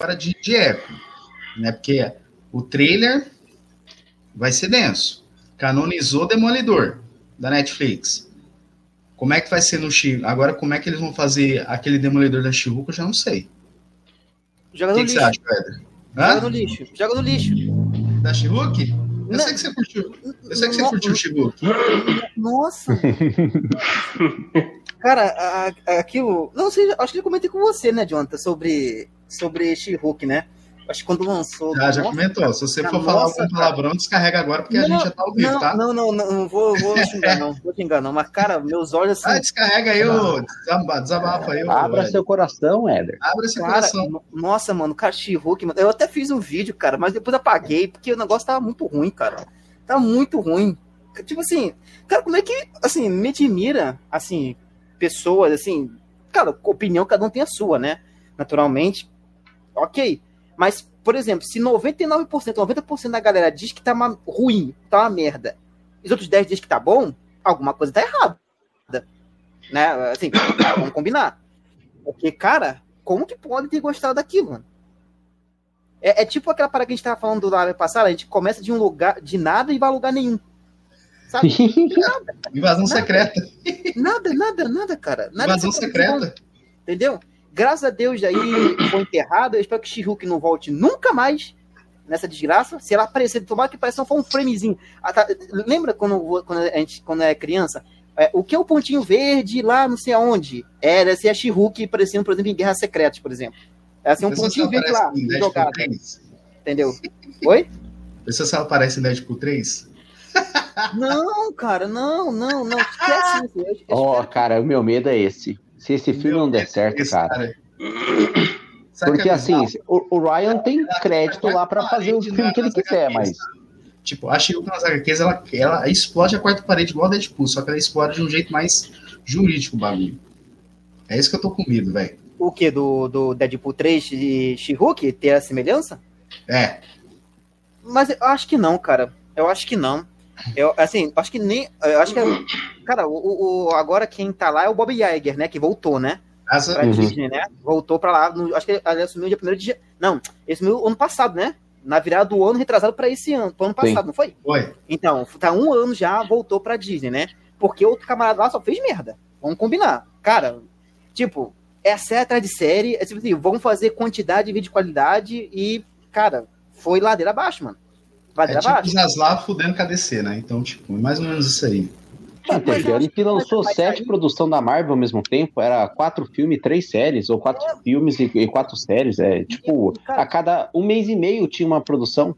agora de, de eco, né? Porque o trailer vai ser denso. Canonizou Demolidor da Netflix. Como é que vai ser no Chico? Agora, como é que eles vão fazer aquele Demolidor da Chihuahua? Eu já não sei. Joga O no que, que lixo. você acha, Pedro? Joga no lixo. Joga no lixo. Da Chihuahua? Eu Não. sei que você curtiu. Eu sei que você Não. curtiu o Chihuahua. Nossa. Cara, a- a- aquilo. Não sei, acho que eu comentei com você, né, Jonathan, sobre, sobre She-Hulk, né? Acho que quando lançou. Já, já Nossa, comentou. Se você for Nossa, falar algum cara. palavrão, descarrega agora, porque a gente já tá ao vivo, não, tá? Não, não, não, não vou, vou xingar, não. Vou xingar, não. Mas, cara, meus olhos Ah, assim. descarrega aí, ô, desaba- desabafa aí. Abra velho. seu coração, Éder. Abra esse Cara, coração. no- nossa, mano, cara, She-Hulk, mano. Eu até fiz um vídeo, cara, mas depois apaguei, porque o negócio tava muito ruim, cara. Tá muito ruim. Tipo assim, cara, como é que, assim, me admira, assim, pessoas, assim, cara, opinião, cada um tem a sua, né? Naturalmente. Ok. Mas, por exemplo, se 99%, 90% da galera diz que tá uma, ruim, tá uma merda, e os outros 10 diz que tá bom, alguma coisa tá errada. Né? Assim, vamos combinar. Porque, cara, como que pode ter gostado daquilo, mano? É, é tipo aquela parada que a gente tava falando da live passada, a gente começa de um lugar, de nada e vai a lugar nenhum. Sabe? Invasão Nada. secreta. Nada, nada, nada, cara. Nada Invasão secreta. Entendeu? Graças a Deus aí foi enterrado. Eu espero que She-Hulk não volte nunca mais nessa desgraça. Se ela aparecer, tomara que pareça só um framezinho. Ah, tá. Lembra quando, quando a gente quando é criança? É, o que é o pontinho verde lá não sei aonde? Era se a She-Hulk aparecendo, por exemplo, em Guerras Secretas, por exemplo. Era assim, um pontinho verde lá, jogado. 3. Entendeu? Oi? Pessoa se ela aparece em Deadpool 3. Não, cara, não, não, não. Esquece isso. Ó, espero- cara, o meu medo é esse. Se esse filme não der certo, cara. Sabe Porque que é assim, o, o Ryan tem crédito lá pra fazer o filme que ele quiser, mas. Tipo, a She-Hulk nas HQs, ela, ela explode a quarta parede igual a Deadpool, só que ela explode de um jeito mais jurídico o bagulho. É isso que eu tô com medo, velho. O que? Do, do Deadpool 3 e She-Hulk ter a semelhança? É, Mas eu acho que não, cara. Eu acho que não. Eu, assim, acho que nem. Eu acho que. Cara, o, o- agora quem tá lá é o Bob Iger, né? Que voltou, né? asa, Pra Uhum. Disney, né? Voltou pra lá. no- acho que ele assumiu dia 1 de. Não, ele assumiu ano passado, né? Na virada do ano, retrasado pra esse ano. Pro ano Sim. passado, não foi? foi. Então, tá um ano já, voltou pra Disney, né? Porque outro camarada lá só fez merda. Vamos combinar. Cara, tipo, é série atrás de série. É tipo assim, vamos fazer quantidade, vídeo de qualidade e, cara, foi ladeira abaixo, mano. É Ladeira tipo abaixo. Zaslav fudendo com a DC, né? Então, tipo, é mais ou menos isso aí. Ah, eu ano acho que lançou sete produções da Marvel ao mesmo tempo. Era quatro filmes, três séries, ou quatro filmes e, e quatro séries. É tipo, Cara, a cada um mês e meio tinha uma produção.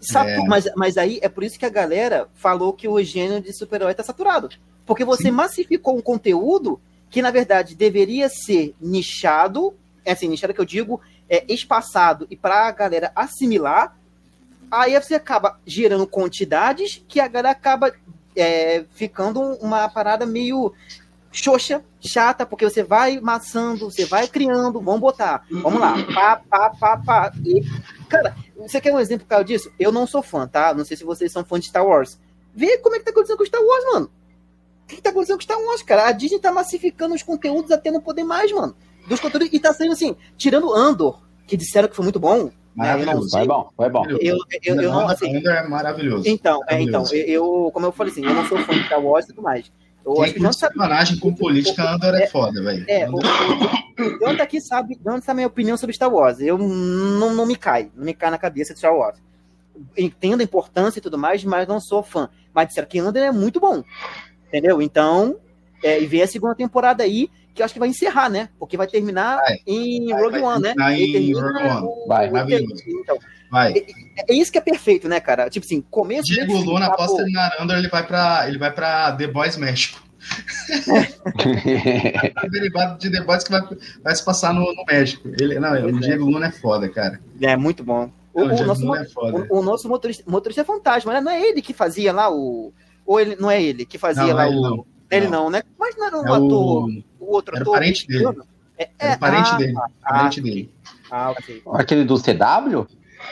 Sabe, É. mas, mas aí é por isso que a galera falou que o gênero de super-herói tá saturado. Porque você Sim. massificou um conteúdo que, na verdade, deveria ser nichado, é assim, nichado que eu digo, é espaçado e pra galera assimilar. Aí você acaba gerando quantidades que a galera acaba é, ficando uma parada meio xoxa, chata, porque você vai maçando, você vai criando, vamos botar, vamos lá, pá, pá, pá, pá. E, cara, você quer um exemplo, Caio, disso? Eu não sou fã, tá? Não sei se vocês são fãs de Star Wars. Vê como é que tá acontecendo com Star Wars, mano. O que, que tá acontecendo com Star Wars, cara? A Disney tá massificando os conteúdos até não poder mais, mano. Dos conteúdos, e tá saindo assim, tirando Andor, que disseram que foi muito bom. Né? Eu Maravilhoso. Vai bom, vai bom. Eu, eu, eu não, assim, Ainda é maravilhoso. então, é, então, Maravilhoso. eu, como eu falei assim, eu não sou fã de Star Wars e tudo mais. Eu acho Quem que não sabe. personagem com política, Andor é, É, foda, velho. É, o, Andor o Jonathan aqui sabe, Jonathan sabe a minha opinião sobre Star Wars. Eu não, não me cai, não me cai na cabeça de Star Wars. Entendo a importância e tudo mais, mas não sou fã. Mas disseram que Andor é muito bom. Entendeu? Então, é, e vem a segunda temporada aí, que acho que vai encerrar, né? Porque vai terminar Vai. em Vai, Rogue vai One, né? em Rogue One. o- Vai, o- maravilhoso. Então, Vai. é isso que é perfeito, né, cara? Tipo assim, começo. Diego e fim, Luna, tá, após terminar Andor, ele vai pra, ele vai pra The Boys México. É derivado de The Boys que vai, vai se passar no, no México. Ele, não, o é. Diego Luna é foda, cara. É muito bom. O, Não, o o nosso, é o, o nosso motorista, motorista é fantasma, né? Não é ele que fazia lá o. Ou ele não é ele que fazia Não, lá ele o. não. Ele Não. não, né? Mas não era um É ator, o, o outro era ator. parente dele. É, era é, o parente ah, dele. Ah, parente dele. ah, ok. Aquele do CW?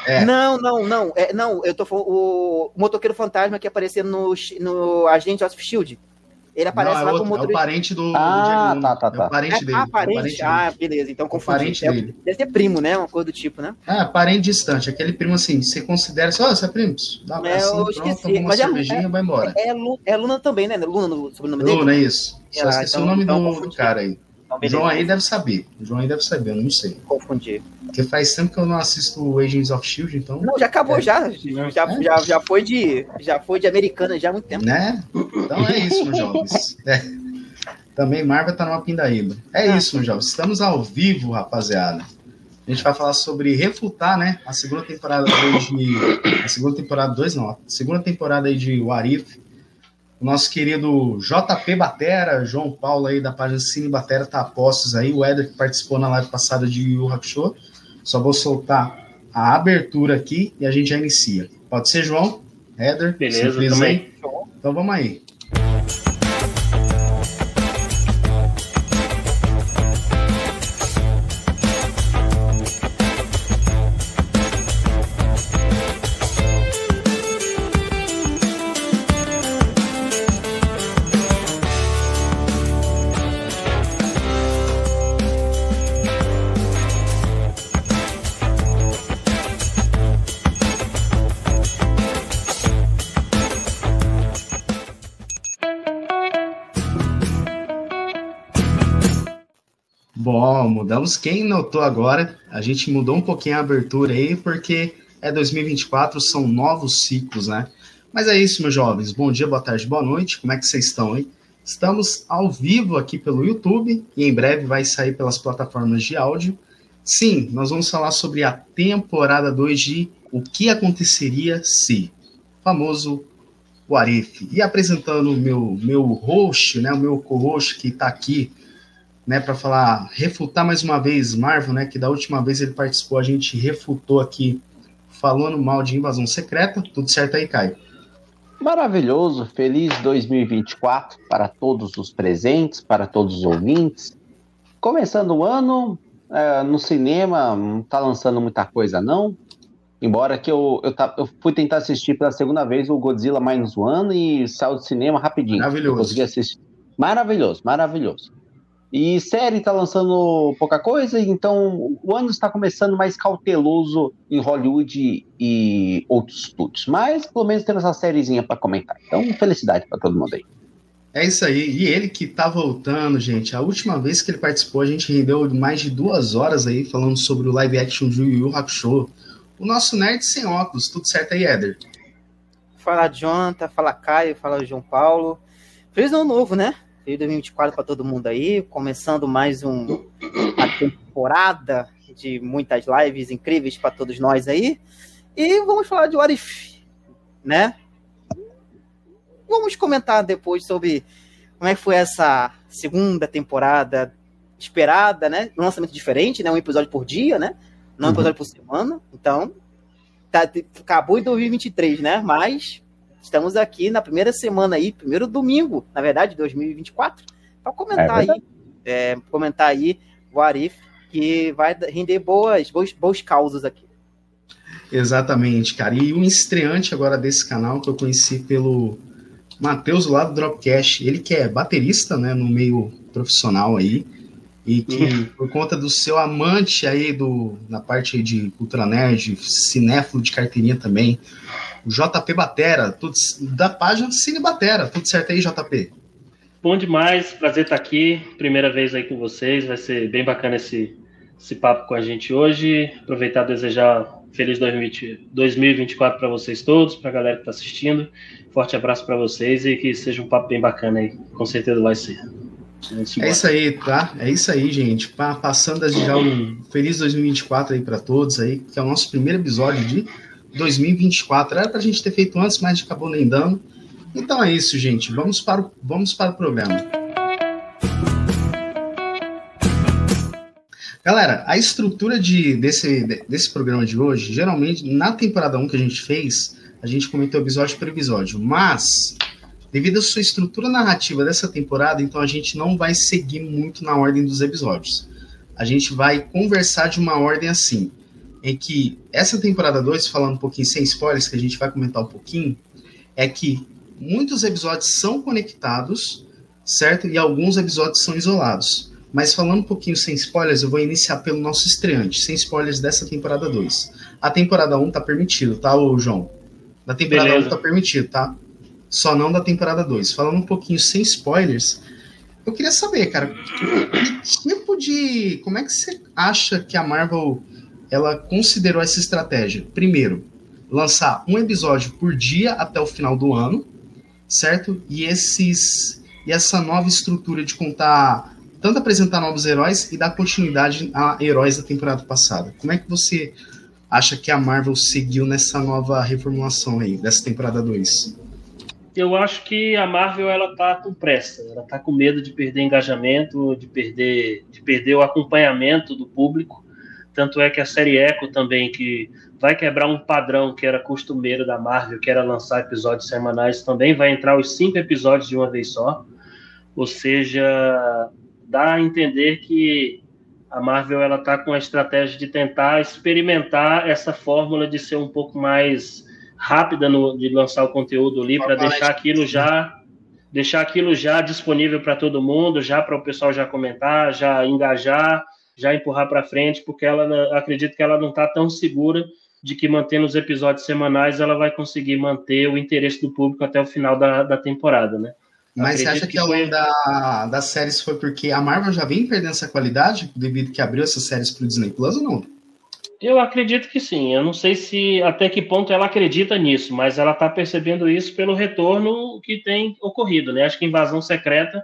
É. Não, não, não. É, não, eu tô falando o motoqueiro fantasma que aparecia no, no Agente of Shield. Ele aparece Não, é, lá outro, como é o parente do, do Ah, Diego Luna. tá, tá, É tá. o parente É, dele. ah, é o parente? parente ah, dele. beleza, então confundi. parente É- dele. deve ser primo, né? Uma coisa do tipo, né? É, parente distante. Aquele primo assim, você considera assim, ó, você é primo? Dá um É, abracinho, eu pronto, esqueci, toma uma mas é- cervejinha e vai embora. É, Lu- é Luna também, né? Luna no sobrenome dele? Luna, é isso. Só Ah, esqueci então- o nome então do, do cara aí. Então, O João aí deve saber. O João aí deve saber, eu não sei. Confundi. Porque faz tempo que eu não assisto o Agents of Shield, então. Não, já acabou, É. já. Já, É. já, já, foi de, já foi de americana já há muito tempo. Né? Então é isso, jovens. É. Também Marvel tá numa pindaíba. É Ah. isso, jovens. Estamos ao vivo, rapaziada. A gente vai falar sobre refutar, né? A segunda temporada 2 de. A segunda temporada 2, não. A segunda temporada aí de Warif. O nosso querido JP Batera, João Paulo aí da página Cine Batera, tá a postos aí. O Éder que participou na live passada de Yu Hakusho. Só vou soltar a abertura aqui e a gente já inicia. Pode ser, João? Éder? Beleza, também. aí? Então vamos aí. Mudamos. Quem notou agora, a gente mudou um pouquinho a abertura aí, porque é 2024, são novos ciclos, né? Mas é isso, meus jovens. Bom dia, boa tarde, boa noite. Como é que vocês estão, hein? Estamos ao vivo aqui pelo YouTube e em breve vai sair pelas plataformas de áudio. Sim, nós vamos falar sobre a temporada 2 de O que aconteceria se, famoso What If. E apresentando o meu, meu host, né, o meu co-host que está aqui né, para falar, refutar mais uma vez Marvel, né, que da última vez ele participou, a gente refutou aqui falando mal de invasão secreta. Tudo certo aí, Caio? Maravilhoso, feliz 2024 para todos os presentes, para todos os ouvintes. Começando o ano, é, no cinema não tá lançando muita coisa não. Embora que eu, eu, tá- eu fui tentar assistir pela segunda vez o Godzilla Minus One e saiu do cinema rapidinho. Maravilhoso. Consegui assistir. Maravilhoso, maravilhoso. E série tá lançando pouca coisa, então o ano está começando mais cauteloso em Hollywood e outros estúdios. Mas pelo menos temos essa sériezinha para comentar. Então, felicidade para todo mundo aí. É isso aí. E ele que tá voltando, gente. A última vez que ele participou, a gente rendeu mais de duas horas aí falando sobre o live action de Yu Yu Hakusho. O nosso nerd sem óculos. Tudo certo aí, Éder? Fala Jonathan, fala Caio, fala João Paulo. Feliz ano novo, né? Feliz 2024 para todo mundo aí. Começando mais um, uma temporada de muitas lives incríveis para todos nós aí. E vamos falar de What If, né? Vamos comentar depois sobre como é que foi essa segunda temporada esperada, né? Um lançamento diferente, né? Um episódio por dia, né? Não um Uhum. episódio por semana. Então, tá, acabou em 2023, né? Mas estamos aqui na primeira semana aí, primeiro domingo, na verdade, de 2024, para comentar É aí, é, comentar aí o Arif, que vai render boas, boas, boas causas aqui. Exatamente, cara. E um estreante agora desse canal que eu conheci pelo Matheus lá do Dropcast. Ele que é baterista, né, no meio profissional aí. E que, por conta do seu amante aí do, na parte de cultura nerd, cinéfilo de carteirinha também, o JP Batera, tudo, da página Cine Batera. Tudo certo aí, JP? Bom demais, prazer estar aqui. Primeira vez aí com vocês, vai ser bem bacana esse, esse papo com a gente hoje. Aproveitar e desejar feliz 2020, 2024 para vocês todos, para a galera que está assistindo. Forte abraço para vocês e que seja um papo bem bacana aí. Com certeza vai ser. É isso aí, tá? É isso aí, gente. Pa- Passando desejar um feliz 2024 aí para todos aí, que é o nosso primeiro episódio de 2024. Era pra gente ter feito antes, mas acabou nem dando. Então é isso, gente. Vamos para o, vamos para o programa. Galera, a estrutura de, desse, de- desse programa de hoje, geralmente, na temporada 1 que a gente fez, a gente comentou episódio por episódio, mas devido à sua estrutura narrativa dessa temporada, então a gente não vai seguir muito na ordem dos episódios. A gente vai conversar de uma ordem assim, em que essa temporada 2, falando um pouquinho sem spoilers, que a gente vai comentar um pouquinho, é que muitos episódios são conectados, certo? E alguns episódios são isolados. Mas falando um pouquinho sem spoilers, eu vou iniciar pelo nosso estreante, sem spoilers dessa temporada 2. A temporada 1 tá permitido, tá, ô João? Da temporada Beleza. 1 tá permitido, tá? Só não da temporada 2. Falando um pouquinho sem spoilers, eu queria saber, cara, que tipo de. Como é que você acha que a Marvel ela considerou essa estratégia? Primeiro, lançar um episódio por dia até o final do ano, certo? E esses e essa nova estrutura de contar tanto apresentar novos heróis e dar continuidade a heróis da temporada passada. Como é que você acha que a Marvel seguiu nessa nova reformulação aí, dessa temporada 2? Eu acho que a Marvel ela tá com pressa, ela tá com medo de perder engajamento, de perder, de perder o acompanhamento do público. Tanto é que a série Echo também, que vai quebrar um padrão que era costumeiro da Marvel, que era lançar episódios semanais, também vai entrar os cinco episódios de uma vez só. Ou seja, dá a entender que a Marvel ela tá com a estratégia de tentar experimentar essa fórmula de ser um pouco mais rápida no, de lançar o conteúdo ali para deixar aquilo já deixar aquilo já disponível para todo mundo, já para o pessoal já comentar, já engajar, já empurrar para frente, porque ela acredito que ela não está tão segura de que mantendo os episódios semanais ela vai conseguir manter o interesse do público até o final da, da temporada, né? Mas você acha que, que ao longo da, das séries foi porque a Marvel já vem perdendo essa qualidade devido que abriu essas séries para o Disney Plus ou não? Eu acredito que sim. Eu não sei se até que ponto ela acredita nisso, mas ela está percebendo isso pelo retorno que tem ocorrido, né? Acho que invasão secreta,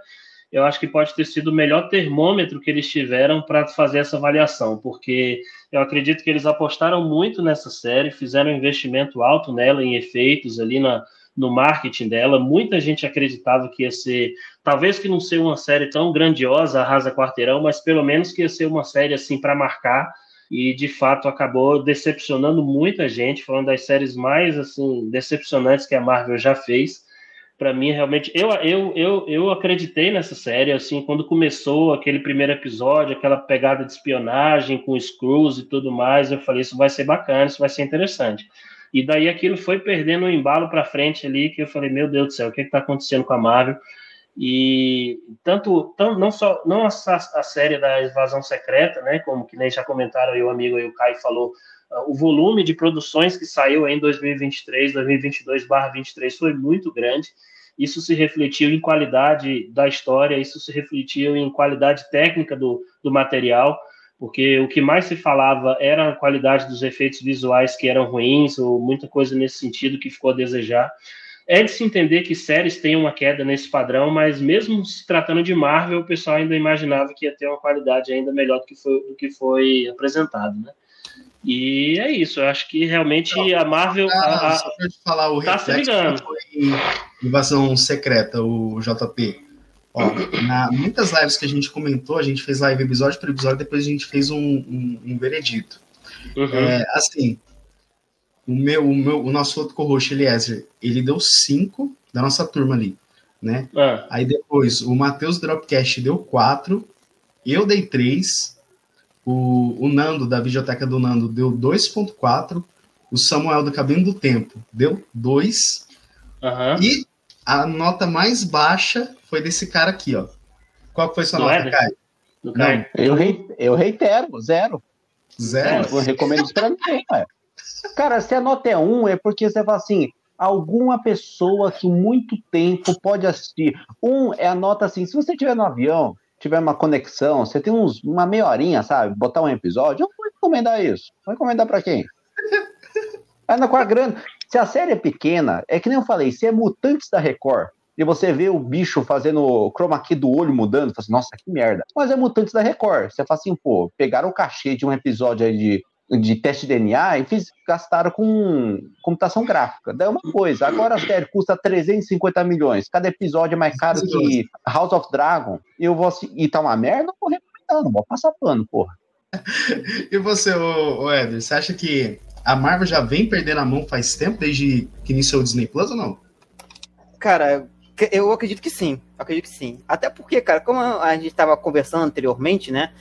eu acho que pode ter sido o melhor termômetro que eles tiveram para fazer essa avaliação, porque eu acredito que eles apostaram muito nessa série, fizeram um investimento alto nela em efeitos ali na, no marketing dela. Muita gente acreditava que ia ser, talvez que não ser uma série tão grandiosa, arrasa quarteirão, mas pelo menos que ia ser uma série assim para marcar e de fato acabou decepcionando muita gente, falando das séries mais assim decepcionantes que a Marvel já fez. Para mim, realmente, eu, eu, eu, eu acreditei nessa série, assim, quando começou aquele primeiro episódio, aquela pegada de espionagem com Screws e tudo mais, eu falei, isso vai ser bacana, isso vai ser interessante. E daí aquilo foi perdendo um embalo para frente ali, que eu falei, meu Deus do céu, o que está acontecendo com a Marvel? E tanto, tanto não só não a, a, série da invasão secreta, né, como que nem já comentaram aí o amigo aí, o Caio falou, uh, o volume de produções que saiu em 2023, 2022/23 foi muito grande. Isso se refletiu em qualidade da história, isso se refletiu em qualidade técnica do, do material, porque o que mais se falava era a qualidade dos efeitos visuais que eram ruins, ou muita coisa nesse sentido que ficou a desejar. É de se entender que séries têm uma queda nesse padrão, mas mesmo se tratando de Marvel, o pessoal ainda imaginava que ia ter uma qualidade ainda melhor do que foi, do que foi apresentado, né? E é isso, eu acho que realmente Não, a Marvel. Ah, a, só pra te falar, o tá se ligando. Invasão Secreta, o JP. Ó, na, muitas lives que a gente comentou, a gente fez live episódio por episódio, depois a gente fez um, um, um veredito. Uhum. É, assim, o meu, o meu, o nosso outro co-host, Eliezer, ele deu cinco da nossa turma ali, né? Ah. Aí depois o Matheus Dropcast deu quatro, eu dei três, o, o Nando da videoteca do Nando deu 2.4, o Samuel do Cabelo do Tempo deu dois, uhum. e a nota mais baixa foi desse cara aqui, ó. Qual foi sua do nota, Caio? Não, eu, rei, eu reitero, zero. Zero? Eu recomendo isso pra ninguém, cara. Cara, se a nota é um, é porque você fala assim, alguma pessoa que muito tempo pode assistir. Um é a nota assim, se você estiver no avião, tiver uma conexão, você tem uns, uma meia horinha, sabe? Botar um episódio, eu vou recomendar isso. Vou recomendar para quem? Anda com a grana. Se a série é pequena, é que nem eu falei, se é Mutantes da Record, e você vê o bicho fazendo o chroma key do olho mudando, você fala assim, nossa, que merda. Mas é Mutantes da Record. Você fala assim, pô, pegaram o cachê de um episódio aí de de teste de DNA e fiz, gastaram com computação gráfica. Daí é uma coisa. Agora a série custa 350 milhões. Cada episódio é mais caro que House of Dragon. E eu vou e tá uma merda, eu vou recomendar, não vou passar pano, porra. e você, ô, ô Eder, você acha que a Marvel já vem perdendo a mão faz tempo, desde que iniciou o Disney Plus ou não? Cara, eu acredito que sim. Acredito que sim. Até porque, cara, como a gente estava conversando anteriormente, né?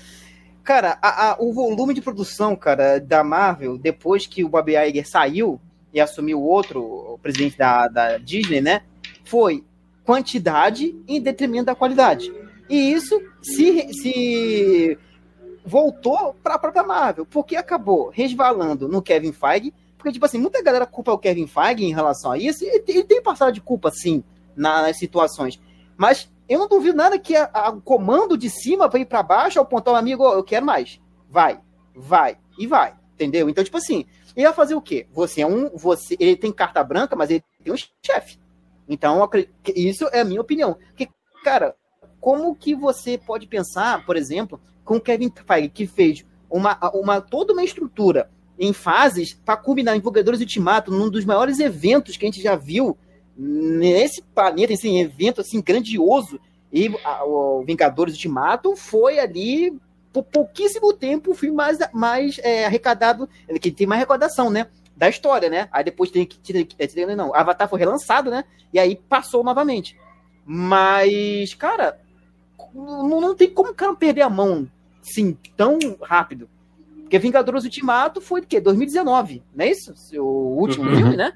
Cara, a, a, o volume de produção, cara, da Marvel, depois que o Bob Iger saiu e assumiu o outro, o presidente da, da Disney, né? Foi quantidade em detrimento da qualidade. E isso se, se voltou para a própria Marvel, porque acabou resvalando no Kevin Feige, porque, tipo assim, muita galera culpa o Kevin Feige em relação a isso, e ele tem passado de culpa, sim, nas situações. Mas eu não duvido nada que o comando de cima vai para baixo ao ponto, amigo, eu quero mais. Vai, vai e vai, entendeu? Então, tipo assim, ele vai fazer o quê? Você é um, você, ele tem carta branca, mas ele tem um chefe. Então, isso é a minha opinião. Porque, cara, como que você pode pensar, por exemplo, com o Kevin Feige, que fez uma, uma, toda uma estrutura em fases para culminar em Vingadores Ultimato, num dos maiores eventos que a gente já viu nesse planeta, esse evento assim grandioso, e a, o Vingadores Ultimato foi ali por pouquíssimo tempo o filme mais, mais é, arrecadado, que tem mais arrecadação, né? Da história, né? Aí depois tem que. Não, Avatar foi relançado, né? E aí passou novamente. Mas, cara, não, não tem como o cara perder a mão sim tão rápido. Porque Vingadores Ultimato foi de quê? 2019, não é isso? O último uhum. filme, né?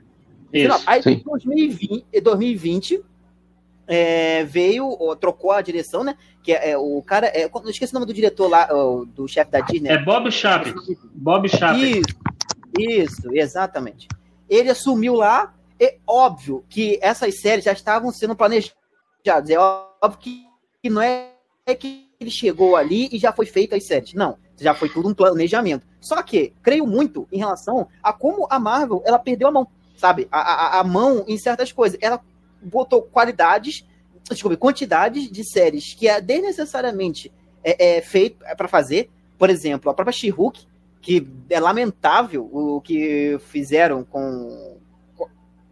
Isso, Aí em 2020, 2020 é, veio, trocou a direção, né? Que é, é o cara. É, não esqueci o nome do diretor lá, do chefe da Disney. É Bob Chapek. Bob Chapek. Isso, isso, exatamente. Ele assumiu lá. É óbvio que essas séries já estavam sendo planejadas. É óbvio que, que não é que ele chegou ali e já foi feito as séries. Não, já foi tudo um planejamento. Só que, creio muito em relação a como a Marvel ela perdeu a mão sabe? A, a, a mão em certas coisas. Ela botou qualidades, desculpe, quantidades de séries que é desnecessariamente é, é feito para fazer. Por exemplo, a própria She-Hulk, que é lamentável o que fizeram com,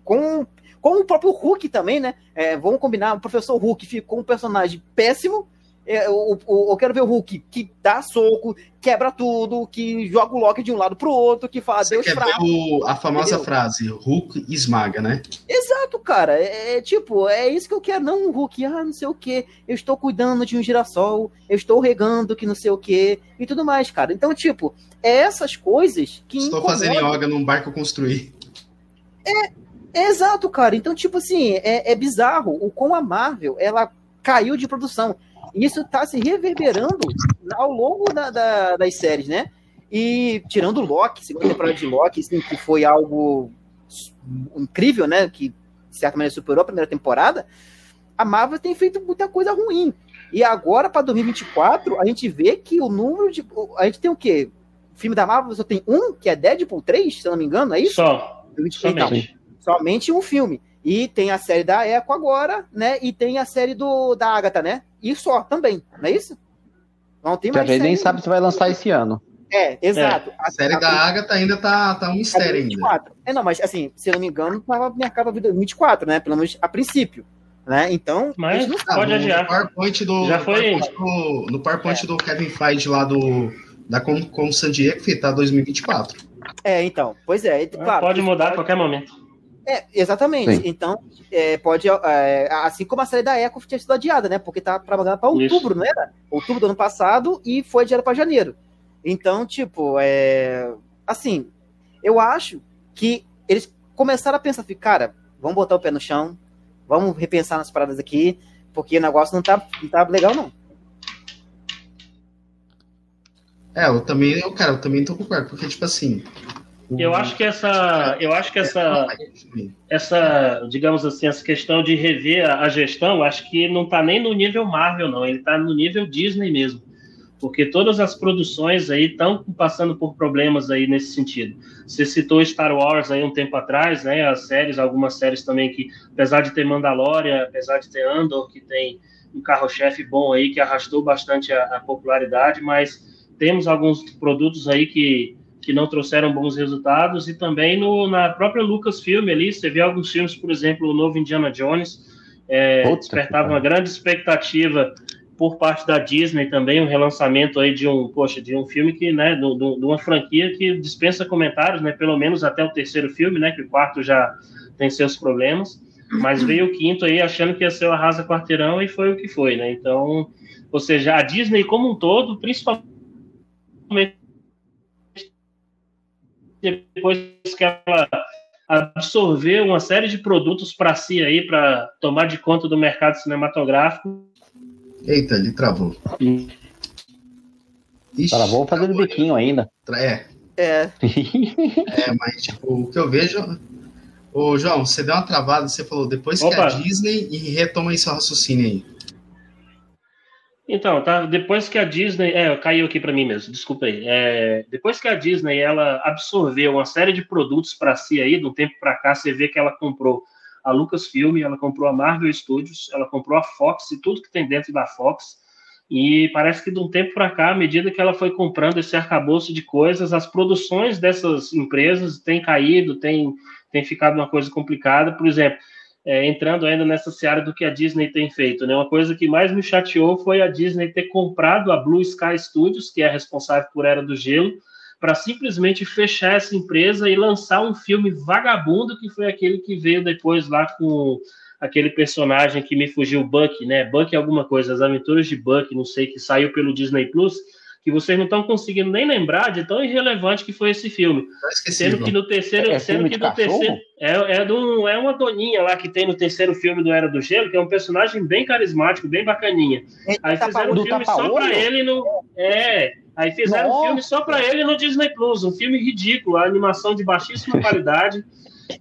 com, com o próprio Hulk também, né? É, vamos combinar, o professor Hulk ficou um personagem péssimo é, eu, eu, eu, quero ver o Hulk que dá soco, quebra tudo, que joga o Loki de um lado pro outro, que fala Você Deus quer fraco. O, a famosa entendeu? frase, Hulk esmaga, né? Exato, cara. É, é, tipo, é isso que eu quero. Não, Hulk, ah, não sei o que. Eu estou cuidando de um girassol, eu estou regando que não sei o que, e tudo mais, cara. Então, tipo, é essas coisas que. Estou incomodam. fazendo yoga num barco construir. É, é exato, cara. Então, tipo assim, é, é bizarro o como a Marvel ela caiu de produção isso está se reverberando ao longo da, da, das séries, né? E tirando o Loki, segunda temporada de Loki, assim, que foi algo incrível, né? Que de certa maneira superou a primeira temporada, a Marvel tem feito muita coisa ruim. E agora, para 2024, a gente vê que o número de. A gente tem o quê? O filme da Marvel só tem um, que é Deadpool 3, se eu não me engano, é isso? Só. Então, somente. somente um filme. E tem a série da Echo agora, né? E tem a série do, da Agatha, né? E só também, não é isso? Não tem mais. A gente nem sabe se vai lançar esse ano. É, exato. É. A, série a, da Agatha ainda tá, tá um mistério ainda. É, não, mas assim, se eu não me engano, tava marcada 24, né? Pelo menos a princípio. Né? Então, mas não pode no, adiar. No PowerPoint do, Já foi. PowerPoint do, no PowerPoint é. do Kevin Feige lá do da com, com San Diego, tá 2024. É, então, pois é. Claro, pode mudar a qualquer momento. É, exatamente. Sim. Então, é, pode. É, assim como a série da Echo tinha sido adiada, né? Porque tá trabalhando para outubro, Isso. não era? Outubro do ano passado e foi adiada para janeiro. Então, tipo, é. Assim, eu acho que eles começaram a pensar assim, cara, vamos botar o pé no chão, vamos repensar nas paradas aqui, porque o negócio não tá, não tá legal, não. É, eu também, eu, cara, eu também tô concordo, porque, tipo assim, eu acho que essa, eu acho que essa, essa, digamos assim, essa questão de rever a gestão, acho que não está nem no nível Marvel, não. Ele está no nível Disney mesmo, porque todas as produções aí estão passando por problemas aí nesse sentido. Você citou Star Wars aí um tempo atrás, né? As séries, algumas séries também que, apesar de ter Mandalorian, apesar de ter Andor, que tem um carro-chefe bom aí que arrastou bastante a, a popularidade, mas temos alguns produtos aí que que não trouxeram bons resultados, e também no, na própria Lucasfilm ali, você vê alguns filmes, por exemplo, o novo Indiana Jones, é, despertava uma grande expectativa por parte da Disney também, um relançamento aí de um, poxa, de um filme que, né, de, de uma franquia que dispensa comentários, né, pelo menos até o terceiro filme, né, que o quarto já tem seus problemas, mas veio o quinto aí achando que ia ser o Arrasa Quarteirão e foi o que foi, né, então, ou seja, a Disney como um todo, principalmente depois que ela absorver uma série de produtos para si aí, para tomar de conta do mercado cinematográfico. Eita, ele travou. Ixi, travou fazendo biquinho ainda. É. É. é, mas tipo, o que eu vejo. Ô, João, você deu uma travada, você falou depois Opa. que a Disney e retoma aí seu raciocínio aí. Então, tá. Depois que a Disney, é, caiu aqui para mim mesmo. Desculpa aí. É, depois que a Disney ela absorveu uma série de produtos para si aí, de um tempo para cá, você vê que ela comprou a Lucasfilm, ela comprou a Marvel Studios, ela comprou a Fox e tudo que tem dentro da Fox. E parece que de um tempo para cá, à medida que ela foi comprando esse arcabouço de coisas, as produções dessas empresas têm caído, têm, têm ficado uma coisa complicada. Por exemplo, é, entrando ainda nessa seara do que a Disney tem feito. Né? Uma coisa que mais me chateou foi a Disney ter comprado a Blue Sky Studios, que é responsável por Era do Gelo, para simplesmente fechar essa empresa e lançar um filme vagabundo, que foi aquele que veio depois lá com aquele personagem que me fugiu, Buck, né? Buck é alguma coisa, As Aventuras de Buck, não sei, que saiu pelo Disney Plus que vocês não estão conseguindo nem lembrar de tão irrelevante que foi esse filme. Sendo que no terceiro, é, sendo que no terceiro é, é, do, é uma doninha lá que tem no terceiro filme do Era do Gelo, que é um personagem bem carismático, bem bacaninha. Aí fizeram um filme só para ele no é, aí fizeram Nossa. um filme só para ele no Disney Plus, um filme ridículo, a animação de baixíssima qualidade.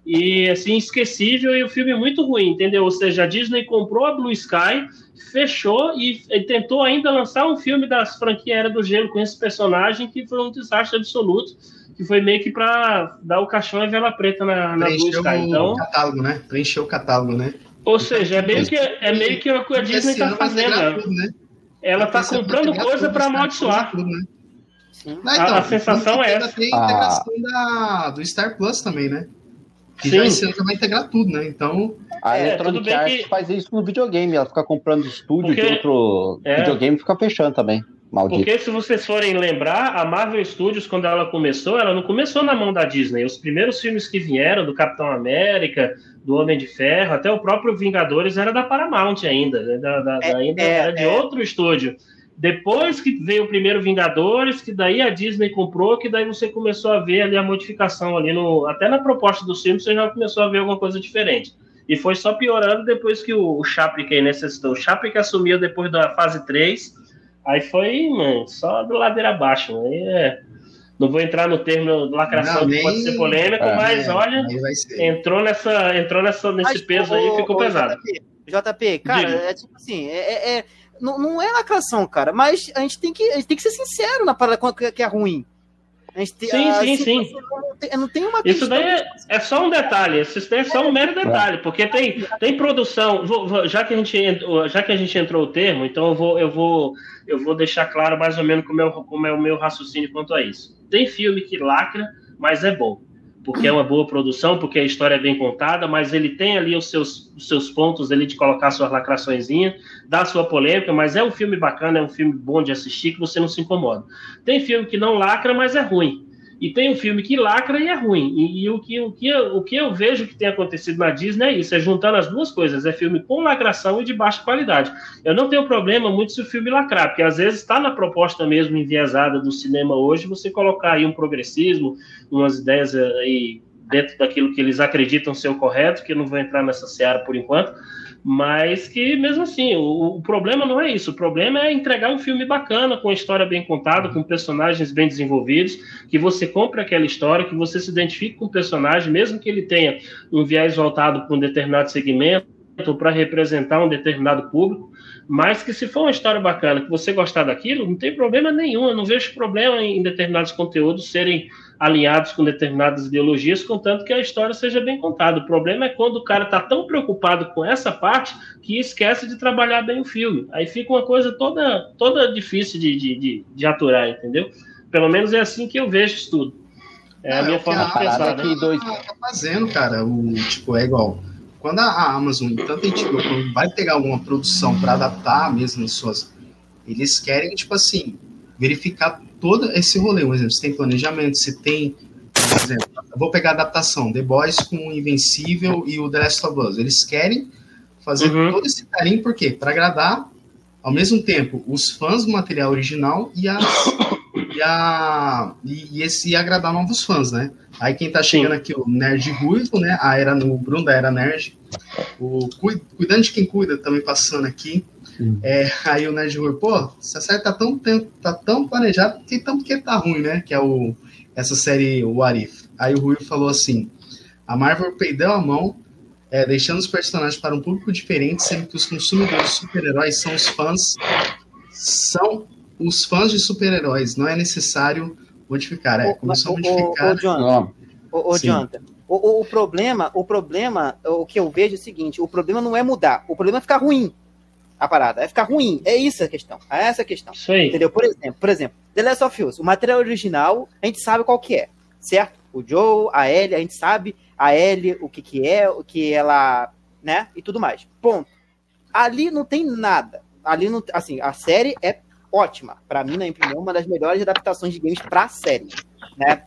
e assim esquecível e o filme muito ruim, entendeu? Ou seja, a Disney comprou a Blue Sky, fechou e, e tentou ainda lançar um filme das franquias Era do Gelo com esse personagem que foi um desastre absoluto, que foi meio que para dar o caixão e vela preta na, na Blue Sky. Então, o catálogo, né? Preencheu o catálogo, né? Ou seja, é meio que é meio que o que a Disney está fazendo. Tudo, né? Ela está comprando coisa para amaldiçoar. Tudo, né? Não, então, a, a sensação é essa. Tem a integração ah. da, do Star Plus também, né? Que Sim. já esse ano já vai integrar tudo, né? Então. A é, Electronic Arts que... faz isso no videogame, ela fica comprando estúdio Porque... de outro é. videogame e fica fechando também. Maldito. Porque se vocês forem lembrar, a Marvel Studios, quando ela começou, ela não começou na mão da Disney. Os primeiros filmes que vieram, do Capitão América, do Homem de Ferro, até o próprio Vingadores, era da Paramount ainda, né? da, da, é, ainda é, era de é. outro estúdio. Depois que veio o primeiro Vingadores, que daí a Disney comprou, que daí você começou a ver ali a modificação ali no. Até na proposta do filme você já começou a ver alguma coisa diferente. E foi só piorando depois que o, o Chapek aí necessitou. O Chapek assumiu depois da fase 3. Aí foi, mano, só do ladeira abaixo. Aí é. Não vou entrar no termo lacração, não, nem... pode ser polêmico, é, mas é, olha, entrou nessa, entrou nessa, nesse mas, peso aí e ficou pesado. JP, JP cara, Diga. é tipo assim, é, é, é não, não é lacração, cara, mas a gente tem que, a gente tem que ser sincero na parada que é ruim. Tem, sim, a, sim, sim. Não tem, não tem uma Isso daí é, é, só um detalhe, isso daí é só um mero detalhe, porque tem, tem produção. Vou, vou, já, que a gente, já que a gente entrou o termo, então eu vou, eu vou, eu vou deixar claro mais ou menos como é, como é o meu raciocínio quanto a isso. Tem filme que lacra, mas é bom porque é uma boa produção, porque a história é bem contada, mas ele tem ali os seus, os seus pontos ali de colocar suas lacraçõezinhas, dar sua polêmica, mas é um filme bacana, é um filme bom de assistir que você não se incomoda. Tem filme que não lacra, mas é ruim. E tem um filme que lacra e é ruim. E, e, o, que, o, que, o que eu vejo que tem acontecido na Disney é isso: é juntando as duas coisas. É filme com lacração e de baixa qualidade. Eu não tenho problema muito se o filme lacrar, porque às vezes está na proposta mesmo enviesada do cinema hoje você colocar aí um progressismo, umas ideias aí dentro daquilo que eles acreditam ser o correto, que eu não vou entrar nessa seara por enquanto mas que mesmo assim, o, o, problema não é isso, o problema é entregar um filme bacana, com a história bem contada, com personagens bem desenvolvidos, que você compre aquela história, que você se identifique com o personagem, mesmo que ele tenha um viés voltado para um determinado segmento, para representar um determinado público, mas que se for uma história bacana, que você gostar daquilo, não tem problema nenhum, eu não vejo problema em determinados conteúdos serem alinhados com determinadas ideologias, contanto que a história seja bem contada. O problema é quando o cara está tão preocupado com essa parte que esquece de trabalhar bem o filme. Aí fica uma coisa toda, toda difícil de, de, de, de aturar, entendeu? Pelo menos é assim que eu vejo isso tudo. É, a é, minha forma de pensar. Né? Dois... Tá fazendo, cara, o tipo, é igual. Quando a Amazon, tanto a gente vai pegar alguma produção para adaptar mesmo as suas. Eles querem, tipo assim, verificar todo esse rolê. Um exemplo, se tem planejamento, se tem, por exemplo, vou pegar a adaptação, The Boys com o Invencível e o The Last of Us. Eles querem fazer uhum. todo esse carinho, por quê? Para agradar, ao mesmo tempo, os fãs do material original e, as, e ia, e, e esse ia agradar novos fãs, né? Aí quem tá chegando Sim. aqui, o Nerd Ruivo, né? A era no Bruno da Era Nerd. O Cuidando de quem cuida também passando aqui. É, aí o Nerd Ruivo, pô, essa série tá tão, tá tão planejada que tanto que tá ruim, né? Que é o, essa série o Arif. Aí o Ruivo falou assim: a Marvel perdeu a mão, é, deixando os personagens para um público diferente, sendo que os consumidores de super-heróis são os fãs. São os fãs de super-heróis. Não é necessário modificar. É, começou a modificar. Ô, Jonathan, ô, Jonathan, o, o, problema, o problema, o que eu vejo é o seguinte: o problema não é mudar, o problema é ficar ruim. A parada é ficar ruim. É isso a questão. É essa a questão. Isso aí. Entendeu? Por exemplo, por exemplo, The Last of Us, o material original, a gente sabe qual que é, certo? O Joe, a Ellie, a gente sabe a Ellie, o que que é, o que ela, né, e tudo mais. Ponto. Ali não tem nada. Ali não, assim, a série é ótima. Para mim, na minha opinião, uma das melhores adaptações de games para série, né?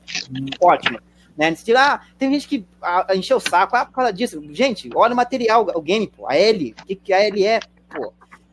Ótima. Né? Ah, tem gente que ah, encheu o saco ah, por causa disso. Gente, olha o material, o game, pô, a Ellie, o que, que a Ellie é, pô.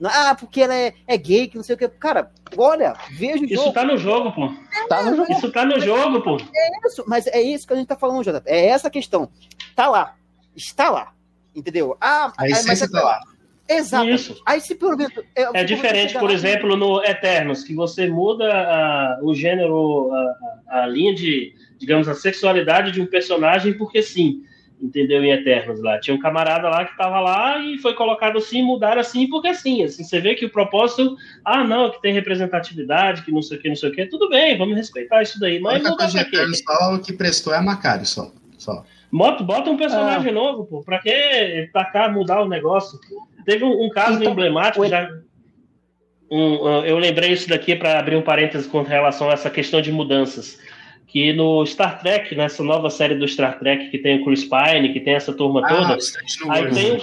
Ah, porque ela é, é gay, que não sei o que. Cara, olha, veja o isso jogo. Isso tá no jogo, pô. Tá no jogo. Isso tá no jogo, pô. É isso, mas é isso que a gente tá falando, Jota. É essa a questão. Tá lá. Está lá. Entendeu? Ah, a essência mas, tá lá. Exato. Isso. Aí se por É, é diferente, por exemplo, no Eternos, que você muda a, o gênero, a, a, linha de, digamos, a sexualidade de um personagem, porque sim, entendeu? Em Eternos lá. Tinha um camarada lá que estava lá e foi colocado assim, mudar assim, porque sim. Assim, você vê que o propósito, ah, não, que tem representatividade, que não sei o que, não sei o que, tudo bem, vamos respeitar isso daí. Mas não dá pra quê? Só o que prestou é a Macário, só. só. Bota, bota um personagem ah. novo, pô. Pra que tacar, mudar o negócio? Teve um, um caso então, emblemático, já, um, eu lembrei isso daqui para abrir um parênteses com relação a essa questão de mudanças. Que no Star Trek, nessa nova série do Star Trek, que tem o Chris Pine, que tem essa turma ah, toda, aí tem,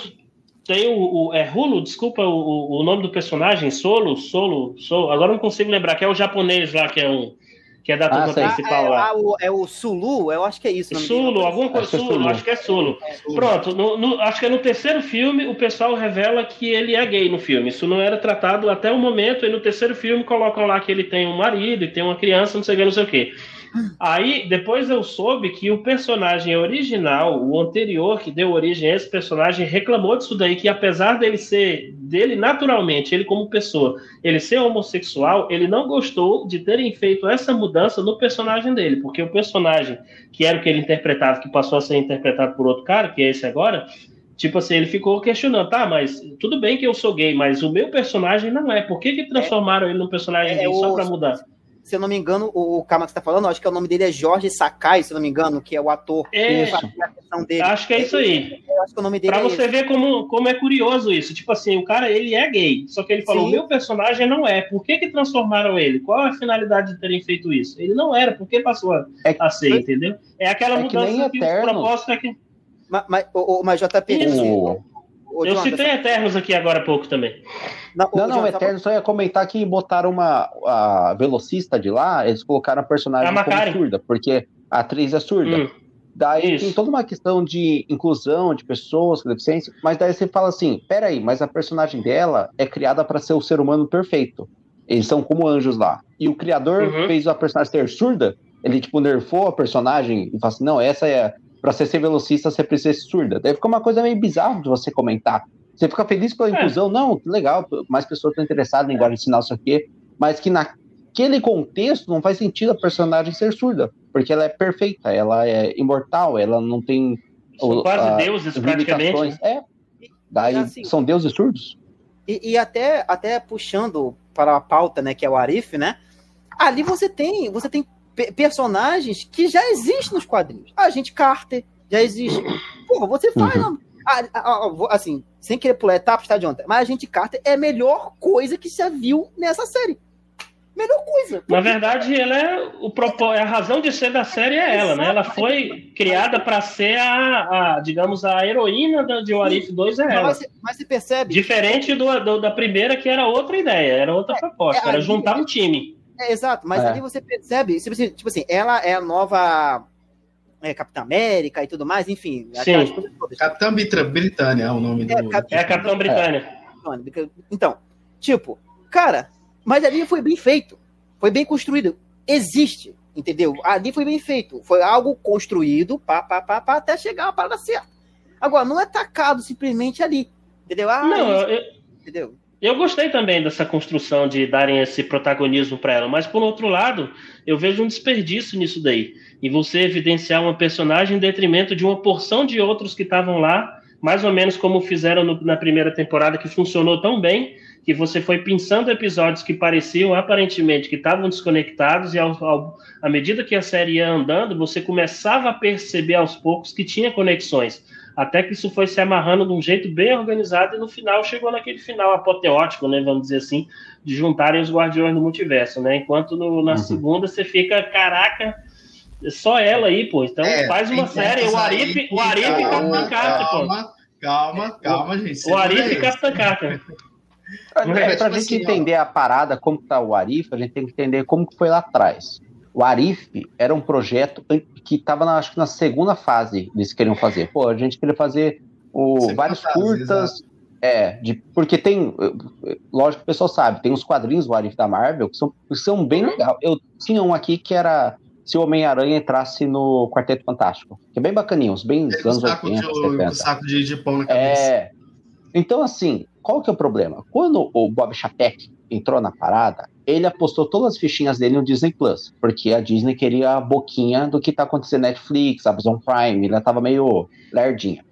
tem o, o, é Hulu, desculpa o, o nome do personagem, Solo, Solo, Solo, agora não consigo lembrar, que é o japonês lá, que é um que é da turma ah, principal é, lá. Ah, o, é o Sulu, eu acho que é isso. Sulu, alguma coisa, Sulu, Sulu, acho que é Sulu. É, Sulu. Pronto, no, no, acho que é no terceiro filme o pessoal revela que ele é gay no filme. Isso não era tratado até o momento, e no terceiro filme colocam lá que ele tem um marido e tem uma criança, não sei o que, não sei o que. Aí, depois eu soube que o personagem original, o anterior que deu origem a esse personagem, reclamou disso daí, que apesar dele ser, dele naturalmente, ele como pessoa, ele ser homossexual, ele não gostou de terem feito essa mudança no personagem dele, porque o personagem, que era o que ele interpretava, que passou a ser interpretado por outro cara, que é esse agora, tipo assim, ele ficou questionando, tá, mas tudo bem que eu sou gay, mas o meu personagem não é. Por que, que transformaram é, ele num personagem é, gay só pra mudar? Se eu não me engano, o cara que está falando, acho que é o nome dele é Jorge Sakai, se eu não me engano, que é o ator é. Acho que é isso aí. Acho que o nome dele Pra é você esse. ver como, como é curioso isso. Tipo assim, o cara, ele é gay, só que ele falou, o meu personagem não é. Por que que transformaram ele? Qual a finalidade de terem feito isso? Ele não era, por que passou a, é, a ser, entendeu? É aquela é mudança que, que o propósito é que... Mas, mas, o, mas JP, isso. Ô, eu Jonathan, citei Eternos aqui agora há pouco também. Não, não, não Eternos só ia comentar que botaram uma a velocista de lá, eles colocaram a personagem a como surda, porque a atriz é surda. Hum, daí isso. tem toda uma questão de inclusão de pessoas com deficiência, mas daí você fala assim: peraí, mas a personagem dela é criada para ser o ser humano perfeito. Eles são como anjos lá. E o criador uhum. fez a personagem ser surda, ele tipo nerfou a personagem e fala assim: não, essa é para você ser velocista, você precisa ser surda. Daí fica uma coisa meio bizarra de você comentar. Você fica feliz pela é. inclusão, é. não, que legal, mais pessoas estão interessadas em linguagem de sinal, isso aqui, mas que naquele contexto não faz sentido a personagem ser surda, porque ela é perfeita, ela é imortal, ela não tem. São quase a, deuses, praticamente. É. Daí assim, são deuses surdos. E, e, até, até puxando para a pauta, né, que é o Arif, né? Ali você tem, você tem personagens que já existem nos quadrinhos. A gente Carter já existe. Porra, você faz. Uhum. assim, sem querer pular etapas, tá, Jonathan? Mas a gente Carter é a melhor coisa que se viu nessa série. Melhor coisa. Porque... Na verdade, ela é o propó... a razão de ser da série é ela, né? Ela foi criada para ser a, a, digamos, a heroína de Warif 2 é ela. Mas, mas você percebe? Diferente do, do, da primeira, que era outra ideia, era outra é, proposta, é, era juntar um time. É, exato, mas é. ali você percebe, tipo assim, tipo assim, ela é a nova é, Capitã América e tudo mais, enfim. Capitã Britânia é o nome é, do. É, Capitã Britânia. Então, tipo, cara, mas ali foi bem feito, foi bem construído. existe, entendeu? Ali foi bem feito. Foi algo construído pá, pá, pá, pá, até chegar a parada certa. Agora, não é tacado simplesmente ali. Entendeu? Ah, não, eu, entendeu? Eu gostei também dessa construção de darem esse protagonismo para ela, mas por outro lado, eu vejo um desperdício nisso daí. E você evidenciar uma personagem em detrimento de uma porção de outros que estavam lá, mais ou menos como fizeram no, na primeira temporada, que funcionou tão bem, que você foi pensando episódios que pareciam aparentemente que estavam desconectados, e ao, ao, à medida que a série ia andando, você começava a perceber aos poucos que tinha conexões. Até que isso foi se amarrando de um jeito bem organizado, e no final chegou naquele final apoteótico, né? Vamos dizer assim, de juntarem os Guardiões do Multiverso, né? Enquanto no, na uhum. segunda você fica, caraca, só ela aí, pô. Então é, faz uma série, o Arif, o Arif e Capitã Carter, pô. Calma, calma, gente. O Arif e Capitã Carter. Pra, é, pra gente entender a parada, como tá o Arif, a gente tem que entender como que foi lá atrás. O Arif era um projeto que estava, acho que na segunda fase eles queriam fazer. Pô, a gente queria fazer o, vários fase, curtas. Exato. É, de, porque tem, lógico que o pessoal sabe, tem os quadrinhos do Arif da Marvel que são, que são bem legais. Eu tinha um aqui que era se o Homem-Aranha entrasse no Quarteto Fantástico, que é bem bacaninho, bem é, anos 80, de, 70. saco de, de pão na cabeça. É, então, assim, qual que é o problema? Quando o Bob Chapek entrou na parada, ele apostou todas as fichinhas dele no Disney Plus, porque a Disney queria a boquinha do que tá acontecendo Netflix, Amazon Prime, ela tava meio lerdinha.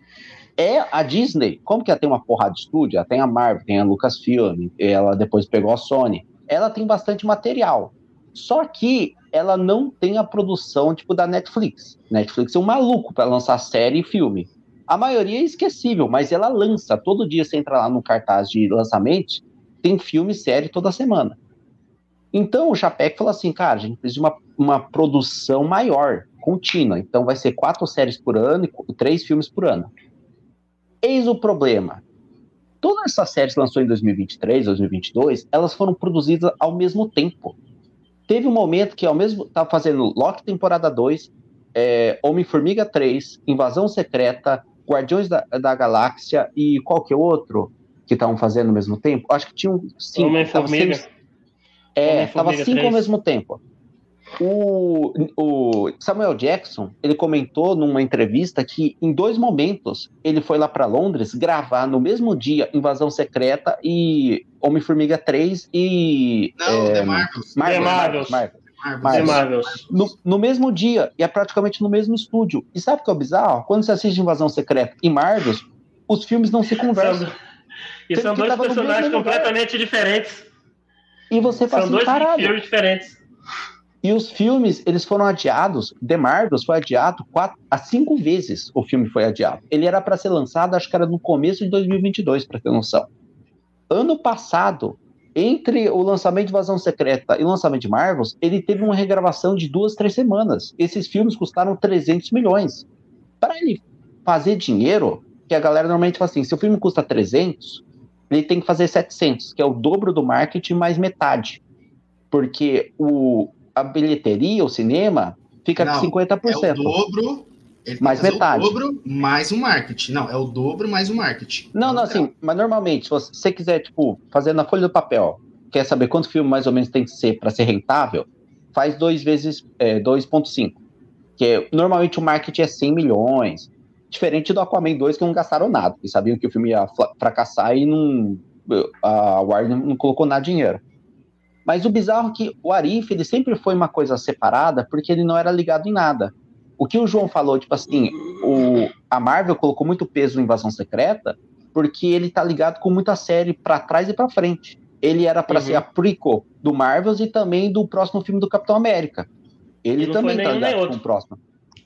É a Disney, como que ela tem uma porrada de estúdio, ela tem a Marvel, tem a Lucasfilm, ela depois pegou a Sony, ela tem bastante material. Só que ela não tem a produção tipo da Netflix. Netflix é um maluco para lançar série e filme. A maioria é esquecível, mas ela lança. Todo dia você entra lá no cartaz de lançamento, tem filme e série toda semana. Então o Chapec falou assim, cara, a gente precisa de uma, uma produção maior, contínua. Então vai ser quatro séries por ano e três filmes por ano. Eis o problema. Todas essas séries lançou em 2023, 2022, elas foram produzidas ao mesmo tempo. Teve um momento que ao mesmo estava fazendo Loki temporada 2, é, Homem-Formiga 3, Invasão Secreta, Guardiões da, da Galáxia e qual que é outro que estavam fazendo ao mesmo tempo? Acho que tinham cinco. Homem-Formiga. É, tava cinco 3. ao mesmo tempo. O, o, Samuel Jackson ele comentou numa entrevista que em dois momentos ele foi lá para Londres gravar no mesmo dia Invasão Secreta e Homem-Formiga 3 e. Não, é, The Marvels. Marvels. Marvels. Marvels. Marvels. No, no, mesmo dia, e é praticamente no mesmo estúdio. E sabe o que é o bizarro? Quando você assiste Invasão Secreta e Marvels, os filmes não se conversam. E são dois personagens completamente diferentes. E você São dois filmes diferentes. E os filmes, eles foram adiados. The Marvels foi adiado quatro, a cinco vezes o filme foi adiado. Ele era para ser lançado, acho que era no começo de 2022, para ter noção. Ano passado, entre o lançamento de Vazão Secreta e o lançamento de Marvels, ele teve uma regravação de duas, três semanas. Esses filmes custaram 300 milhões. Para ele fazer dinheiro, que a galera normalmente fala assim, se o filme custa 300, ele tem que fazer 700, que é o dobro do marketing mais metade. Porque o, a bilheteria, o cinema, fica Não, com 50%. É o dobro ele mais metade. o dobro mais o marketing. Não, é o dobro mais o marketing. Não, não, assim, mas normalmente, se você quiser, tipo, fazer na folha do papel, quer saber quanto filme mais ou menos tem que ser para ser rentável, faz dois vezes é, 2,5. Que é, normalmente o marketing é 100 milhões. Diferente do Aquaman 2, que não gastaram nada, e sabiam que o filme ia fracassar e não, a Warner não colocou nada de dinheiro. Mas o bizarro é que o Arif ele sempre foi uma coisa separada porque ele não era ligado em nada o que o João falou, tipo assim, o, a Marvel colocou muito peso no Invasão Secreta porque ele tá ligado com muita série para trás e para frente. Ele era para uhum. ser a prequel do Marvels e também do próximo filme do Capitão América. Ele também tá ligado com o próximo.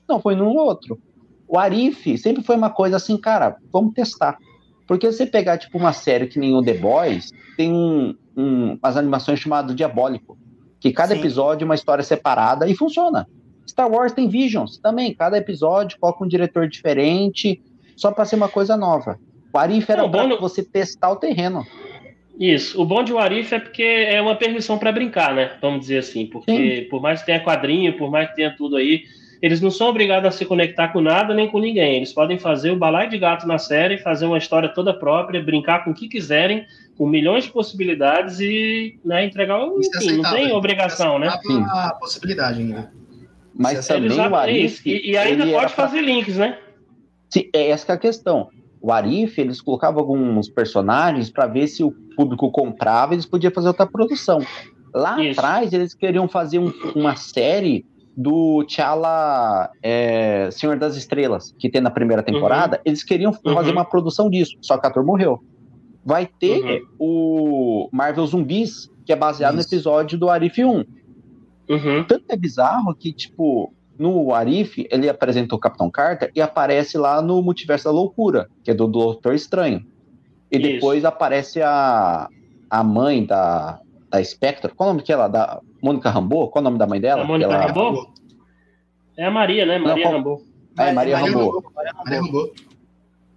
Não foi nenhum outro. O Arif sempre foi uma coisa assim, cara, vamos testar. Porque você pegar, tipo, uma série que nem o The Boys, tem um, um, umas animações chamadas Diabólico. Que cada Sim. episódio é uma história separada e funciona. Star Wars tem Visions também, cada episódio coloca um diretor diferente, só para ser uma coisa nova. O Arif era para no... você testar o terreno. Isso. O bom de Warif é porque é uma permissão para brincar, né? Vamos dizer assim. Porque Sim. por mais que tenha quadrinho, por mais que tenha tudo aí, eles não são obrigados a se conectar com nada nem com ninguém. Eles podem fazer o balai de gato na série, fazer uma história toda própria, brincar com o que quiserem, com milhões de possibilidades e né, entregar o é enfim, não tem obrigação, né? Sim. A possibilidade, né? Mas é também o é Arif. E, e ainda pode pra- fazer links, né? Sim, é essa que é a questão. O Arif, eles colocavam alguns personagens para ver se o público comprava, eles podiam fazer outra produção. Lá Isso. atrás, eles queriam fazer um- uma série do T'Challa é, Senhor das Estrelas, que tem na primeira temporada. Eles queriam fazer Uhum. uma produção disso, só que o ator morreu. Vai ter Uhum. o Marvel Zumbis, que é baseado Isso. no episódio do Arif 1. Uhum. Tanto é bizarro que, tipo, no Arif, ele apresenta o Capitão Carter e aparece lá no Multiverso da Loucura, que é do Doutor Estranho. E Isso. depois aparece a, a mãe da, da Spectre. Qual o nome que ela? Da Mônica Rambeau? Qual o nome da mãe dela? A Mônica ela- Rambeau? É a Maria, né? Maria qual- Rambo. É, Maria Maria Rambeau. Maria Rambo.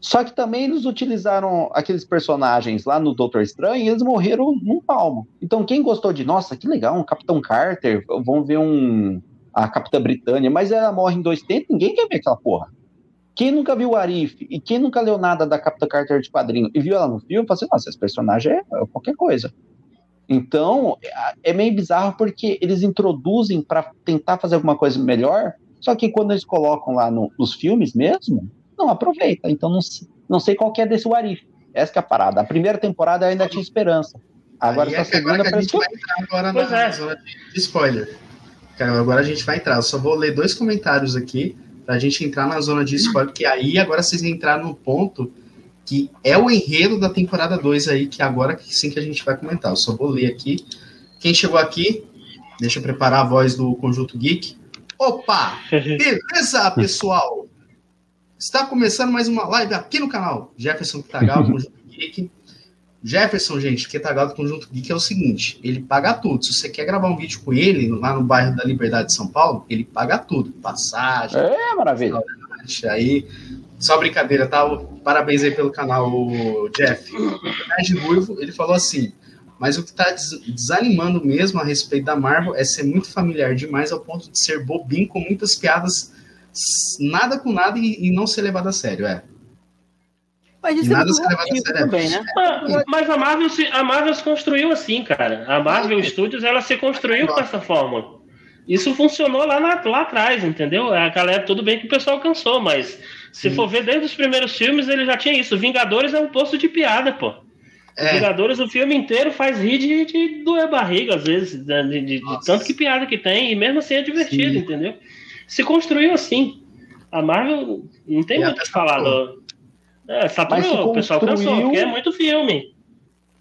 Só que também eles utilizaram aqueles personagens lá no Doutor Estranho e eles morreram num palmo. Então quem gostou de, nossa, que legal, um Capitão Carter, vamos ver um a Capitã Britânia, mas ela morre em dois tempos, ninguém quer ver aquela porra. Quem nunca viu o Arif e quem nunca leu nada da Capitã Carter de quadrinho e viu ela no filme, fala assim, nossa, esse personagem é qualquer coisa. Então, é meio bizarro porque eles introduzem para tentar fazer alguma coisa melhor, só que quando eles colocam lá no- nos filmes mesmo, não aproveita. Então não, não sei qual que é desse Warif. Essa que é a parada. A primeira temporada eu ainda tinha esperança. Agora essa é agora segunda que a gente vai entrar agora Pois na é. zona de spoiler. Cara, agora a gente vai entrar. Eu só vou ler dois comentários aqui pra gente entrar na zona de spoiler, porque aí agora vocês entraram no ponto que é o enredo da temporada 2 aí, que agora sim que a gente vai comentar. Eu só vou ler aqui. Quem chegou aqui, deixa eu preparar a voz do Conjunto Geek. Opa! Beleza, pessoal? Está começando mais uma live aqui no canal. Jefferson Kitagal, Conjunto Geek. Jefferson, gente, Kitagal do Conjunto Geek é o seguinte: ele paga tudo. Se você quer gravar um vídeo com ele lá no bairro da Liberdade de São Paulo, ele paga tudo. Passagem, É, maravilha. aí. Só brincadeira, tá? Parabéns aí pelo canal, o Jeff. O Nerd Ruivo, ele falou assim: mas o que tá des- desanimando mesmo a respeito da Marvel é ser muito familiar demais ao ponto de ser bobinho com muitas piadas, nada com nada e, e não ser levado a sério, é. Mas isso E é nada muito se leva a sério. também, né? Mas, mas a Marvel, se, a Marvel se construiu assim, cara. A Marvel Studios ela se construiu com essa forma. Isso funcionou lá, na- lá atrás, entendeu? A galera, tudo bem que o pessoal cansou, mas se Sim. for ver desde os primeiros filmes, ele já tinha isso. Vingadores é um poço de piada, pô. É, Vingadores, o filme inteiro faz rir de, de doer a barriga, às vezes, né, de, de- de tanto que piada que tem, e mesmo assim é divertido, Sim. entendeu? Se construiu assim. A Marvel não tem E muito o que falar. Do... É, saturou, o pessoal cansou, construiu- porque é muito filme.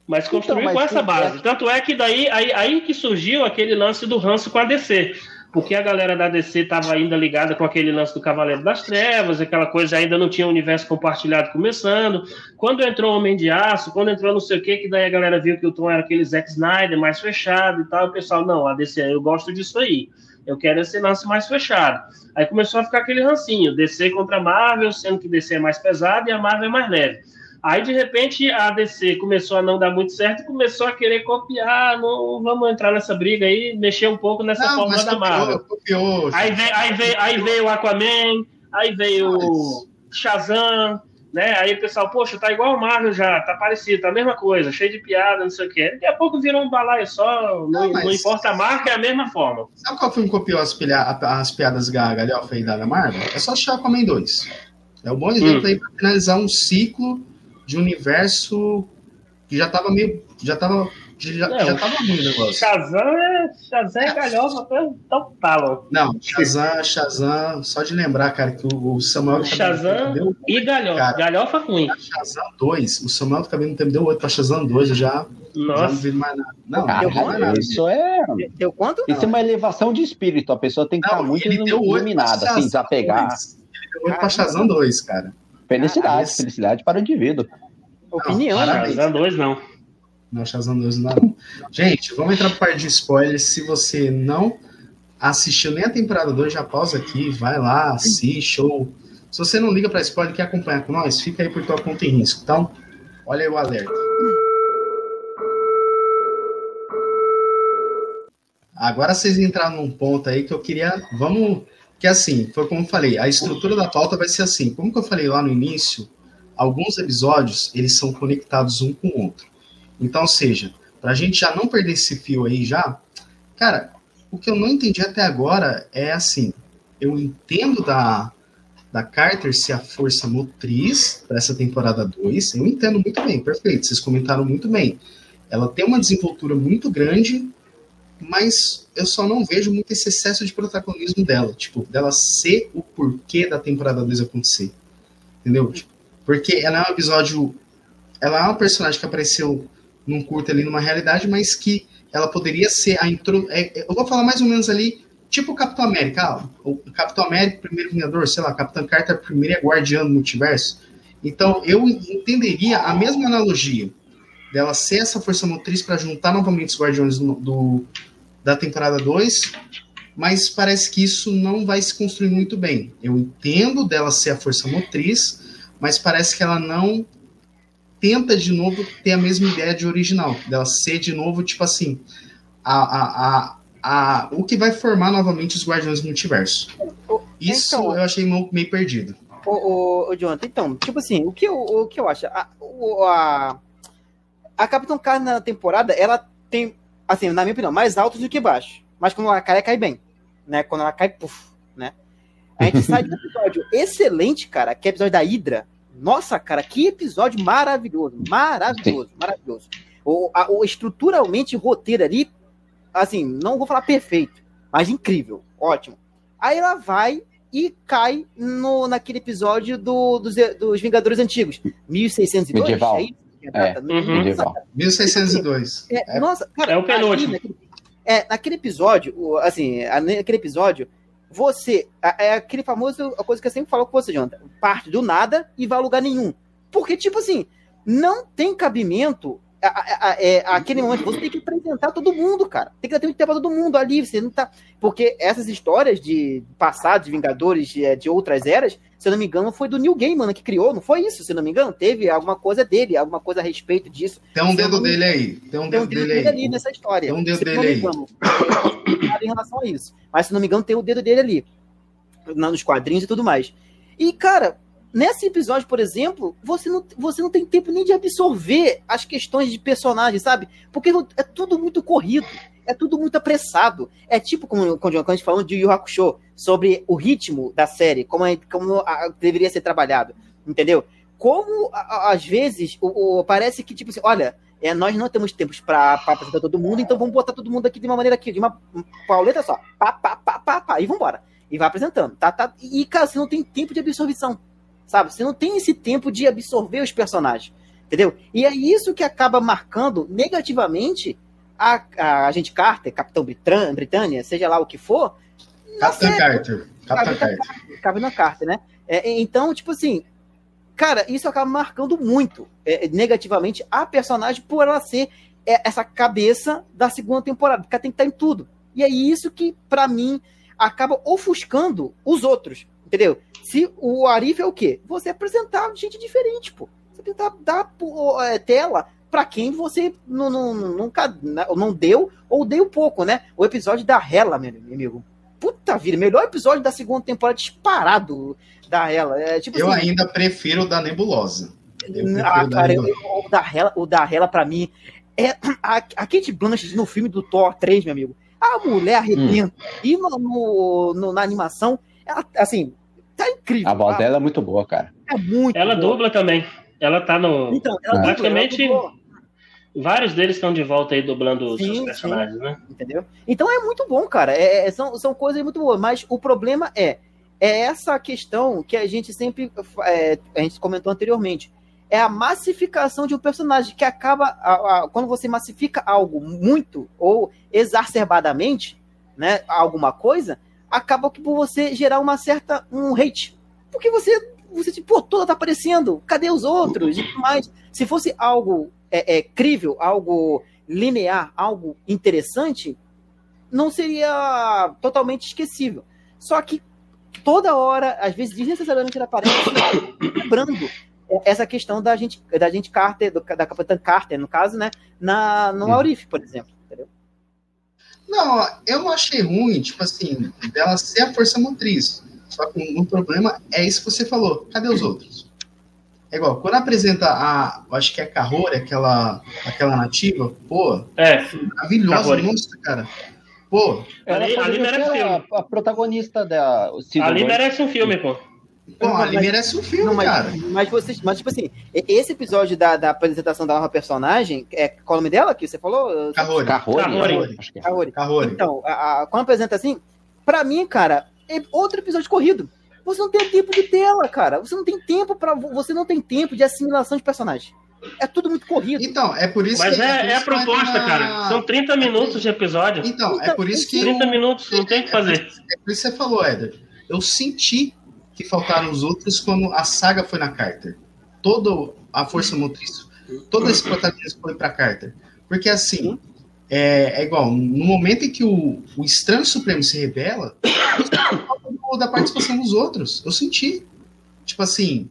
Mas Então, construiu mas com essa base. Tanto é que daí aí, aí que surgiu aquele lance do ranço com a DC. Porque a galera da DC estava ainda ligada com aquele lance do Cavaleiro das Trevas, aquela coisa ainda não tinha universo compartilhado começando. Quando entrou o Homem de Aço, quando entrou não sei o que, que daí a galera viu que o tom era aquele Zack Snyder mais fechado e tal, o pessoal, não, a DC, eu gosto disso aí. Eu quero esse lance mais fechado. Aí começou a ficar aquele rancinho, DC contra Marvel, sendo que DC é mais pesado e a Marvel é mais leve. Aí, de repente, a DC começou a não dar muito certo e começou a querer copiar, não vamos entrar nessa briga aí, mexer um pouco nessa não, fórmula mas da Marvel. copiou. Aí veio, aí, veio, aí veio o Aquaman, aí veio o Shazam, né? Aí o pessoal, poxa, tá igual o Marvel já, tá parecido, tá a mesma coisa, cheio de piada, não sei o quê. Daqui a pouco virou um balaio só, não, Não, mas- não importa a marca, é a mesma forma. Sabe qual filme copiou as, pilha- as piadas ga- galhofa aí da Marvel? É só assistir Aquaman 2. É um bom exemplo Hum. aí pra finalizar um ciclo de universo que já tava meio. Já tava. Já, É, já tava ruim o negócio. Shazam é, Shazam é galhofa até o talo. Não, Shazam, Shazam, só de lembrar, cara, que o o Samuel do Shazam deu e galhofa. Cara. Galhofa ruim. Shazam 2, o Samuel do Cabelo Tempo deu 8 pra Shazam 2, eu já, já não Nossa. vi mais nada. Não, Cara, não mais nada. isso é, Deu quanto? isso é uma elevação de espírito. A pessoa tem que estar Não, muito ele deu 8 pra iluminada, assim, desapegar. 2. Ele deu 8 pra Shazam 2, cara. Felicidade, esse- felicidade para o indivíduo. Opinião, Não, né? parabéns. Shazam 2 não. Não, Shazam 2 não. Gente, vamos entrar para parte de spoilers. Se você não assistiu nem a temporada 2, já pausa aqui, vai lá, assiste. Ou se você não liga para spoiler e quer acompanhar com nós, fica aí por tua conta em risco. Então, olha aí o alerta. Agora vocês entraram num ponto aí que eu queria. Vamos. Que assim, foi como eu falei, a estrutura da pauta vai ser assim. Como que eu falei lá no início, alguns episódios eles são conectados um com o outro. Então, ou seja, pra gente já não perder esse fio aí já, cara, o que eu não entendi até agora é assim, eu entendo da, da Carter ser a força motriz para essa temporada 2, eu entendo muito bem, perfeito, vocês comentaram muito bem. Ela tem uma desenvoltura muito grande, mas eu só não vejo muito esse excesso de protagonismo dela, tipo, dela ser o porquê da temporada 2 acontecer. Entendeu? Tipo, porque ela é um episódio. Ela é uma personagem que apareceu num curto ali numa realidade, mas que ela poderia ser a intro. É, eu vou falar mais ou menos ali, tipo o Capitão América. Ah, o Capitão América, primeiro Vingador, sei lá, Capitão Carter, primeiro guardiã do multiverso. Então eu entenderia a mesma analogia dela ser essa força motriz para juntar novamente os Guardiões do, do da temporada 2, mas parece que isso não vai se construir muito bem. Eu entendo dela ser a força motriz, mas parece que ela não tenta de novo ter a mesma ideia de original, dela ser de novo, tipo assim, a, a, a, a o que vai formar novamente os Guardiões do Multiverso. Isso então, eu achei meio, perdido. O, o, o Jonathan, então, tipo assim, o que eu, o que eu acho? A, a, a Capitão Carter na temporada, ela tem, assim, na minha opinião, mais altos do que baixos. Mas quando ela cai, ela cai bem. Né? Quando ela cai, puf, né? A gente sai de um episódio excelente, cara, que é o episódio da Hydra. Nossa, cara, que episódio maravilhoso. Maravilhoso, Sim. maravilhoso. O, a, o, estruturalmente, o roteiro ali, assim, não vou falar perfeito, mas incrível, ótimo. Aí ela vai e cai no, naquele episódio do, dos, dos Vingadores Antigos. 1602, Medieval. é isso? É, uhum. 1602. É, nossa, cara, é o penúltimo. Naquele, é, naquele episódio, assim, naquele episódio, você. É aquele famoso a coisa que eu sempre falo com você, Jonathan. Parte do nada e vai a lugar nenhum. Porque, tipo assim, não tem cabimento a, a, é, aquele momento, você tem que apresentar todo mundo, cara. Tem que ter um tempo pra todo mundo ali. Você não tá. Porque essas histórias de passado, de Vingadores, de, de, outras eras, se eu não me engano, foi do Neil Gaiman que criou, não foi isso? Se eu não me engano, teve alguma coisa dele, alguma coisa a respeito disso. Tem um dedo dele aí. Tem um dedo, tem um dedo dele, ali nessa história. Tem um dedo dele aí. Engano, em relação a isso. Mas se não me engano, tem o dedo dele ali. Nos quadrinhos e tudo mais. E, cara, Nesse episódio, por exemplo, você não, você não tem tempo nem de absorver as questões de personagem, sabe? Porque é tudo muito corrido, é tudo muito apressado. É tipo como quando a gente falou de Yu Hakusho, sobre o ritmo da série, como, é, como a, deveria ser trabalhado, entendeu? Como, a, às vezes, o, o, parece que, tipo assim, olha, é, nós não temos tempos para apresentar todo mundo, então vamos botar todo mundo aqui de uma maneira aqui, de uma pauleta só, pá, pá, pá, pá, pá, e vambora. E vai apresentando, tá, tá? E, cara, você não tem tempo de absorção sabe? Você não tem esse tempo de absorver os personagens, entendeu? E é isso que acaba marcando negativamente a, a agente Carter, Capitão Britânia, Britânia, seja lá o que for. Capitão Carter. Capitão Carter. Capitão Carter, né? É, então, tipo assim, cara, isso acaba marcando muito é, negativamente a personagem por ela ser é, essa cabeça da segunda temporada, porque ela tem que estar em tudo. E é isso que, para mim, acaba ofuscando os outros, entendeu? Se o Arif é o quê? Você apresentar gente diferente, pô. Você tentar dar é, tela para quem você não, não, nunca não deu ou deu pouco, né? O episódio da Hela, meu amigo. Puta vida, melhor episódio da segunda temporada disparado da Hela. É, tipo eu assim, ainda prefiro o da Nebulosa. Ah, cara, eu, o da Hela, o da Hela para mim é a, a Kate Blanchett no filme do Thor 3, meu amigo. A mulher arrebenta. Hum. E no, no, no, na animação, ela, assim, Tá incrível. A voz dela é muito boa, cara. É muito Ela boa. dubla também. Ela tá no. Então, ela praticamente. Dubla, vários deles estão de volta aí dublando sim, seus personagens, sim. né? Entendeu? Então é muito bom, cara. É, é, são, são coisas muito boas. Mas o problema é. É essa questão que a gente sempre. É, a gente comentou anteriormente. É a massificação de um personagem que acaba. A, a, quando você massifica algo muito ou exacerbadamente, né? Alguma coisa, acaba que por você gerar uma certa um hate. Porque você, você tipo, pô, toda tá aparecendo, cadê os outros e mais. Se fosse algo é, é, crível, algo linear, algo interessante, não seria totalmente esquecível. Só que toda hora, às vezes desnecessariamente ele aparece lembrando essa questão da gente, da gente Carter, do, da Capitã Carter, no caso, né, na, no Aurif, por exemplo. Não, eu não achei ruim, tipo assim, dela ser a força motriz. Só que um problema é isso que você falou. Cadê os outros? É igual, quando apresenta a. Acho que é a Kahori, aquela, aquela nativa, pô, É, maravilhosa, nossa, cara. Pô, Ela Ali- ali merece ser a, filme. a protagonista da ali merece um filme, pô. Pô Mas- ali merece um filme, Não, mas, cara. mas vocês, mas tipo assim, esse episódio da, da apresentação da nova personagem, é, qual é o nome dela que você falou? É. Kaori. Kahori. Então, a, a- quando apresenta assim, pra mim, cara, é outro episódio corrido. Você não tem tempo de tela, cara. Você não tem tempo para você não tem tempo de assimilação de personagem. É tudo muito corrido. Então, é por isso Mas que. por é, é a proposta, na- cara. São 30 minutos de episódio. Então, é por isso que. 30 minutos, não tem o que fazer. É por isso que você falou, Éder. Eu senti que faltaram os outros quando a saga foi na Carter. Toda a força motriz, todo esse protagonismo foi pra Carter. Porque assim, é, é igual, no momento em que o, o Estranho Supremo se revela, da participação dos outros. Eu senti. Tipo assim,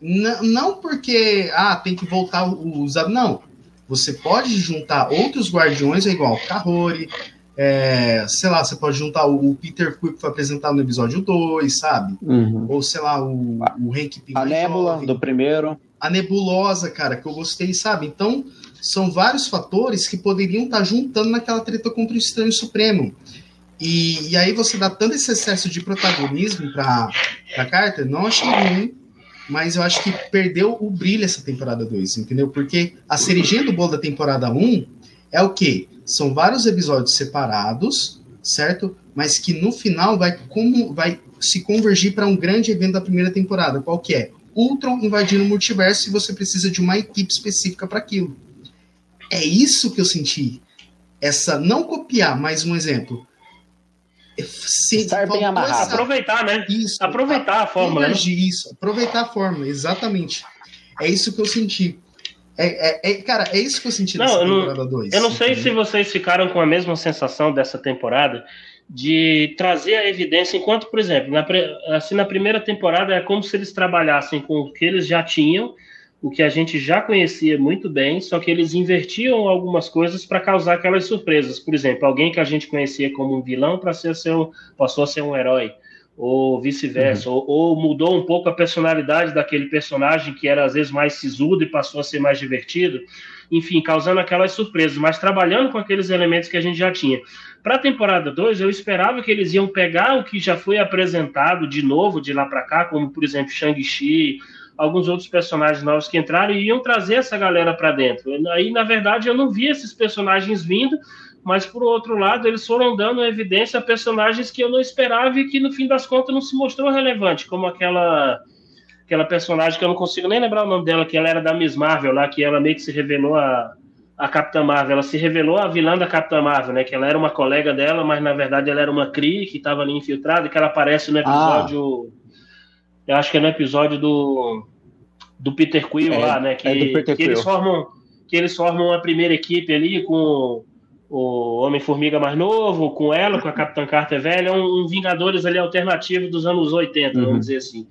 não porque ah, tem que voltar os. Não. Você pode juntar outros guardiões, é igual Kahori, é, sei lá, você pode juntar o, Peter Quill que foi apresentado no episódio 2, sabe? Uhum. Ou sei lá, o, o Hank Pym. A jovem, do primeiro. A nebulosa, cara, que eu gostei, sabe? Então, são vários fatores que poderiam estar juntando naquela treta contra o Estranho Supremo. E, e aí você dá tanto esse excesso de protagonismo pra, pra Carter, não achei ruim, mas eu acho que perdeu o brilho essa temporada 2, entendeu? Porque a cerejinha do bolo da temporada 1 é o quê? São vários episódios separados, certo? Mas que no final vai, como, vai se convergir para um grande evento da primeira temporada. Qual que é? Ultron invadindo o multiverso e você precisa de uma equipe específica para aquilo. É isso que eu senti. Essa não copiar, mais um exemplo. Se, Estar bem amarrado. essa- Aproveitar, né? isso, Aproveitar a fórmula, né? Isso, aproveitar a fórmula, exatamente. É isso que eu senti. É, é- é- cara, é isso que eu senti Não, nessa temporada 2. Eu não sei se vocês ficaram com a mesma sensação dessa temporada de trazer a evidência, enquanto, por exemplo, na, assim, na primeira temporada é como se eles trabalhassem com o que eles já tinham, o que a gente já conhecia muito bem, só que eles invertiam algumas coisas para causar aquelas surpresas. Por exemplo, alguém que a gente conhecia como um vilão para ser seu, passou a ser um herói, ou vice-versa, ou, ou mudou um pouco a personalidade daquele personagem que era às vezes mais sisudo e passou a ser mais divertido enfim, causando aquelas surpresas, mas trabalhando com aqueles elementos que a gente já tinha. Para a temporada 2, eu esperava que eles iam pegar o que já foi apresentado de novo de lá para cá, como por exemplo Shang-Chi, alguns outros personagens novos que entraram e iam trazer essa galera para dentro. Aí, na verdade, eu não vi esses personagens vindo, mas por outro lado, eles foram dando evidência a personagens que eu não esperava e que no fim das contas não se mostrou relevante, como aquela aquela personagem que eu não consigo nem lembrar o nome dela, que ela era da Miss Marvel lá, que ela meio que se revelou a, a Capitã Marvel. Ela se revelou a vilã da Capitã Marvel, né? Que ela era uma colega dela, mas na verdade ela era uma Kree que estava ali infiltrada, que ela aparece no episódio. Eu acho que é no episódio do, do Peter Quill É, lá, né? Que, é do Peter que eles formam que eles formam uma primeira equipe ali com o Homem-Formiga mais novo, com ela, com a Capitã Carter velha, um, um Vingadores ali alternativo dos anos 80, Uhum. vamos dizer assim.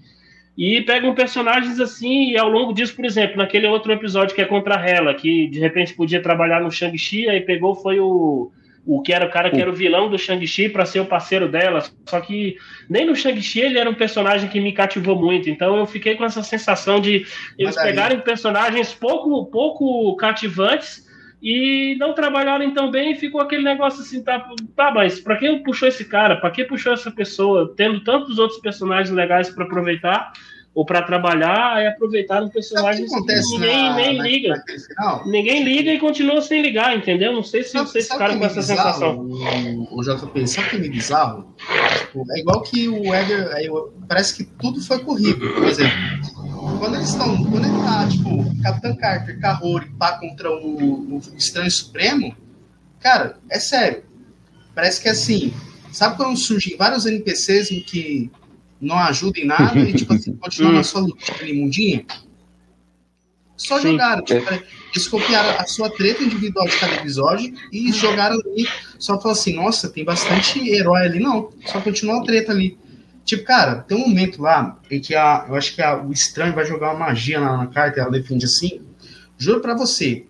E pegam personagens assim, e ao longo disso, por exemplo, naquele outro episódio que é contra a Hela, que de repente podia trabalhar no Shang-Chi, aí pegou foi o, o que era o cara que era o vilão do Shang-Chi para ser o parceiro dela. Só que nem no Shang-Chi ele era um personagem que me cativou muito. Então eu fiquei com essa sensação de eles pegarem personagens pouco, pouco cativantes e não trabalharem tão bem e ficou aquele negócio assim, tá, tá mas pra que puxou esse cara? Pra que puxou essa pessoa? Tendo tantos outros personagens legais para aproveitar ou para trabalhar, aí aproveitaram que personagens acontece que ninguém na, nem na- liga. final? Ninguém liga e continua sem ligar, entendeu? Não sei se Sabe- vocês sabe ficaram o com que é essa bizarro, sensação. O, o JP, sabe o que é bizarro? Tipo, é igual que o Eder. Parece que tudo foi corrido. Por exemplo, quando eles estão. Quando ele tá, tipo, Capitã Carter, Kahori, pá contra o, o Estranho Supremo, cara, é sério. Parece que assim. Sabe quando surgem vários NPCs em que não ajudam em nada e, tipo assim, continuam na sua luta, tipo, ali, mundinha? Só Sim. jogaram, tipo, eles copiaram a sua treta individual de cada episódio e jogaram ali. Só falou assim, nossa, tem bastante herói ali. Não, só continua a treta ali. Tipo, cara, tem um momento lá em que a, eu acho que a- o estranho vai jogar uma magia na, na carta e ela defende assim. Juro pra você,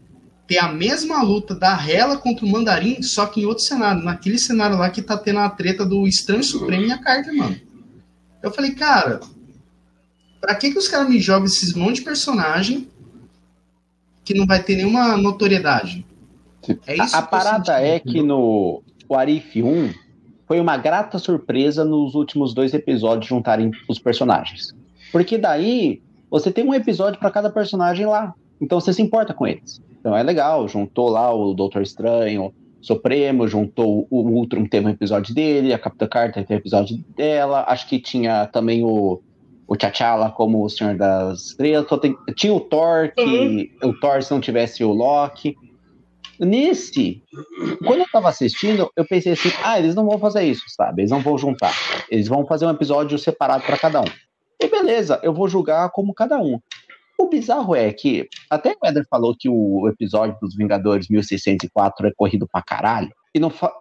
tem a mesma luta da Hela contra o Mandarim, só que em outro cenário. Naquele cenário lá que tá tendo a treta do estranho supremo e a carta, mano. Eu falei, cara, Pra que, que os caras me jogam esses monte de personagem que não vai ter nenhuma notoriedade? É isso a, a parada é que no Arif 1 foi uma grata surpresa nos últimos dois episódios juntarem os personagens. Porque daí você tem um episódio para cada personagem lá. Então você se importa com eles. Então é legal, juntou lá o Doutor Estranho, Supremo, juntou o Ultron, teve um episódio dele, a Capitã Carter teve um episódio dela, acho que tinha também o, o T'Challa como o Senhor das Estrelas, tinha o Thor, que uhum. o Thor se não tivesse o Loki. Nesse, quando eu tava assistindo, eu pensei assim: ah, eles não vão fazer isso, sabe? Eles não vão juntar. Eles vão fazer um episódio separado para cada um. E beleza, eu vou julgar como cada um. O bizarro é que, até o Eder falou que o episódio dos Vingadores 1604 é corrido pra caralho, e não fa...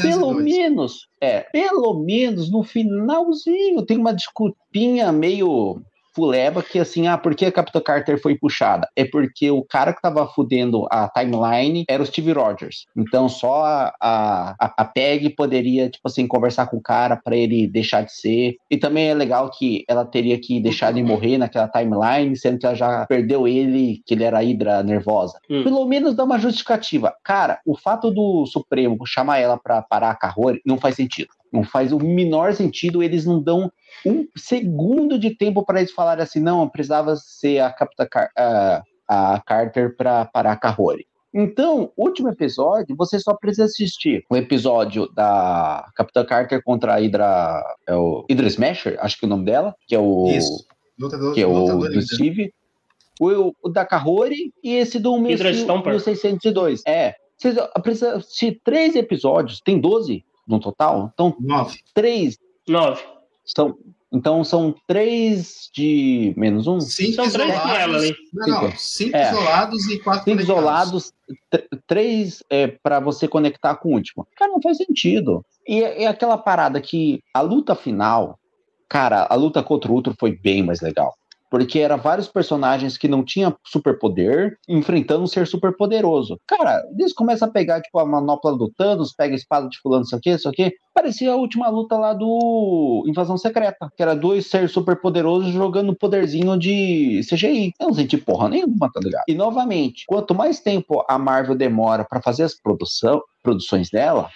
Pelo menos, é, pelo menos no finalzinho tem uma desculpinha meio fuleba que assim, ah, por que a Capitã Carter foi puxada? É porque o cara que tava fudendo a timeline era o Steve Rogers. Então só a, a, a Peg poderia, tipo assim, conversar com o cara para ele deixar de ser. E também é legal que ela teria que deixar de morrer naquela timeline, sendo que ela já perdeu ele, que ele era Hydra nervosa. Hum. Pelo menos dá uma justificativa. Cara, o fato do Supremo chamar ela para parar a Carrori não faz sentido. Não faz o menor sentido, eles não dão um segundo de tempo para eles falarem assim, não, precisava ser a Capitã Car a, a Carter para parar a Carrori. Então, último episódio, você só precisa assistir o episódio da Capitã Carter contra a Hydra, é o Hydra Smasher, acho que é o nome dela, que é o Isso. Lutador, que é o do Steve, o, o, da Carrori e esse do 1602. É, você precisa assistir três episódios, tem 12 no total? Então, nove. Três. Nove. São, então são três de menos um? Cinco são três isolados. Três não, não, cinco é. isolados e quatro Cinco isolados, três é, para você conectar com o último. Cara, não faz sentido. E é, é aquela parada que a luta final, cara, a luta contra o Ultron foi bem mais legal porque era vários personagens que não tinham superpoder enfrentando um ser superpoderoso. Cara, eles começam a pegar, tipo, a manopla do Thanos, pega a espada de fulano, isso aqui, isso aqui. Parecia a última luta lá do Invasão Secreta, que era dois seres superpoderosos jogando poderzinho de CGI. Eu não senti porra nenhuma, tá ligado? E, novamente, quanto mais tempo a Marvel demora para fazer as produção, produções dela,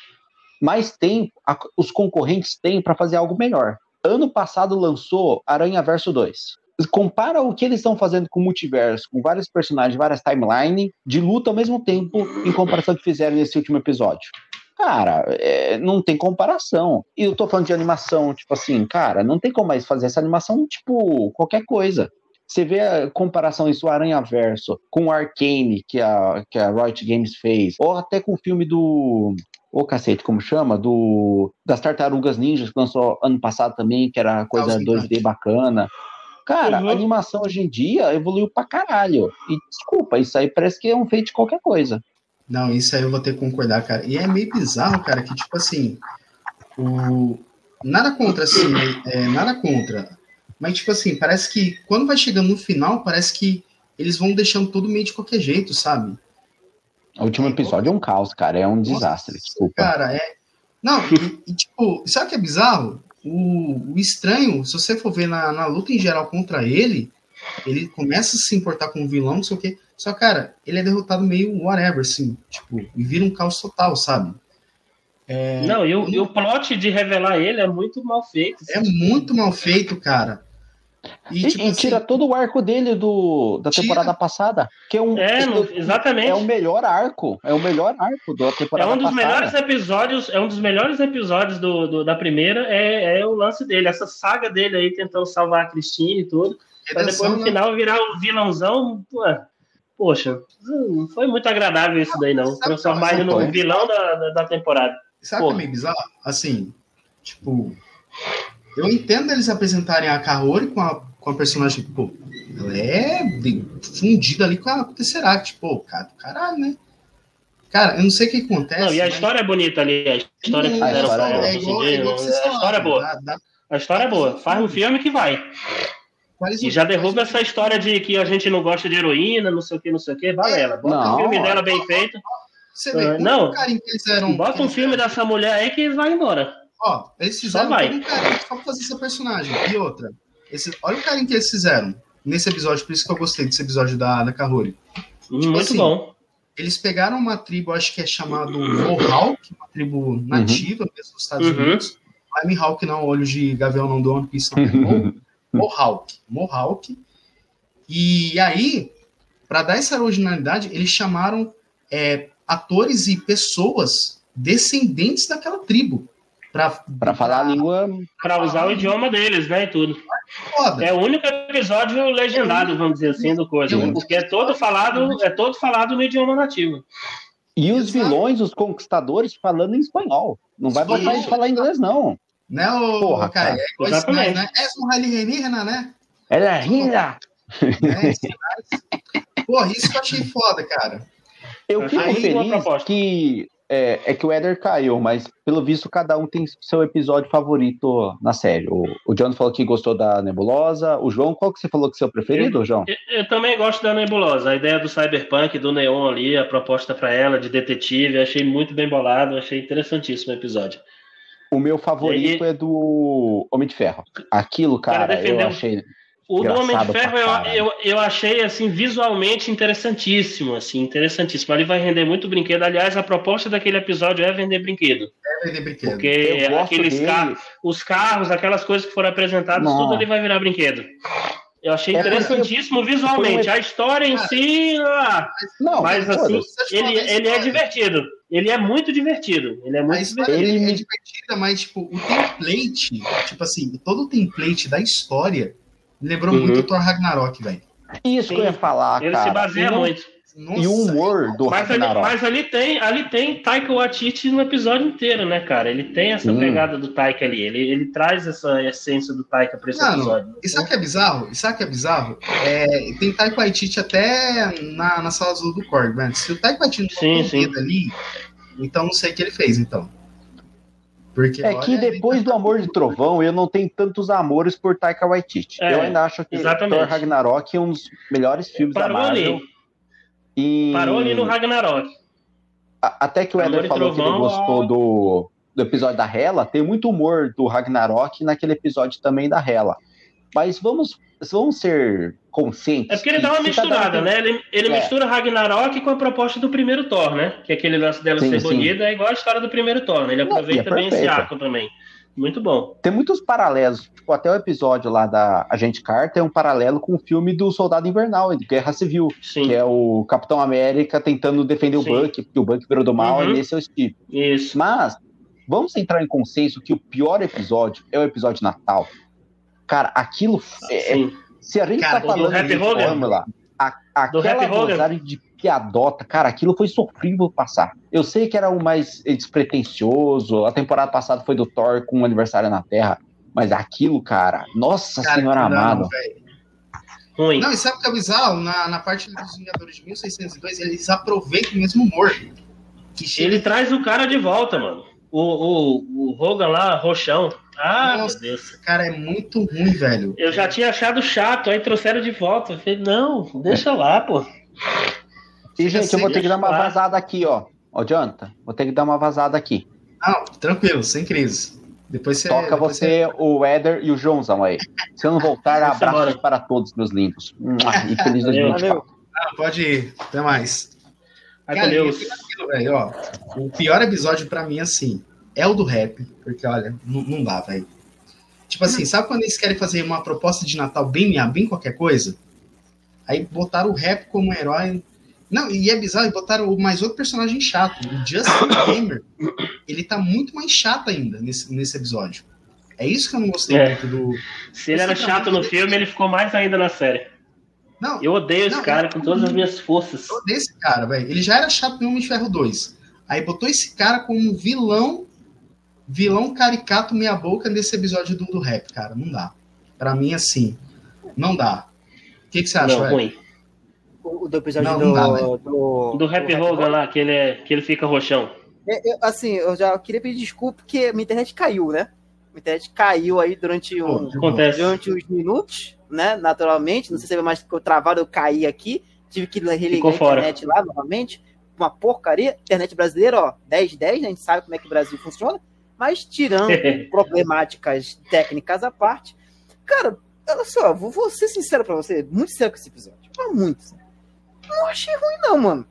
mais tempo a, os concorrentes têm para fazer algo melhor. Ano passado lançou Aranha Verso 2 compara o que eles estão fazendo com o multiverso, com vários personagens, várias timelines, de luta ao mesmo tempo, em comparação que fizeram nesse último episódio. Cara, é, não tem comparação. E eu tô falando de animação, tipo assim, cara, não tem como mais fazer essa animação, tipo, qualquer coisa. Você vê a comparação isso, o Aranha Verso, com o Arcane, que a, que a Riot Games fez, ou até com o filme do. Ô cacete, como chama? Do, das Tartarugas Ninjas, que lançou ano passado também, que era coisa 2D bacana. Cara, uhum. a animação hoje em dia evoluiu pra caralho. E desculpa, isso aí parece que é um feito de qualquer coisa. Não, isso aí eu vou ter que concordar, cara. E é meio bizarro, cara, que tipo assim, o... nada contra, assim, é, nada contra. Mas, tipo assim, parece que quando vai chegando no final, parece que eles vão deixando tudo meio de qualquer jeito, sabe? O último episódio é um caos, cara. É um Nossa, desastre, desculpa. Cara, é. Não, e, e, tipo, sabe o que é bizarro? O, o estranho, se você for ver na, na luta em geral contra ele, ele começa a se importar com o vilão, não sei o quê. Só, cara, ele é derrotado meio whatever, assim, tipo, e vira um caos total, sabe? É, não, e o, e o plot de revelar ele é muito mal feito. É muito mal feito, cara. E, tipo, e assim, tira todo o arco dele do, da tira. temporada passada. Que é um, é, exatamente. É o melhor arco. É o melhor arco da temporada É um dos passada. melhores episódios. É um dos melhores episódios do, do, da primeira. É, é o lance dele, essa saga dele aí tentando salvar a Cristina e tudo. Pra depois no né? final virar o um vilãozão. poxa, não foi muito agradável isso daí, não. Transformar ele no vilão da, da, da temporada. Sabe o que é meio bizarro? Assim, tipo, eu entendo eles apresentarem a Kaori com a, com a personagem, pô, ela é fundida ali com a, com Tesseract, pô, cara do caralho, né? Cara, eu não sei o que acontece. Não, e a mas... história é bonita ali, a história que fizeram é, é, igual, é igual a história é boa. Dá, dá... A história é boa. Faz um filme que vai. e já derruba essa história de que a gente não gosta de heroína, não sei o que, não sei o que. Vai ela. Bota não, um filme dela bem feito. Você vê, uh, não, bota um filme dessa mulher aí que vai embora. Ó, eles fizeram um carinho só pra fazer essa personagem. E outra, Esse, olha o carinho que eles fizeram nesse episódio, por isso que eu gostei desse episódio da, da Kahori. Hum, Muito assim, bom. Eles pegaram uma tribo, acho que é chamado Mohawk, uma tribo nativa uhum. mesmo dos Estados uhum. Unidos. Não é Mihawk, não, olhos de gavião não do One Piece, não. É Mohawk. Mohawk. E aí, para dar essa originalidade, eles chamaram é, atores e pessoas descendentes daquela tribo. Para falar a língua. Para usar o idioma deles, né? E tudo. Foda. É o único episódio legendado, vamos dizer assim, do coisa. Sim. Porque é todo falado, é todo falado no idioma nativo. E os vilões, os conquistadores, falando em espanhol. Não vai botar eles falar inglês, não. Né, o Porra, cara? É, Exatamente. Né? É um alienígena, né? Ela é linda! É, Porra, isso que eu achei foda, cara. Eu fico feliz que é, é, que o Éder caiu, mas pelo visto cada um tem seu episódio favorito na série. O, o John falou que gostou da Nebulosa. O João, qual que você falou que é seu preferido, eu, João? Eu, eu, também gosto da Nebulosa. A ideia do Cyberpunk, do Neon ali, a proposta para ela de detetive, achei muito bem bolado, achei interessantíssimo o episódio. O meu favorito aí, é do Homem de Ferro. Aquilo, cara, cara eu achei. O do Homem de Ferro eu, eu, eu, achei assim visualmente interessantíssimo, assim, interessantíssimo. Ali vai render muito brinquedo. Aliás, a proposta daquele episódio é vender brinquedo. É vender brinquedo. Porque aqueles carros, os carros, aquelas coisas que foram apresentadas, Não. tudo ali vai virar brinquedo. Eu achei é interessantíssimo visualmente. A história em si, ah, não, mas assim, ele, ele é divertido. Ele é muito divertido. Ele é muito divertido. Ele é divertida, mas tipo, o template, tipo assim, todo o template da história Lembrou uhum. muito o Thor Ragnarok, velho. Isso Sim. que eu ia falar, Ele cara. se baseia e muito. Nossa, e o humor do mas Ragnarok. Ali, mas ali tem, ali tem Taika Waititi no episódio inteiro, né, cara? Ele tem essa hum. pegada do Taika ali. Ele, ele traz essa essência do Taika pra esse Mano, episódio. E sabe o que é bizarro? E sabe o que é bizarro? É, tem Taika Waititi até na, na sala azul do Korg, mano. Se o Taika Waititi não sim, sim. ali, então não sei o que ele fez, então. Porque, é que depois do Amor de Trovão, eu não tenho tantos amores por Taika Waititi. É, eu ainda acho que exatamente. Thor Ragnarok é um dos melhores filmes Parou da Marvel. Ali. E... Parou ali no Ragnarok. A, até que o Eder falou Trovão, que ele gostou do, do episódio da Hela, tem muito humor do Ragnarok naquele episódio também da Hela. Mas vamos, vamos ser conscientes. É porque ele dá uma misturada, tá né? Ele, ele é. mistura Ragnarok com a proposta do primeiro Thor, né? Que é aquele lance dela sim, ser sim. bonita, é igual a história do primeiro Thor, né? Ele aproveita é bem esse arco também. Muito bom. Tem muitos paralelos, tipo, até o episódio lá da Agente Carter é um paralelo com o filme do Soldado Invernal, de Guerra Civil, Sim. que é o Capitão América tentando defender Sim. o Buck, porque o Buck virou do mal, uhum. e esse é o Steve. Isso. Mas, vamos entrar em consenso que o pior episódio é o episódio Natal. Cara, aquilo é, é se a gente cara, tá falando de fórmula, a, aquela dosagem de piadota, cara, aquilo foi sofrível passar. Eu sei que era o mais despretensioso, a temporada passada foi do Thor com o aniversário na Terra, mas aquilo, cara, nossa cara, senhora amada. Ruim. Não, e sabe o que é bizarro? Na, na parte dos Vingadores de 1602, eles aproveitam o mesmo humor. Ele traz o cara de volta, mano. O, o, o Hogan lá, roxão, ah, Nossa, meu Deus. Cara, é muito ruim, velho. Eu já tinha achado chato, aí trouxeram de volta. Eu falei, não, deixa lá, pô. E, gente, eu vou ter que dar uma vazada aqui, ó. Ó, Jonathan, vou ter que dar uma vazada aqui. Não, tranquilo, sem crise. Depois você. Toca depois você, você, o Éder e o Joãozão aí. Se eu não voltar, abraços para todos, meus lindos. E feliz 2024. Não, pode ir. Até mais. Cara, Deus. Aquilo, velho, ó, o pior episódio para mim, assim, é o do rap, porque olha, não, não dá, velho. Tipo assim, sabe quando eles querem fazer uma proposta de Natal bem, bem qualquer coisa? Aí botaram o rap como herói. Não, e é bizarro, e botaram mais outro personagem chato. O Justin Gamer, ele tá muito mais chato ainda nesse, nesse episódio. É isso que eu não gostei é. muito do. Se ele era chato no filme, ele ficou mais ainda na série. Não, eu odeio esse não, cara com todas as minhas forças. Eu odeio esse cara, velho. Ele já era chato no Homem de Ferro 2. Aí botou esse cara como vilão vilão caricato meia boca nesse episódio do, do rap, cara. Não dá. Para mim, assim, não dá. O que, que você acha, não, ruim. O, do episódio não, do, não dá, do, do, do, Rap Hogan lá, que ele, é, que ele fica roxão. É, eu, assim, eu já queria pedir desculpa porque minha internet caiu, né? Minha internet caiu aí durante, um, durante uns minutos, né? Naturalmente. Não sei se é mais ficou travado, eu caí aqui. Tive que religar a internet lá novamente. Uma porcaria. Internet brasileira, ó, 10, 10, né? A gente sabe como é que o Brasil funciona. Mas tirando problemáticas técnicas à parte, cara, olha só, vou, vou ser sincero pra você, muito sincero com esse episódio. Muito. Não achei ruim, não, mano.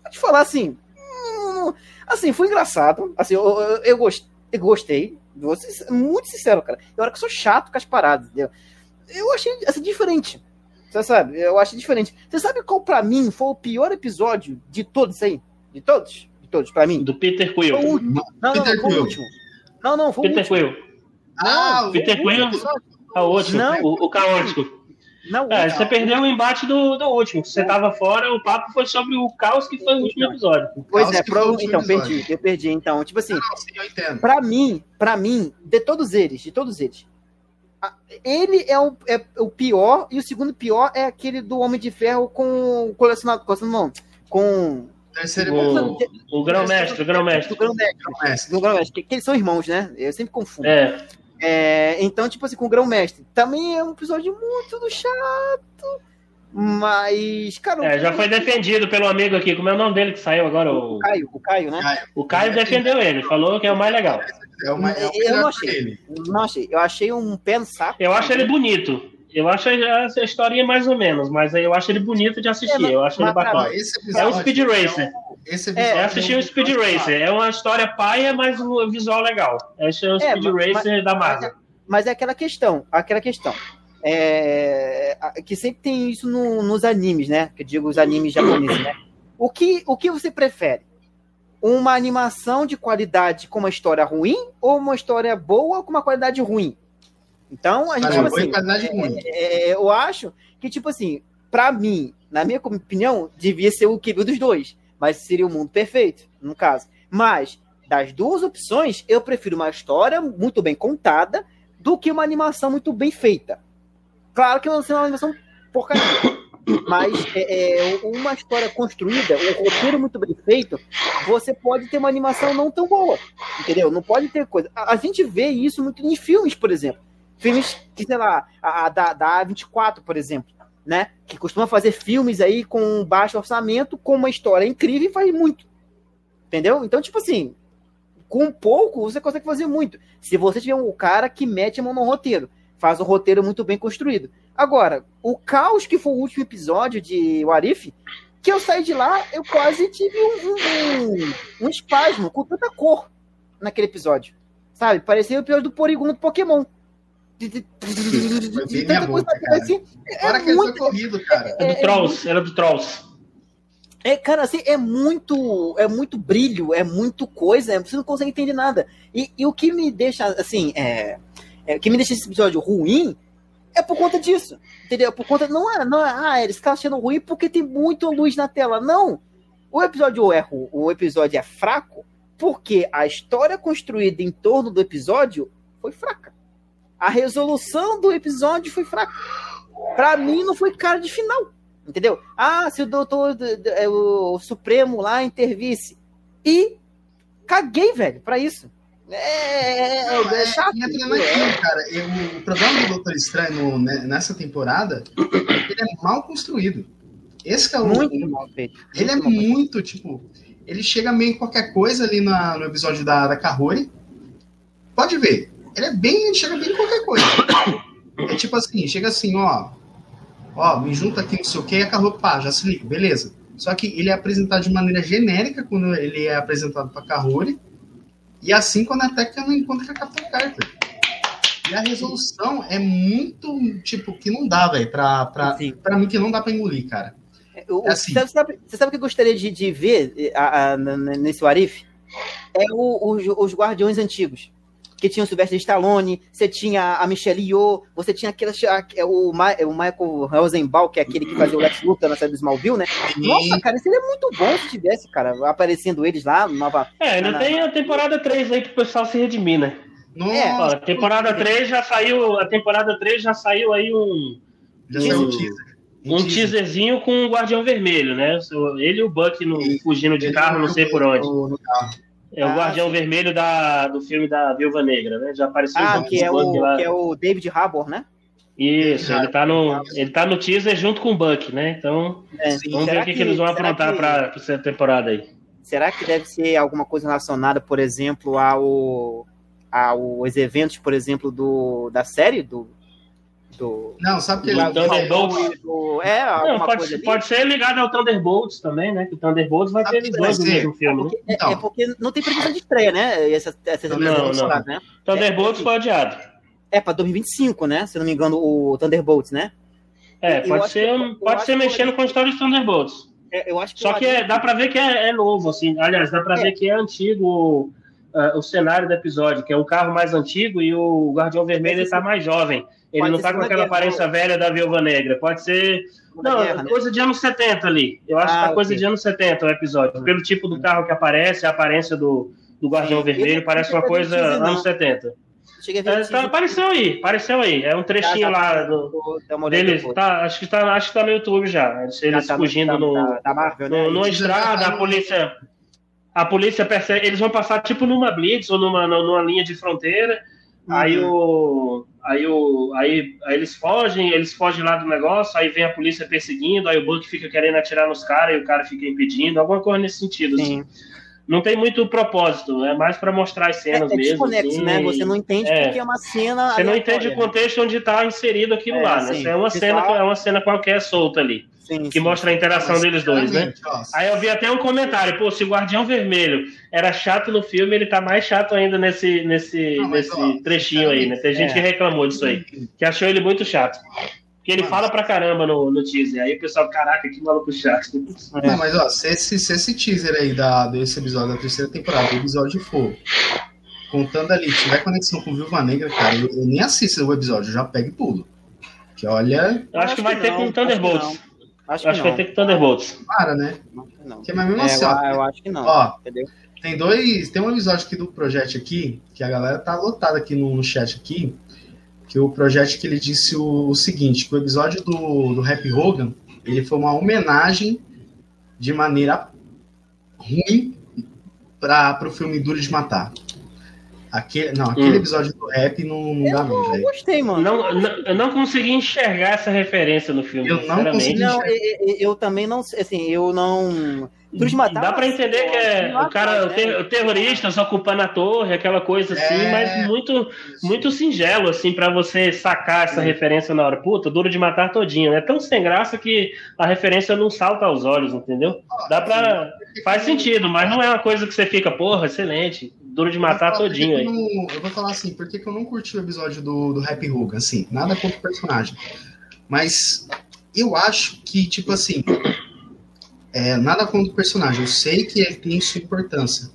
Vou te falar assim. hum, assim, foi engraçado. Assim, eu, eu, eu gostei, eu gostei. Vou ser muito sincero, cara. Eu era que eu sou chato com as paradas, entendeu? Eu achei assim, diferente. Você sabe? Eu achei diferente. Você sabe qual pra mim foi o pior episódio de todos aí? De todos? De todos, pra mim? Do Peter Quill. último. Não, não, Peter foi o último. Não, não, foi o Peter. Quill. Ah, Peter o- Quill é o último. Não. O, o caótico. Não, É, você perdeu o embate do, do último. Você tava fora, o papo foi sobre o caos que foi o último episódio. Pois é, pro... último então, episódio. perdi, eu perdi. Então, tipo assim. Pra mim, para mim, de todos eles, de todos eles, ele é o, é o pior e o segundo pior é aquele do Homem de Ferro com colecionado, colecionado não, com Terceiro O, o grão-mestre, o grão-mestre. do Grão-Mestre, Mestre. do Grão-Mestre, que, que eles são irmãos, né? Eu sempre confundo. É, É, então, tipo assim, com o Grão-Mestre, também é um episódio muito do chato, mas, cara, é, já foi defendido pelo amigo aqui. Como é o nome dele que saiu agora? o O, Caio, o Caio, né? o Caio defendeu ele, falou que é o mais legal. É uma, é o Eu não achei. ele. Não achei, eu achei um pé no saco. Eu acho ele bonito. Eu acho a a historinha mais ou menos, mas eu acho ele bonito de assistir. É, Eu acho ele mas, cara, Ó, bacana. esse É episódio, um Speed Racer. Esse É, episódio Eu assisti um o Speed episódio Racer. É uma história paia, mas o visual legal. Esse é o É, Speed mas- Racer da mas- Marvel. Mas é aquela questão, aquela questão. É, que sempre tem isso no- nos animes, né? Que eu digo os animes japoneses, né? O que, o que você prefere? Uma animação de qualidade com uma história ruim ou uma história boa com uma qualidade ruim? Então, a gente, Cara, assim, qualidade ruim. é, eu acho que, tipo assim, pra mim, na minha opinião, devia ser o equilíbrio dos dois. Mas seria o mundo perfeito, no caso. Mas, das duas opções, eu prefiro uma história muito bem contada do que uma animação muito bem feita. Claro que não é uma animação porcaria. Mas é, é, uma história construída, um roteiro muito bem feito, você pode ter uma animação não tão boa. Entendeu? Não pode ter coisa. A, a gente vê isso muito em filmes, por exemplo. Filmes que, sei lá, a, a da, da A24, por exemplo, né? Que costuma fazer filmes aí com baixo orçamento, com uma história incrível e faz muito. Entendeu? Então, tipo assim, com pouco você consegue fazer muito. Se você tiver um cara que mete a mão no roteiro, faz um roteiro muito bem construído. Agora, o caos que foi o último episódio de Warif, que eu saí de lá, eu quase tive um, um, um espasmo com tanta cor naquele episódio. Sabe? Parecia o episódio do Porygon do Pokémon. Foi bem boca, cara. Fora é que ele foi muito- corrido, cara. É do Trolls, era do Trolls. É, cara, assim, é muito, é muito brilho, é muito coisa, você não consegue entender nada. E, e o que me deixa, assim, é, é, o que me deixa esse episódio ruim é por conta disso, entendeu? Por conta, não é, não é, ah, eles estão achando ruim porque tem muita luz na tela. Não, o episódio é, ru- o episódio é fraco porque a história construída em torno do episódio foi fraca. A resolução do episódio foi fraca. Pra mim, não foi cara de final. Entendeu? Ah, se o doutor é, o Supremo lá intervisse. E caguei, velho, pra isso. É, é, Não, é é, chato. entra naquilo, cara. Eu- o problema do Doutor Estranho né, nessa temporada ele é mal construído. Esse é o. Muito mal feito. Ele é Muito tipo. Ele chega meio em qualquer coisa ali na- no episódio da, da Kahori. Pode ver. Ele é bem. Ele chega bem em qualquer coisa. É tipo assim, chega assim, ó. Ó, me junta aqui, não sei o que, e a Kahori, pá, já se liga, beleza. Só que ele é apresentado de maneira genérica quando ele é apresentado pra Kahori. E assim quando até que eu não encontro com a Capitã Carter. E a resolução é muito, tipo, que não dá, velho, pra, pra, Sim. pra mim que não dá pra engolir, cara. O- o- É assim. você, sabe, você sabe o que eu gostaria de, de ver eh, a- a- nesse Warif? É o- os, os Guardiões antigos. Que tinha o Sylvester Stallone, você tinha a Michelle Yeoh, você tinha aquele, a- o, Ma- o Michael Rosenbaum, que é aquele que fazia o Lex Luthor na série do Smallville, né? Nossa, cara, seria muito bom se tivesse, cara, aparecendo eles lá, nova. É, ainda Não. tem a temporada 3 aí pro pessoal se redimir, né? Nossa, É. Temporada 3 já saiu. A temporada 3 já saiu aí um, já saiu o um- teaser. um teaserzinho com o Guardião Vermelho, né? Ele e o Buck no, fugindo de carro, não sei por onde. É o Ah, Guardião sim. Vermelho da, do filme da Viúva Negra, né? Já apareceu Ah, o que é Buck o, lá. que é o David Harbour, né? Isso, ele tá, no, ele tá no teaser junto com o Buck, né? Então, É, vamos ver o que, que eles vão aprontar que- pra, pra essa temporada aí. Será que deve ser alguma coisa relacionada, por exemplo, ao, aos eventos, por exemplo, do, da série do do Não, sabe que Do ele. Thunderbolts. do- é, Não, alguma pode, coisa ali. pode ser ligado ao Thunderbolts também, né? Que o Thunderbolts vai Sabe ter que eles dois no mesmo filme, né? Porque- é- Então. é porque não tem previsão de estreia, né? Essa, essa Não, essa não. temporada, né? Thunderbolts É, foi adiado. É pra 2025, né? Se não me engano, o Thunderbolts, né? É, Eu pode ser, que- pode ser que- mexendo com a história dos Thunderbolts. É, eu acho que Só que é- dá pra ver que é, é novo, assim. Aliás, dá pra É. ver que é antigo ah, o cenário do episódio, que é um carro mais antigo e o Guardião Vermelho ele tá mais jovem. Ele Pode não ser tá com aquela Guerra, aparência velha da Viúva Negra. Pode ser. Não, Guerra, né? coisa de anos 70 ali. Eu acho Ah, que é coisa ok. de anos 70 o episódio. Pelo tipo do carro que aparece, a aparência do, do Guardião Sim. Vermelho, Ele- parece uma ele coisa não não. anos 70. Cheguei a ver É, tá, apareceu aí, apareceu aí. É um trechinho Já, já, lá do, uma olhada dele. Tá, acho, que tá, acho que tá no YouTube já. Eles Já tá fugindo da- no, da Marvel, né? no, já estrada, tá a no- polícia. A polícia persegue. Eles vão passar tipo numa blitz ou numa, numa linha de fronteira. Uhum. Aí o. Aí, o, aí, aí eles fogem, eles fogem lá do negócio, aí vem a polícia perseguindo, aí o Buck fica querendo atirar nos caras e o cara fica impedindo, alguma coisa nesse sentido. assim. Sim. Não tem muito propósito, é mais para mostrar as É, cenas é mesmo. desconexo, assim, né? Você não entende É. porque é uma cena. Você não entende o né? contexto onde está inserido aquilo É, lá, né? É uma, cena, só- é uma cena qualquer solta ali, Sim, que sim. mostra a interação Mas, deles dois, né? ó, Aí eu vi até um comentário, pô, se o Guardião Vermelho era chato no filme, ele tá mais chato ainda nesse, nesse, Não, nesse ó, trechinho aí, né? Tem gente é. que reclamou disso aí, que achou ele muito chato. Porque ele Mas- fala pra caramba no, no teaser. Aí o pessoal, caraca, que maluco chato. Não, mas ó, se esse, se esse teaser aí da, desse episódio da terceira temporada, o episódio for contando ali, tiver conexão com Viúva Negra, cara, eu, eu nem assisto o episódio, eu já pego e pulo. Que olha, Eu acho que vai ter não, com Thunderbolts. Acho Eu acho que vai ter com Thunderbolts. para, né? Acho que não. Que é mais mesmo É, assim, eu, eu acho que não. Ó, entendeu? Tem dois. Tem um episódio aqui do Project aqui, que a galera tá lotada aqui no, no chat aqui. Que o Project que ele disse o, o seguinte: que o episódio do, do Happy Hogan ele foi uma homenagem de maneira ruim para o filme Duro de Matar. Aquele, não, aquele Hum. episódio do rap não, não dá, não, Eu gostei, mano. Não, não- eu não consegui enxergar essa referência no filme, Eu não sinceramente. consegui. Não, eu, eu- eu também não, assim, eu não. Duro de matar. Dá pra entender que é o cara, o, ter- né? o terrorista só ocupando a torre, aquela coisa assim, É. mas muito, muito singelo, assim, pra você sacar essa referência na hora. Puta, duro de matar todinho. É tão sem graça que a referência não salta aos olhos, entendeu? Dá pra. Faz sentido, mas não é uma coisa que você fica, porra, excelente. Duro de matar todinho aí. eu, não- eu vou falar assim, por que, que eu não curti o episódio do, do Happy Hogan, assim, nada contra o personagem. Mas eu acho que, tipo assim, é, nada contra o personagem, eu sei que ele tem sua importância.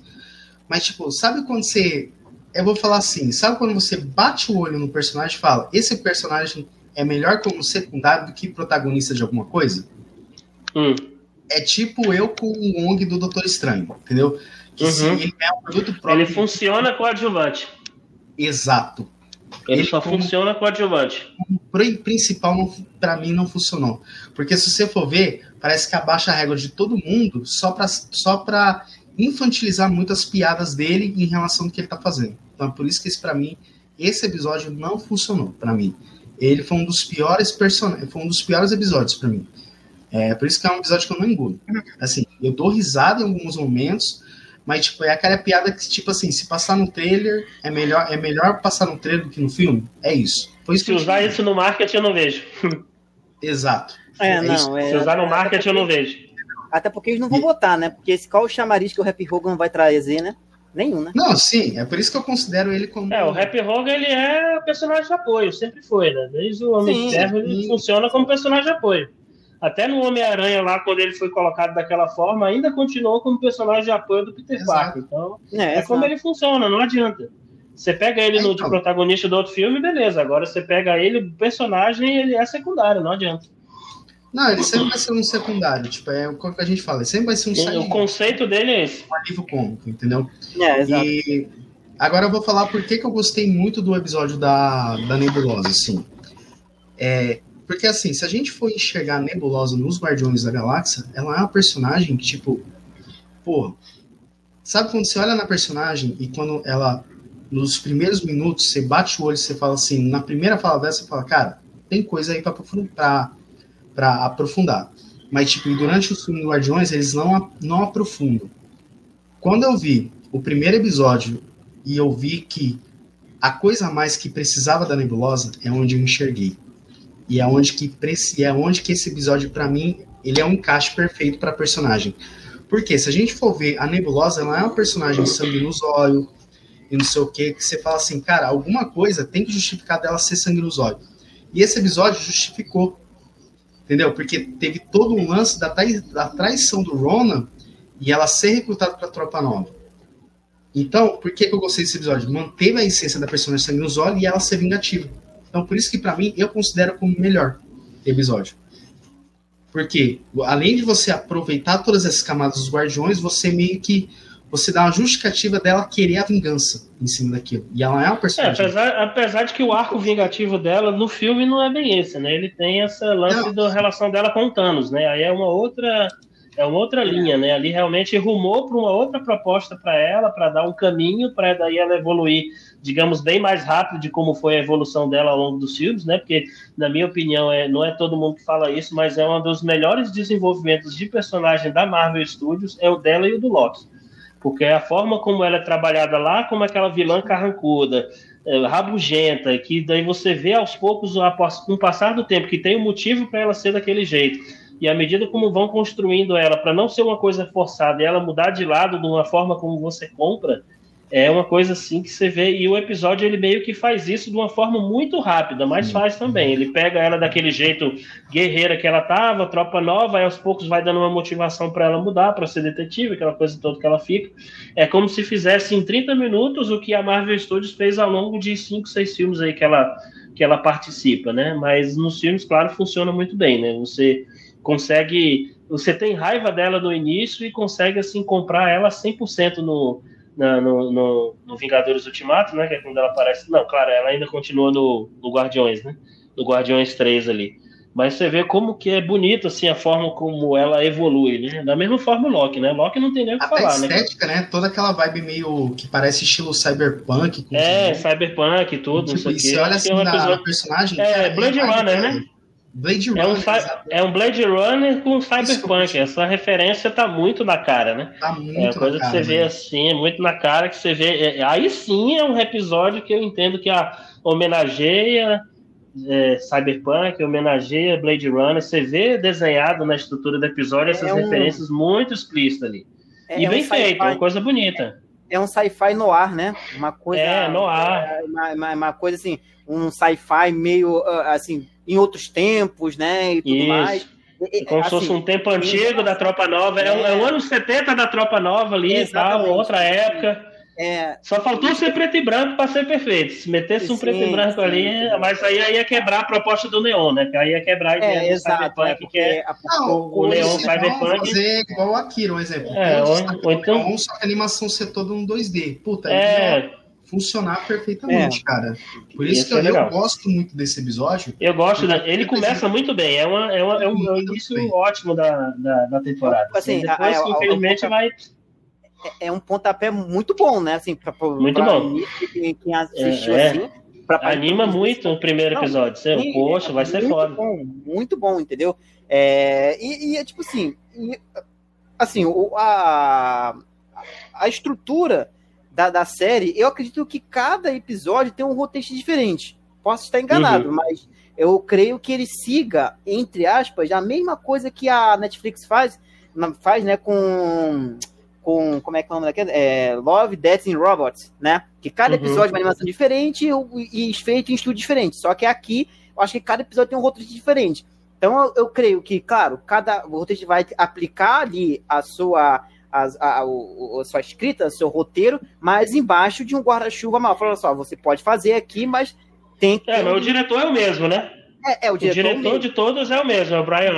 Mas, tipo, sabe quando você. Eu vou falar assim, sabe quando você bate o olho no personagem e fala, esse personagem é melhor como secundário do que protagonista de alguma coisa? Hum. É tipo eu com o ONG do Doutor Estranho, entendeu? Que se Uhum. ele é um produto próprio. Ele funciona com adjuvante. Exato. Ele, Ele só como- funciona com adjuvante. pro principal pra mim não funcionou. Porque se você for ver, parece que abaixa a régua de todo mundo só pra, só pra infantilizar muitas piadas dele em relação ao que ele tá fazendo. Então por isso que esse para mim esse episódio não funcionou pra mim. Ele foi um dos piores personagens, foi um dos piores episódios pra mim. É por isso que é um episódio que eu não engulo. Assim, eu dou risada em alguns momentos, mas tipo, é aquela piada que tipo assim, se passar no trailer, é melhor é melhor passar no trailer do que no filme. É isso. Foi isso Se usar isso no marketing, eu não vejo. Exato. É, isso. não. É, Se usar no marketing, eu não vejo. Até porque eles não vão botar, né? Porque esse, qual o chamariz que o Happy Hogan vai trazer, né? Nenhum, né? Não, sim, é por isso que eu considero ele como. É, o Happy Hogan, ele é personagem de apoio, sempre foi, né? Desde o Homem Sim, de Ferro, ele sim. funciona como personagem de apoio. Até no Homem-Aranha lá, quando ele foi colocado daquela forma, ainda continuou como personagem de apoio do Peter Exato. Parker. Então, É, é como ele funciona, não adianta. Você pega ele no de Então. protagonista do outro filme, beleza. Agora você pega ele, o personagem, ele é secundário, não adianta. Não, ele sempre vai ser um secundário. Tipo, é o que a gente fala, ele sempre vai ser um O side conceito dele é esse. um alívio cômico, entendeu? É, exato. E agora eu vou falar por que, que eu gostei muito do episódio da, da Nebulosa, assim. É, porque, assim, se a gente for enxergar a Nebulosa nos Guardiões da Galáxia, ela é uma personagem que, tipo, pô, sabe quando você olha na personagem e quando ela, nos primeiros minutos, você bate o olho e você fala assim, na primeira fala dela, você fala, cara, tem coisa aí pra, aprofun- pra, pra aprofundar. Mas, tipo, durante o filme Guardiões, eles não, não aprofundam. Quando eu vi o primeiro episódio e eu vi que a coisa mais que precisava da nebulosa é onde eu enxerguei. E é onde que, é onde que esse episódio, para mim, ele é um encaixe perfeito para personagem. Porque se a gente for ver, a Nebulosa ela é uma personagem sangue nos olhos e não sei o que, que você fala assim, cara, alguma coisa tem que justificar dela ser sangue nos olhos. E esse episódio justificou. Entendeu? Porque teve todo um lance da, da traição do Ronan e ela ser recrutada para a tropa nova. Então, por que, que eu gostei desse episódio? Manteve a essência da personagem sangue nos olhos e ela ser vingativa. Então, por isso que para mim eu considero como o melhor episódio. Porque além de você aproveitar todas essas camadas dos guardiões, você meio que você dá uma justificativa dela querer a vingança em cima daquilo. E ela é uma personagem. É, apesar, apesar de que o arco vingativo dela no filme não é bem esse, né? Ele tem essa lance da relação dela com o Thanos, né? Aí é uma outra é uma outra linha, né? Ali realmente rumou para uma outra proposta para ela, para dar um caminho para daí ela evoluir, digamos, bem mais rápido de como foi a evolução dela ao longo dos filmes, né? Porque, na minha opinião, é, não é todo mundo que fala isso, mas é um dos melhores desenvolvimentos de personagem da Marvel Studios, é o dela e o do Loki. Porque a forma como ela é trabalhada lá, como aquela vilã carrancuda, é, rabugenta, que daí você vê aos poucos, com o passar do tempo, que tem um motivo para ela ser daquele jeito e à medida como vão construindo ela para não ser uma coisa forçada e ela mudar de lado de uma forma como você compra, é uma coisa assim que você vê. E o episódio ele meio que faz isso de uma forma muito rápida, mas faz também. Ele pega ela daquele jeito guerreira que ela tava, tropa nova, aí aos poucos vai dando uma motivação para ela mudar, para ser detetive, aquela coisa toda que ela fica. É como se fizesse em 30 minutos o que a Marvel Studios fez ao longo de 5, 6 filmes aí que ela, que ela participa, né? Mas nos filmes, claro, funciona muito bem, né? Você consegue. Você tem raiva dela no início e consegue assim comprar ela 100% no, na, no, no, no, Vingadores Ultimato, né? Que é quando ela aparece. Não, claro, ela ainda continua no, no Guardiões, né? No Guardiões 3 ali. Mas você vê como que é bonito assim a forma como ela evolui, né? Da mesma forma o Loki, né? Loki não tem nem o que Até falar, né? estética, né? Toda aquela vibe meio que parece estilo cyberpunk. É, cyberpunk e tudo. Tipo, e você olha assim é um episódio... personagem. É, cara, Blade Runner, né? Blade Runner. É um, é um Blade Runner com Cyberpunk. Essa referência tá muito na cara, né? Tá muito é uma coisa que você vê assim, é muito na cara que você vê. É, aí sim é um episódio que eu entendo que a homenageia é, Cyberpunk, homenageia Blade Runner. Você vê desenhado na estrutura do episódio essas é um... referências muito explícitas ali. É, e é bem um feito, uma coisa bonita. É um sci-fi no ar, né? Uma coisa. É, no ar. É, uma, uma, uma coisa assim, um sci-fi meio ah, assim em outros tempos, né? E tudo Isso. mais. Como assim, se fosse um tempo antigo da Tropa Nova. É, é, é o ano 70 da Tropa Nova ali, tal, outra época. É, Só faltou e... ser preto e branco para ser perfeito. Se metesse um sim, preto e branco sim, ali, sim. mas aí ia quebrar a proposta do Neon, né? Que aí ia quebrar a ideia é, do exato, Cyberpunk, é que é a... não, o, o Neon Cyberpunk. fazer igual o Akira, um exemplo. É, ou, ou então... Só que a animação ser toda um 2D. Puta, é funcionar perfeitamente, é. cara. Por isso, isso que eu, é eu, gosto muito desse episódio. Eu gosto, né? Ele começa muito bem, é, uma, é, uma, é um, um início bem. ótimo da, da, da temporada. Assim, Depois, a, a, infelizmente, a, vai. É, é um pontapé muito bom, né? Assim, pra, muito pra bom. Quem, quem assistiu é, assim. Pra, pra Anima muito o primeiro episódio. Não, Você, poxa, vai ser muito foda. Bom, muito bom, entendeu? É, e, e é tipo assim. E, assim, o, a, a estrutura da, da série, eu acredito que cada episódio tem um roteiro diferente. Posso estar enganado, uhum. mas eu creio que ele siga, entre aspas, a mesma coisa que a Netflix faz, faz né, com, com como é que é o nome daquele? É, Love, Death and Robots, né? Que cada uhum. episódio é uma animação diferente e, e feito em estúdio diferente. Só que aqui, eu acho que cada episódio tem um roteiro diferente. Então eu, eu creio que, claro, cada roteiro vai aplicar ali a sua a, a, a, sua escrita, seu roteiro, mas embaixo de um guarda-chuva mal. Falando só, você pode fazer aqui, mas tem que. É, mas o diretor é o mesmo, né? É, é o diretor, o diretor de todos é o mesmo, é o Brian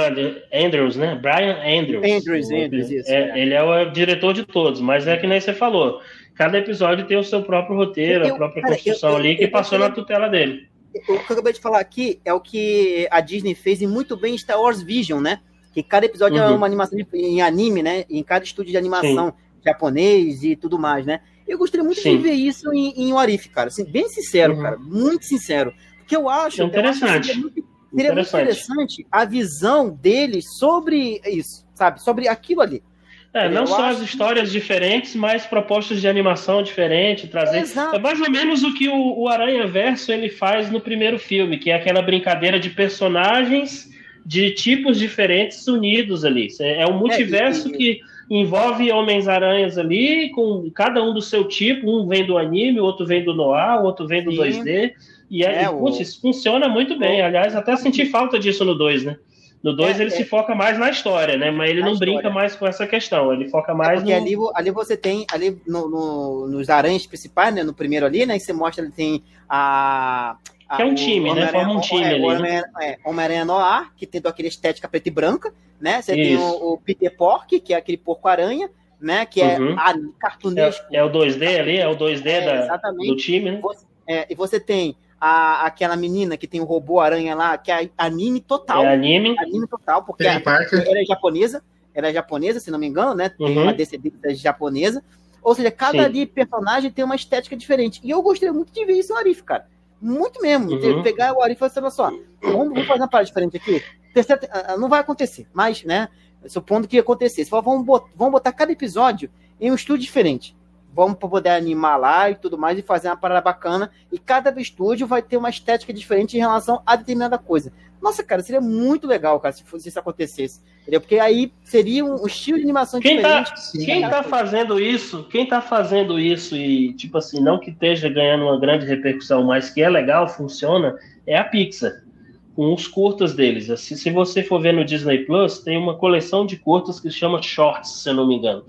Andrews, né? Brian Andrews. Andrews, Andrews, isso. É, é. Ele é o diretor de todos, mas é que nem você falou. Cada episódio tem o seu próprio roteiro, eu, a própria cara, construção eu, eu, ali, que passou na tutela dele. O que eu acabei de falar aqui é o que a Disney fez e muito bem em Star Wars Vision, né? Que cada episódio é uhum. é uma animação de, em anime, né? Em cada estúdio de animação Sim. japonês e tudo mais, né? Eu gostaria muito Sim. de ver isso em, em Warif, cara. Assim, bem sincero, uhum. cara. Muito sincero. Porque eu acho. Interessante. Eu acho que seria, muito, seria interessante. muito interessante a visão deles sobre isso, sabe? Sobre aquilo ali. É, não só as histórias diferentes, mas propostas de animação diferente, trazer. Exato. É mais ou menos o que o, o Aranha Verso ele faz no primeiro filme, que é aquela brincadeira de personagens de tipos diferentes unidos ali. É, é um multiverso é, que envolve Homens-Aranhas ali, com cada um do seu tipo, um vem do anime, o outro vem do noir, o outro vem do Sim. 2D. E, é, é, putz, isso funciona muito bem. Aliás, até senti falta disso no 2, né? No 2 é, ele é. se foca mais na história, né? Mas ele na não história. brinca mais com essa questão. Ele foca é mais é no... ali, ali você tem, ali no, no, nos aranhas principais, né? No primeiro ali, né? Que você mostra, ele tem a... que é um time, né? Forma um time é, ali. Homem-Aranha né? Homem Noir, que tem aquele estética preta e branca, né? Você Isso. tem o, o, Peter Pork, que é aquele porco-aranha, né? Que é uhum. a, cartunesco. É, é, o 2D ali, é o 2D da, do time, né? Você, e você tem a, aquela menina que tem o robô aranha lá, que é anime total. É anime. Anime total, porque a, ela é japonesa, ela é japonesa, se não me engano, né? Tem uhum. uma descendência japonesa. Ou seja, cada ali personagem tem uma estética diferente. E eu gostei muito de ver isso no Arif, cara. Muito mesmo. Uhum. Pegar o Arif e falar assim, só, vamos, vamos fazer uma parada diferente aqui. Terceira, ah, não vai acontecer, mas, né? Supondo que ia acontecer. Você fala, vamos botar, vamos botar cada episódio em um estúdio diferente vamos poder animar lá e tudo mais e fazer uma parada bacana. E cada estúdio vai ter uma estética diferente em relação a determinada coisa. Nossa, cara, seria muito legal, cara, se, fosse, isso acontecesse. Entendeu? Porque aí seria um, estilo de animação quem tá- diferente. Tá, quem tá fazendo isso, quem tá fazendo isso e, tipo assim, não que esteja ganhando uma grande repercussão, mas que é legal, funciona, é a Pixar. Com os curtas deles. Assim, se você for ver no Disney Plus, tem uma coleção de curtas que se chama Shorts, se eu não me engano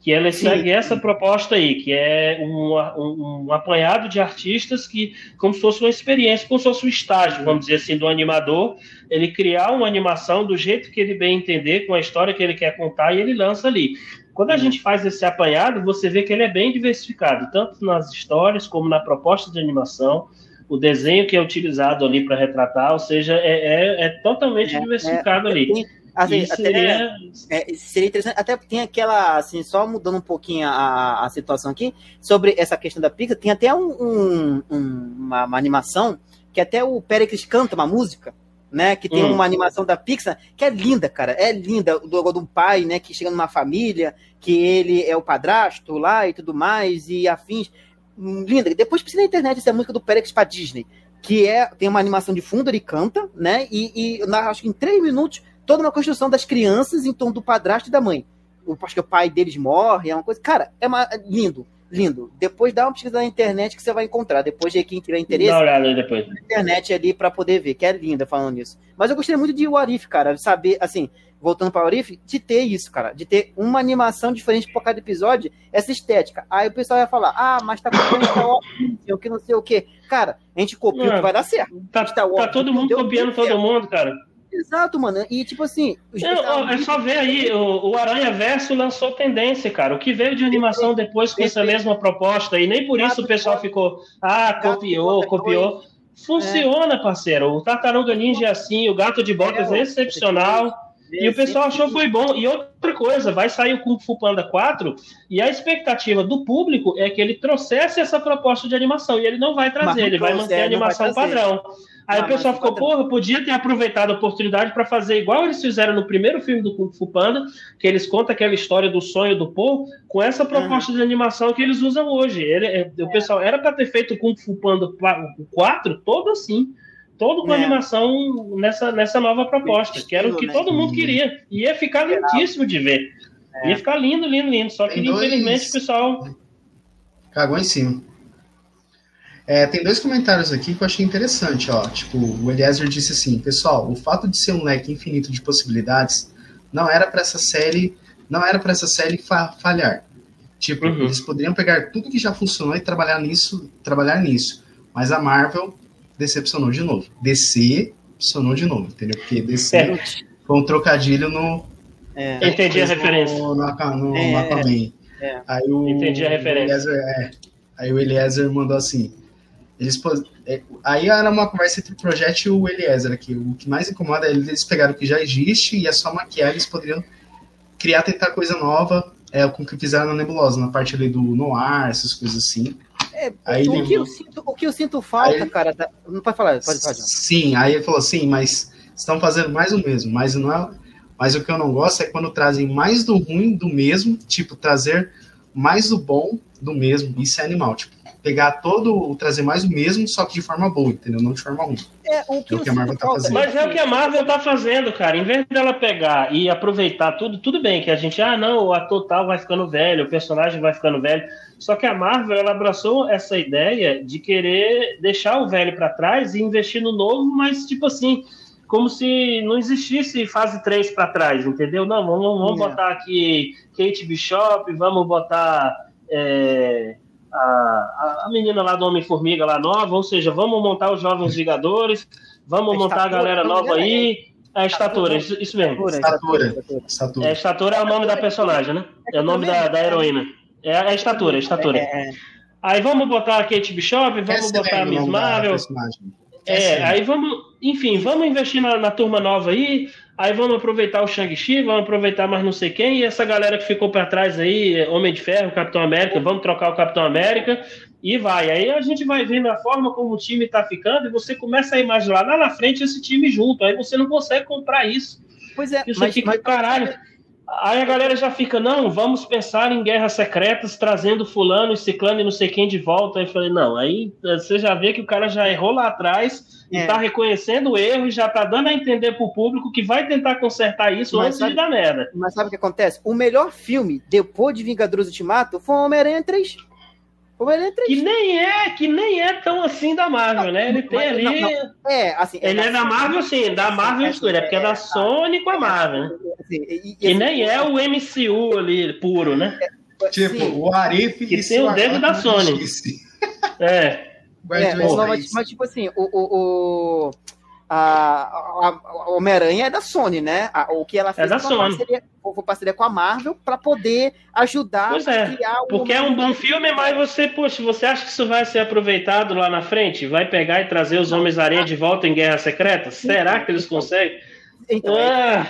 que ela segue essa proposta aí, que é um, um, um, apanhado de artistas que, como se fosse uma experiência, como se fosse um estágio, vamos dizer assim, do animador, ele criar uma animação do jeito que ele bem entender, com a história que ele quer contar, e ele lança ali. Quando a uhum. gente faz esse apanhado, você vê que ele é bem diversificado, tanto nas histórias como na proposta de animação, o desenho que é utilizado ali para retratar, ou seja, é, é, é totalmente é, diversificado é, ali. Assim, seria... É, seria interessante, até tem aquela, assim, só mudando um pouquinho a, a situação aqui, sobre essa questão da Pixar, tem até um, um, uma, uma, animação, que até o Pericles canta uma música, né, que tem hum. uma animação da Pixar, que é linda, cara, é linda, do, do pai, né, que chega numa família, que ele é o padrasto lá e tudo mais, e afins, linda, depois precisa na internet essa música do Pericles pra Disney, que é, tem uma animação de fundo, ele canta, né, e, e na, acho que em três minutos toda uma construção das crianças em torno do padrasto e da mãe. Eu acho que o pai deles morre, é uma coisa. Cara, é, uma, é lindo, lindo. Depois dá uma pesquisa na internet que você vai encontrar. Depois de quem tiver interesse. Dá uma depois. Na internet ali para poder ver, que é linda falando isso. Mas eu gostaria muito de Warif, cara, saber, assim, voltando para o Warif, de ter isso, cara, de ter uma animação diferente por cada episódio, essa estética. Aí o pessoal vai falar, ah, mas tá copiando Star Wars, o que não sei o que. Cara, a gente copia o que vai dar certo. Tá, tá todo mundo copiando todo mundo, cara. Exato, mano. E tipo assim. É, é só ver aí, o, o Aranha Verso lançou tendência, cara. O que veio de animação depois com essa mesma proposta, e nem por isso o pessoal ficou, ah, copiou, copiou. Funciona, parceiro. O Tartaruga Ninja é assim, o Gato de Botas é, é excepcional. E o pessoal achou que foi bom. E outra coisa, vai sair o Kung Fu Panda 4 e a expectativa do público é que ele trouxesse essa proposta de animação. E ele não vai trazer, ele vai manter a animação padrão. Aí ah, o pessoal ficou, porra, podia ter aproveitado a oportunidade para fazer igual eles fizeram no primeiro filme do Kung Fu Panda, que eles contam aquela história do sonho do Po, com essa proposta uhum. de animação que eles usam hoje. Ele, é, o pessoal era para ter feito o Kung Fu Panda 4 todo assim todo com é. animação nessa, nessa nova proposta, que era o que né? todo mundo queria. Ia ficar lindíssimo de ver. É. Ia ficar lindo, lindo, lindo. Só que, dois... infelizmente, o pessoal. Cagou em cima. É, tem dois comentários aqui que eu achei interessante, ó. Tipo, o Eliezer disse assim, pessoal, o fato de ser um leque infinito de possibilidades não era para essa série, não era para essa série fa falhar. Tipo, uhum. eles poderiam pegar tudo que já funcionou e trabalhar nisso, trabalhar nisso. Mas a Marvel decepcionou de novo. Decepcionou de novo, entendeu? Porque DC é. foi um trocadilho no. É. Entendi a referência. No, no, no, é. no Aquaman. É. Aí o, Entendi a referência. O Eliezer, é, aí o Eliezer mandou assim. Eles, é, aí era uma conversa entre o projeto e o Eliezer aqui. O que mais incomoda é eles pegaram o que já existe e é só maquiar, eles poderiam criar, tentar coisa nova, é, com o que fizeram na Nebulosa, na parte ali do noir, essas coisas assim. É, aí o, ele... que eu sinto, o que eu sinto falta, aí, cara, não pode falar, pode falar. Sim, aí ele falou assim, mas estão fazendo mais o mesmo, mas não é, Mas o que eu não gosto é quando trazem mais do ruim do mesmo, tipo, trazer mais do bom do mesmo. Isso é animal, tipo, pegar todo, trazer mais do mesmo, só que de forma boa, entendeu? Não de forma ruim. É o que, É o que a Marvel tá fazendo. Mas é o que a Marvel tá fazendo, cara. Em vez dela pegar e aproveitar tudo, tudo bem que a gente, ah, não, o ator tal vai ficando velho, o personagem vai ficando velho. Só que a Marvel, ela abraçou essa ideia de querer deixar o velho para trás e investir no novo, mas tipo assim, como se não existisse fase 3 para trás, entendeu? Não, vamos, vamos É. botar aqui Kate Bishop, vamos botar é, a, a- menina lá do Homem-Formiga lá nova, ou seja, vamos montar os Jovens Vingadores, vamos A montar a estatura, galera nova aí. A estatura, isso, isso mesmo. Estatura. Estatura. É, estatura é o nome da personagem, né? É o nome da, da heroína. É a estatura, a estatura. É, Aí vamos botar a Kate Bishop, vamos Essa botar é a o Miss Marvel. É, aí vamos, enfim, vamos investir na, na turma nova aí, aí vamos aproveitar o Shang-Chi, vamos aproveitar mais não sei quem, e essa galera que ficou para trás aí, Homem de Ferro, Capitão América, vamos trocar o Capitão América, e vai. Aí a gente vai vendo a forma como o time tá ficando, e você começa a imaginar lá na frente esse time junto, aí você não consegue comprar isso. Pois é, Isso mas, fica, mas- caralho. Aí a galera já fica, não, vamos pensar em guerras secretas, trazendo fulano e ciclano e não sei quem de volta. Aí eu falei, não, aí eh, você já vê que o cara já errou lá atrás e É. tá reconhecendo o erro e já tá dando a entender pro público que vai tentar consertar isso Mas antes sabe- de dar merda. mas sabe o que acontece? O melhor filme depois de Vingadores Ultimato foi Homem-Aranha 3. Homem-Aranha 3. Que nem é, que nem tão assim da Marvel, né? Ele tem Mas- ali. não, É, assim. Ele é da Marvel, sim, da Marvel É, escura, é porque é é, da é, Sony com a Marvel, né? assim, e- e- Que assim, nem é o MCU ali, puro, né? Tipo, sim. o Arif Que e tem o dedo da Sony. É. É, mas, tipo assim, o, o, o- a, a- Homem-Aranha é da Sony, né? A- o que ela fez É da foi Sony. parceria, foi parceria com a Marvel para poder ajudar Pois é, a criar o Porque é um bom filme, mas você, poxa, você acha que isso vai ser aproveitado lá na frente? Vai pegar e trazer os Homens-Aranha de volta em Guerra Secreta? Será que eles conseguem? Então, aí, Ah,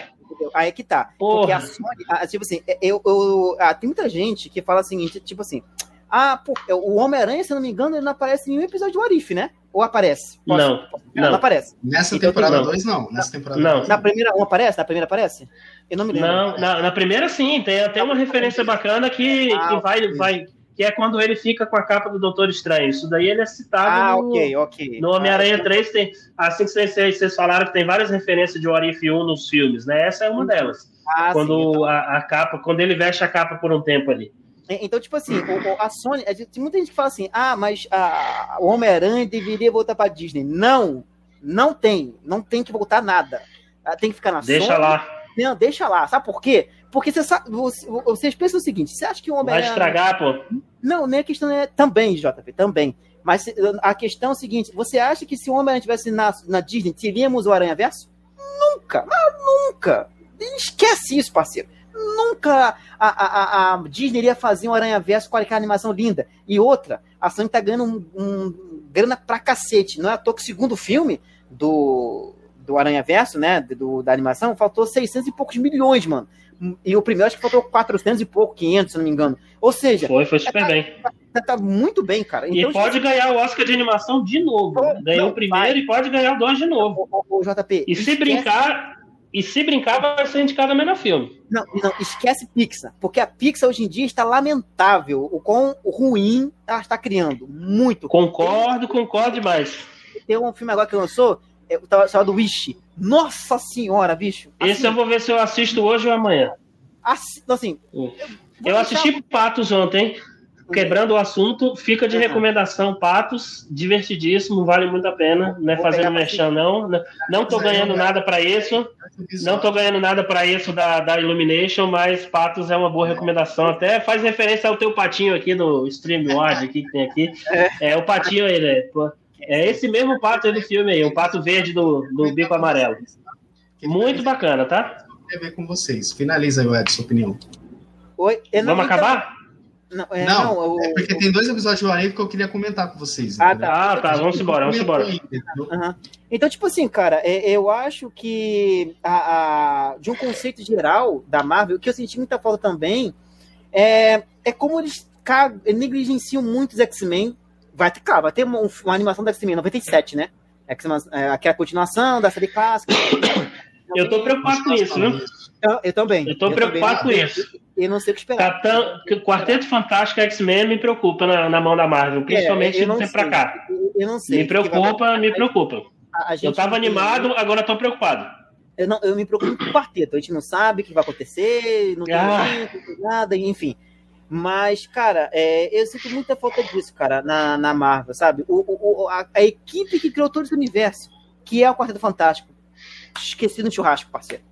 aí é que tá. Porra. Porque a Sony, tipo assim, eu, eu, ah, tem muita gente que fala o seguinte, tipo assim, ah, pô, o Homem-Aranha, se não me engano, ele não aparece em nenhum episódio do Arif, né? Ou aparece? Posso- não, não, não não, aparece. Nessa Então, temporada não. 2, não. Nessa temporada Não. dois, Na primeira, um aparece? Na primeira aparece? Eu não me lembro. não. Na, na primeira, sim, tem até uma referência bacana que, Ah, que vai, vai. Que é quando ele fica com a capa do Doutor Estranho. Isso daí ele é citado Ah, no, ok, ok. no Homem-Aranha Ah, 3. Tem, assim que vocês, vocês falaram que tem várias referências de Orif 1 nos filmes, né? Essa é uma delas. ah, sim, quando então- a, a capa, quando ele veste a capa por um tempo ali. É, Então, tipo assim, a Sony. Tem muita gente que fala assim: ah, mas a- o Homem-Aranha deveria voltar pra Disney. Não, não tem. Não tem que voltar nada. Ah, Tem que ficar na Deixa Sony. lá. Não, deixa lá. Sabe por quê? Porque você sabe, você- vocês pensam o seguinte: você acha que o Vai Homem-Aranha. estragar, pô. Não, nem a questão é. Também, JP, também. Mas se- a questão é o seguinte: você acha que se o Homem-Aranha estivesse na, na Disney, teríamos o Aranha Verso? Nunca, mas nunca. Esquece isso, parceiro. Nunca a, a, a- Disney iria fazer um Aranha Verso com aquela animação linda. E outra, a Sony tá ganhando um, um- grana pra cacete. Não é à toa que o segundo filme do, do Aranha Verso, né? Do, da animação, faltou 600 e poucos milhões, mano. E o primeiro acho que faltou 400 e pouco, 500, se não me engano. Ou seja, Foi, foi super bem. tá, tá muito bem, cara. E Então, pode ganhar o Oscar de animação de novo. Não, Ganhou o primeiro vai. e pode ganhar o dois de novo. o, o, o JP. E se brincar, e se brincar, vai ser indicado a melhor filme. Não, não, esquece Pixar. Porque a Pixar hoje em dia está lamentável. O quão ruim ela está criando. Muito. Concordo, concordo demais. Tem um filme agora que lançou, é, chamado Wish. Nossa senhora, bicho. Esse eu vou ver se eu assisto hoje ou amanhã. Assim, assim, Eu vou assisti Patos ontem, quebrando o assunto. Fica de Uhum. recomendação, Patos, divertidíssimo, vale muito a pena. Não é Vou fazendo merchan, não. Não- tô ganhando nada para isso. Não tô ganhando nada para isso da, da Illumination, mas Patos é uma boa recomendação. Até faz referência ao teu patinho aqui do StreamYard aqui que tem aqui. É, o patinho aí, né? Pô, É esse mesmo pato aí do filme aí, o pato verde do, do bico amarelo. Muito bacana, tá? Tem a ver com vocês. Finaliza aí, Ed, sua opinião. Oi, é, não, Vamos então- acabar? Não, é, não, não, o- é porque tem dois episódios do Arif que eu queria comentar com vocês. Ah? Ah, tá, vamos embora, vamos embora. Aham. Então, tipo assim, cara, é- eu acho que a, a- de um conceito geral da Marvel, o que eu senti muita falta também é, é como eles ca- negligenciam muito os X-Men. Vai ter, claro, vai ter uma, uma animação do X-Men 97, né? X-Men, é, aquela continuação da série clássica. eu tô preocupado com isso, viu? Eu, eu também. Eu tô preocupado com isso. Eu não sei o que esperar. Capitão, Quarteto Fantástico X-Men me preocupa na, na, mão da Marvel, principalmente é, de tempo pra cá. Eu não sei. Me preocupa, me preocupa. A, a eu tava animado, agora tô preocupado. Eu, não, eu me preocupo com o quarteto. A gente não sabe o que vai acontecer, não tem ah. nada, enfim. Mas, cara, é, eu sinto muita falta disso, cara, na, na Marvel, sabe? O, o, a, a, equipe que criou todo esse universo, que é o Quarteto Fantástico, esqueci no churrasco, parceiro.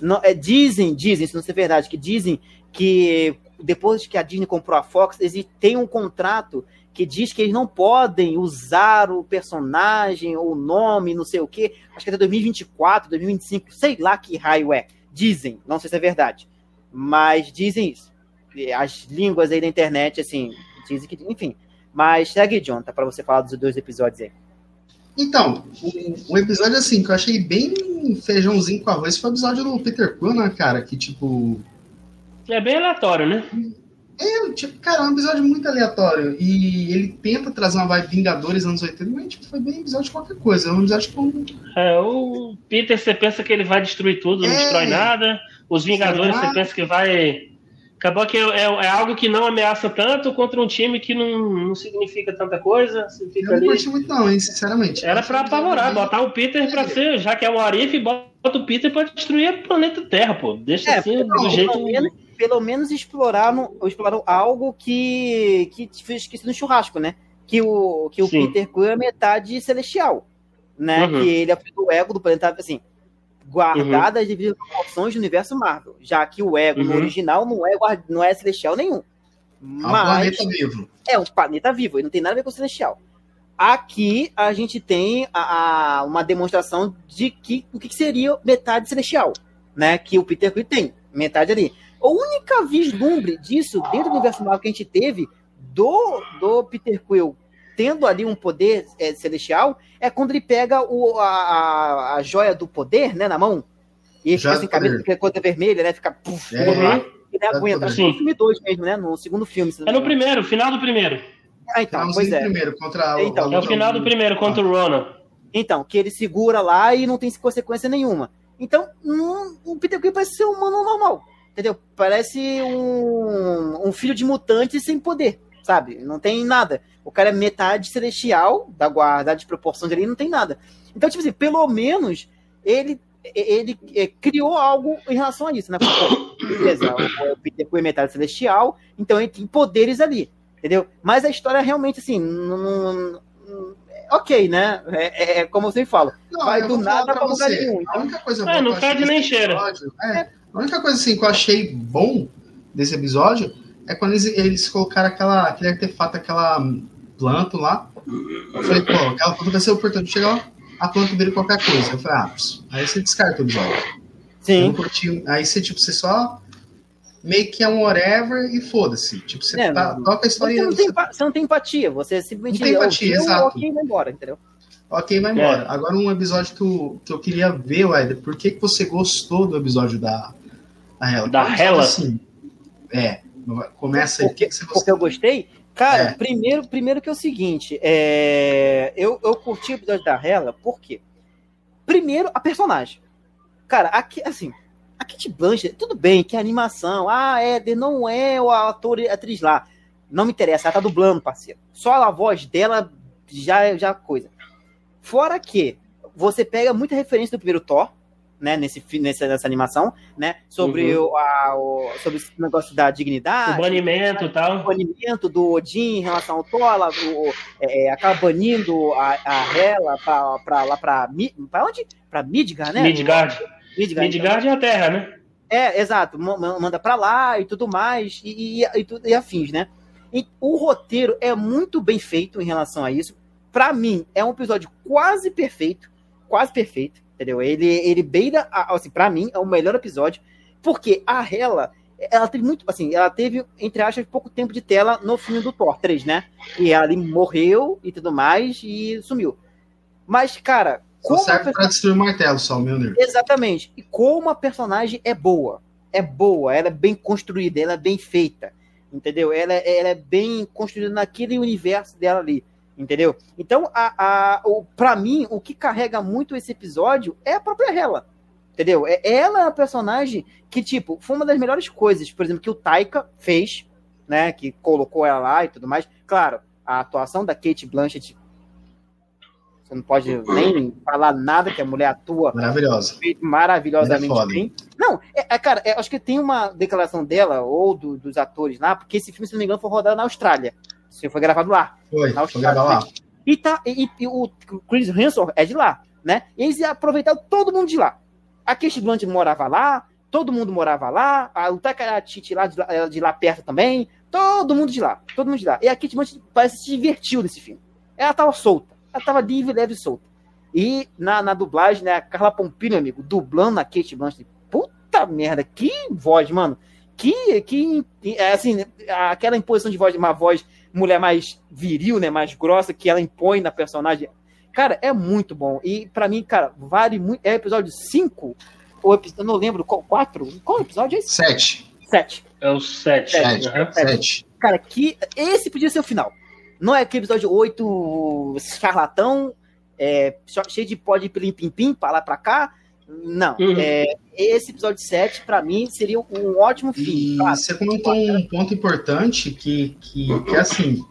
Não, é, dizem, dizem, se não é verdade, que dizem que depois que a Disney comprou a Fox, eles têm um contrato que diz que eles não podem usar o personagem ou o nome, não sei o quê. Acho que é até 2024, 2025, sei lá que raio é. Dizem, não sei se é verdade, mas dizem isso as línguas aí da internet, assim, dizem que. Enfim. Mas segue, John, tá pra você falar dos dois episódios aí. Então, um episódio assim que eu achei bem feijãozinho com arroz foi o episódio do Peter Quill, né, cara? Que tipo. É bem aleatório, né? É, tipo, cara, é um episódio muito aleatório. E ele tenta trazer uma vibe Vingadores anos 80, mas tipo, foi bem episódio de qualquer coisa. É um episódio com. É, o Peter, você pensa que ele vai destruir tudo, é... não destrói nada. Os Vingadores, você pensa que vai Acabou que é, é, é, algo que não ameaça tanto contra um time que não, não significa tanta coisa. Você fica eu não curti muito, não, hein, sinceramente. Era pra apavorar, botar o Peter pra ser, já que é o Arif, bota o Peter pra destruir o planeta Terra, pô. Deixa é, assim do jeito. Pelo menos, pelo menos exploraram, exploraram algo que, que fez esqueci no churrasco, né? Que o, que o Peter Quill é metade celestial. Né? Uhum. Que ele é o ego do planeta, assim guardadas uhum. devido às proporções do universo Marvel, já que o ego uhum. no original não é, não é celestial nenhum. É um planeta vivo. É um planeta vivo, e não tem nada a ver com o celestial. Aqui a gente tem a, a, uma demonstração de que o que seria metade celestial, né? Que o Peter Quill tem, metade ali. A única vislumbre disso dentro do universo Marvel que a gente teve do, do Peter Quill tendo ali um poder é, celestial, é quando ele pega o, a, a, joia do poder, né, na mão, e ele fica assim, cabeça, fica coisa vermelha, né, fica... Puf, é, uhum. Ele aguenta, acho que no filme 2 mesmo, né, no segundo filme. É no primeiro, final do primeiro. Ah, então, pois é. Primeiro, contra o, então, é o final do primeiro, contra o Rona. Então, que ele segura lá e não tem consequência nenhuma. Então, um, o Peter Quill parece ser um humano normal, entendeu? Parece um, um filho de mutante sem poder, sabe? Não tem nada. O cara é metade celestial, da guarda de proporções ali, não tem nada. Então, tipo assim, pelo menos ele, ele, ele criou algo em relação a isso, né? Pô, beleza, o Peter foi metade celestial, então ele tem poderes ali, entendeu? Mas a história realmente, assim, não, não ok, né? É, é, como eu sempre falo, não, vai do nada pra lugar nenhum. Então... A única coisa é, não nem cheira. É, a única coisa assim, que eu achei bom desse episódio é quando eles, eles colocaram aquela, aquele artefato, aquela planto lá. Eu falei, pô, aquela planta vai ser oportunidade. Chega lá, a planta vira qualquer coisa. Eu falei, ah, pss. aí você descarta o episódio. Sim. Curti, aí você, tipo, você só meio que é um whatever e foda-se. Tipo, você é, tá, toca a história. Você não, tem, você não tem empatia, você simplesmente não tem empatia, exato. ok, vai embora, entendeu? Ok, vai embora. É. Agora um episódio que eu, que eu queria ver, Weder, por que, que você gostou do episódio da, da Hela? Da Hela? Assim, é, começa aí. O que, que você? Porque eu gostei? Cara, é. primeiro, primeiro que é o seguinte, é... eu, eu curti o episódio da Hela, por quê? Primeiro, a personagem. Cara, aqui, assim, a Kate Blanchett, tudo bem, que a animação, ah, Éder não é o ator e atriz lá. Não me interessa, ela tá dublando, parceiro. Só a voz dela já já coisa. Fora que você pega muita referência do primeiro Thor, né, nesse, nessa, nessa animação, né, sobre, uhum. o, a, o, sobre esse negócio da dignidade. O banimento e tal. O banimento do Odin em relação ao o, é, é, acaba banindo a, a Hela pra, pra, lá pra, pra onde? Pra Midgard, né? Midgard. Midgard, Midgard então. é a Terra, né? É, exato. Manda pra lá e tudo mais, e, e, e, e afins, né? E o roteiro é muito bem feito em relação a isso. Para mim, é um episódio quase perfeito, quase perfeito entendeu? Ele, ele beira, assim, para mim, é o melhor episódio, porque a Hela, ela teve muito, assim, ela teve, entre aspas, pouco tempo de tela no filme do Thor 3, né? E ela ali morreu e tudo mais e sumiu. Mas, cara. Só serve pra destruir o martelo, só, meu Deus. Exatamente. E como a personagem é boa. É boa, ela é bem construída, ela é bem feita. Entendeu? Ela, ela é bem construída naquele universo dela ali. Entendeu? Então, a, a, o, pra mim, o que carrega muito esse episódio é a própria Hela. Entendeu? É, ela é a personagem que, tipo, foi uma das melhores coisas, por exemplo, que o Taika fez, né? Que colocou ela lá e tudo mais. Claro, a atuação da Kate Blanchett. Você não pode nem falar nada que a mulher atua Maravilhosa. maravilhosamente é bem. Não, é, é, cara, é, acho que tem uma declaração dela, ou do- dos atores lá, porque esse filme, se não me engano, foi rodado na Austrália. Filme foi gravado lá. Foi, Na foi gravar lá. E, tá, e, e o Chris Hemsworth é de lá, né? E eles aproveitaram todo mundo de lá. A Kate Blanchett morava lá, todo mundo morava lá, a, o Titi lá de, lá de lá perto também, todo mundo de lá, todo mundo de lá. E a Kate Blanchett parece que se divertiu nesse filme. Ela tava solta, ela tava livre, leve e solta. E na, na dublagem, né, a Carla Pompilho, amigo, dublando a Kate Blanchett. Puta merda, que voz, mano. Que, que é, assim, aquela imposição de voz, uma voz mulher mais viril, né, mais grossa, que ela impõe na personagem. Cara, é muito bom. E pra mim, cara, vale muito. É episódio 5? Ou epi- eu não lembro qual 4? Qual episódio é esse? Sete. 7. É o 7. Sete. Uhum. Sete. Cara, que esse podia ser o final. Não é aquele episódio 8 charlatão, é, só- cheio de pó de pim-pim-pim pra lá pra cá. Não. Uhum. É, esse episódio 7, pra mim, seria um ótimo fim. E Claro, você comentou um ponto importante que, que, que é assim,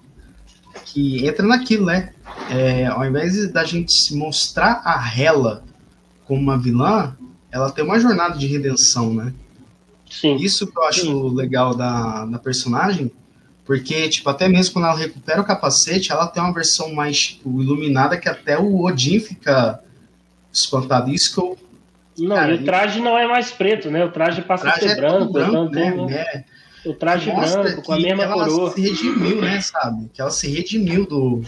que entra naquilo, né? É, ao invés da gente se mostrar a Hela como uma vilã, ela tem uma jornada de redenção, né? Sim. Isso que eu acho legal da, da personagem, porque, tipo, até mesmo quando ela recupera o capacete, ela tem uma versão mais, tipo, iluminada que até o Odin fica espantado. Isso que eu Não, Cara, e o traje não é mais preto, né? O traje passa a ser é branco. branco, então né? tem o-? O traje branco, com a mesma ela coroa. se redimiu, né, sabe? Que ela se redimiu do.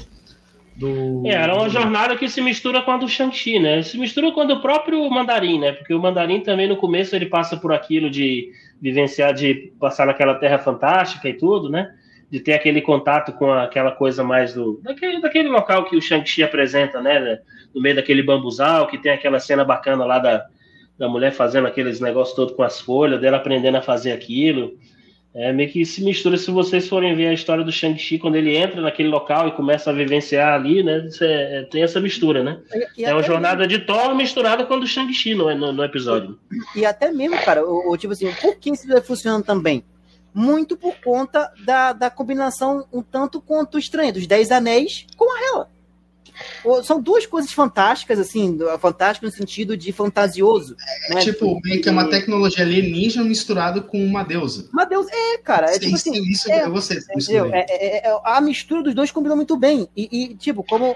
do É, era uma jornada que se mistura com a do Shang-Chi, né? Se mistura com a do próprio Mandarim, né? Porque o Mandarim também no começo ele passa por aquilo de vivenciar, de passar naquela terra fantástica e tudo, né? De ter aquele contato com aquela coisa mais do. daquele, daquele local que o Shang-Chi apresenta, né? No meio daquele bambuzal, que tem aquela cena bacana lá da, da mulher fazendo aqueles negócios todos com as folhas, dela aprendendo a fazer aquilo. É meio que se mistura, se vocês forem ver a história do Shang-Chi, quando ele entra naquele local e começa a vivenciar ali, né? é- é- tem essa mistura, né? E- e É uma jornada de Thor misturada com a do Shang-Chi no, no, no episódio. E até mesmo, cara, o, o tipo assim, por que isso vai funcionando também? Muito por conta da, da combinação um tanto quanto estranha dos Dez Anéis com a Hela. São duas coisas fantásticas, assim, fantásticas no sentido de fantasioso. né? Tipo, meio que é uma tecnologia alienígena misturada com uma deusa. Mas Deus, é, cara, é Sim, tipo assim, sim, isso é, disso Entendeu? também. É, é- é- a mistura dos dois combinou muito bem. E, e, tipo, como,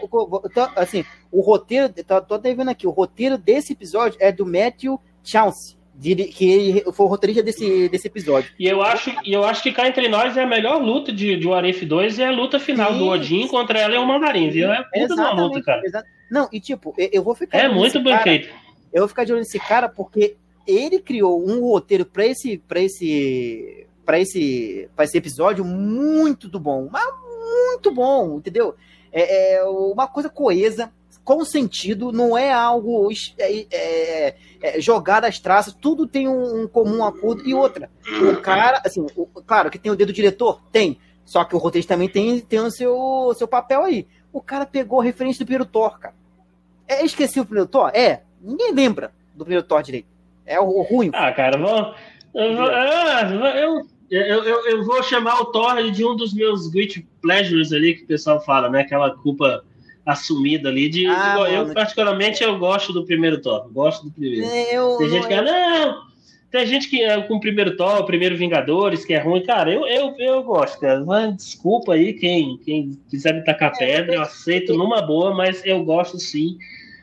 assim, o roteiro, tô, tô até vendo aqui, o roteiro desse episódio é do Matthew Chauncey, de- que ele foi o roteirista desse, desse episódio. E eu acho, e eu acho que cá entre nós é a melhor luta de, de Warif 2 é a luta final Sim. do Odin contra ela e o Mandarim, viu? É puta de uma luta, cara. exa- Não, e tipo, eu, eu vou ficar. É de olho muito bem cara, feito. Eu vou ficar de olho nesse cara porque ele criou um roteiro pra esse, pra esse, para esse, para esse episódio muito do bom, mas muito bom, entendeu? É, é uma coisa coesa, com sentido, não é algo é, é, é, jogado às traças, tudo tem um, um comum acordo e outra. O cara, assim, o- claro que tem o dedo do diretor, tem. Só que o roteirista também tem, tem o seu, seu papel aí. O cara pegou a referência do primeiro Thor, cara. É, esqueci o primeiro Thor? É. Ninguém lembra do primeiro Thor direito. É o, o ruim. Ah, cara, vou, eu, vou, ah, eu, eu, eu, eu vou chamar o Thor de um dos meus great pleasures ali que o pessoal fala, né? Aquela culpa assumida ali de, Ah, de- eu mano. particularmente eu gosto do primeiro Thor, gosto do primeiro. Eu, Tem gente que eu- fala, não. Tem gente que é com o primeiro Thor, o primeiro Vingadores, que é ruim. Cara, eu, eu, eu gosto, cara. Mas desculpa aí quem, quem quiser me tacar pedra, eu aceito numa boa, mas eu gosto sim.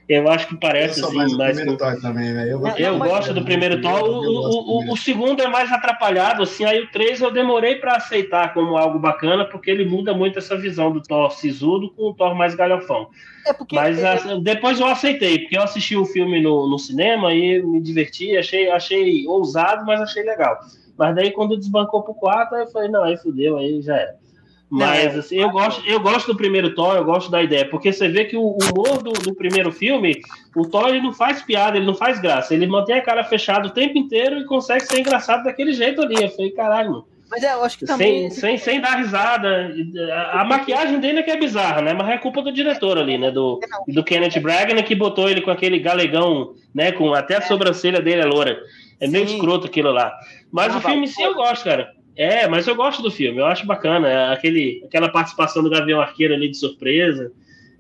Eu acho que Eu parece sou assim, mais primeiro Thor também, velho. Eu, Eu gosto do primeiro Thor. O, Eu o, o, segundo é mais atrapalhado, assim. Aí o 3 eu demorei para aceitar como algo bacana, porque ele muda muito essa visão do Thor sisudo com o Thor mais galhofão. É porque. Mas é- assim, depois eu aceitei, porque eu assisti o filme no, no cinema e me diverti, achei, achei ousado, mas achei legal. Mas daí quando desbancou pro 4, aí eu falei, não, aí fudeu, aí já era. Mas Não, assim, eu gosto, eu gosto do primeiro Thor, eu gosto da ideia, porque você vê que o humor do, do primeiro filme, o Thor ele não faz piada, ele não faz graça, ele mantém a cara fechada o tempo inteiro e consegue ser engraçado daquele jeito ali. Eu falei, caralho, mano, Mas é, eu acho que também. Sem, sem, sem dar risada. A, a, maquiagem dele é que é bizarra, né? Mas é culpa do diretor ali, né? Do, do Kenneth Branagh, que botou ele com aquele galegão, né? Com até a sobrancelha dele é loura. É meio escroto aquilo lá. Mas ah, o filme sim eu gosto, cara. É, mas eu gosto do filme, eu acho bacana. É aquele, aquela participação do Gavião Arqueiro ali de surpresa.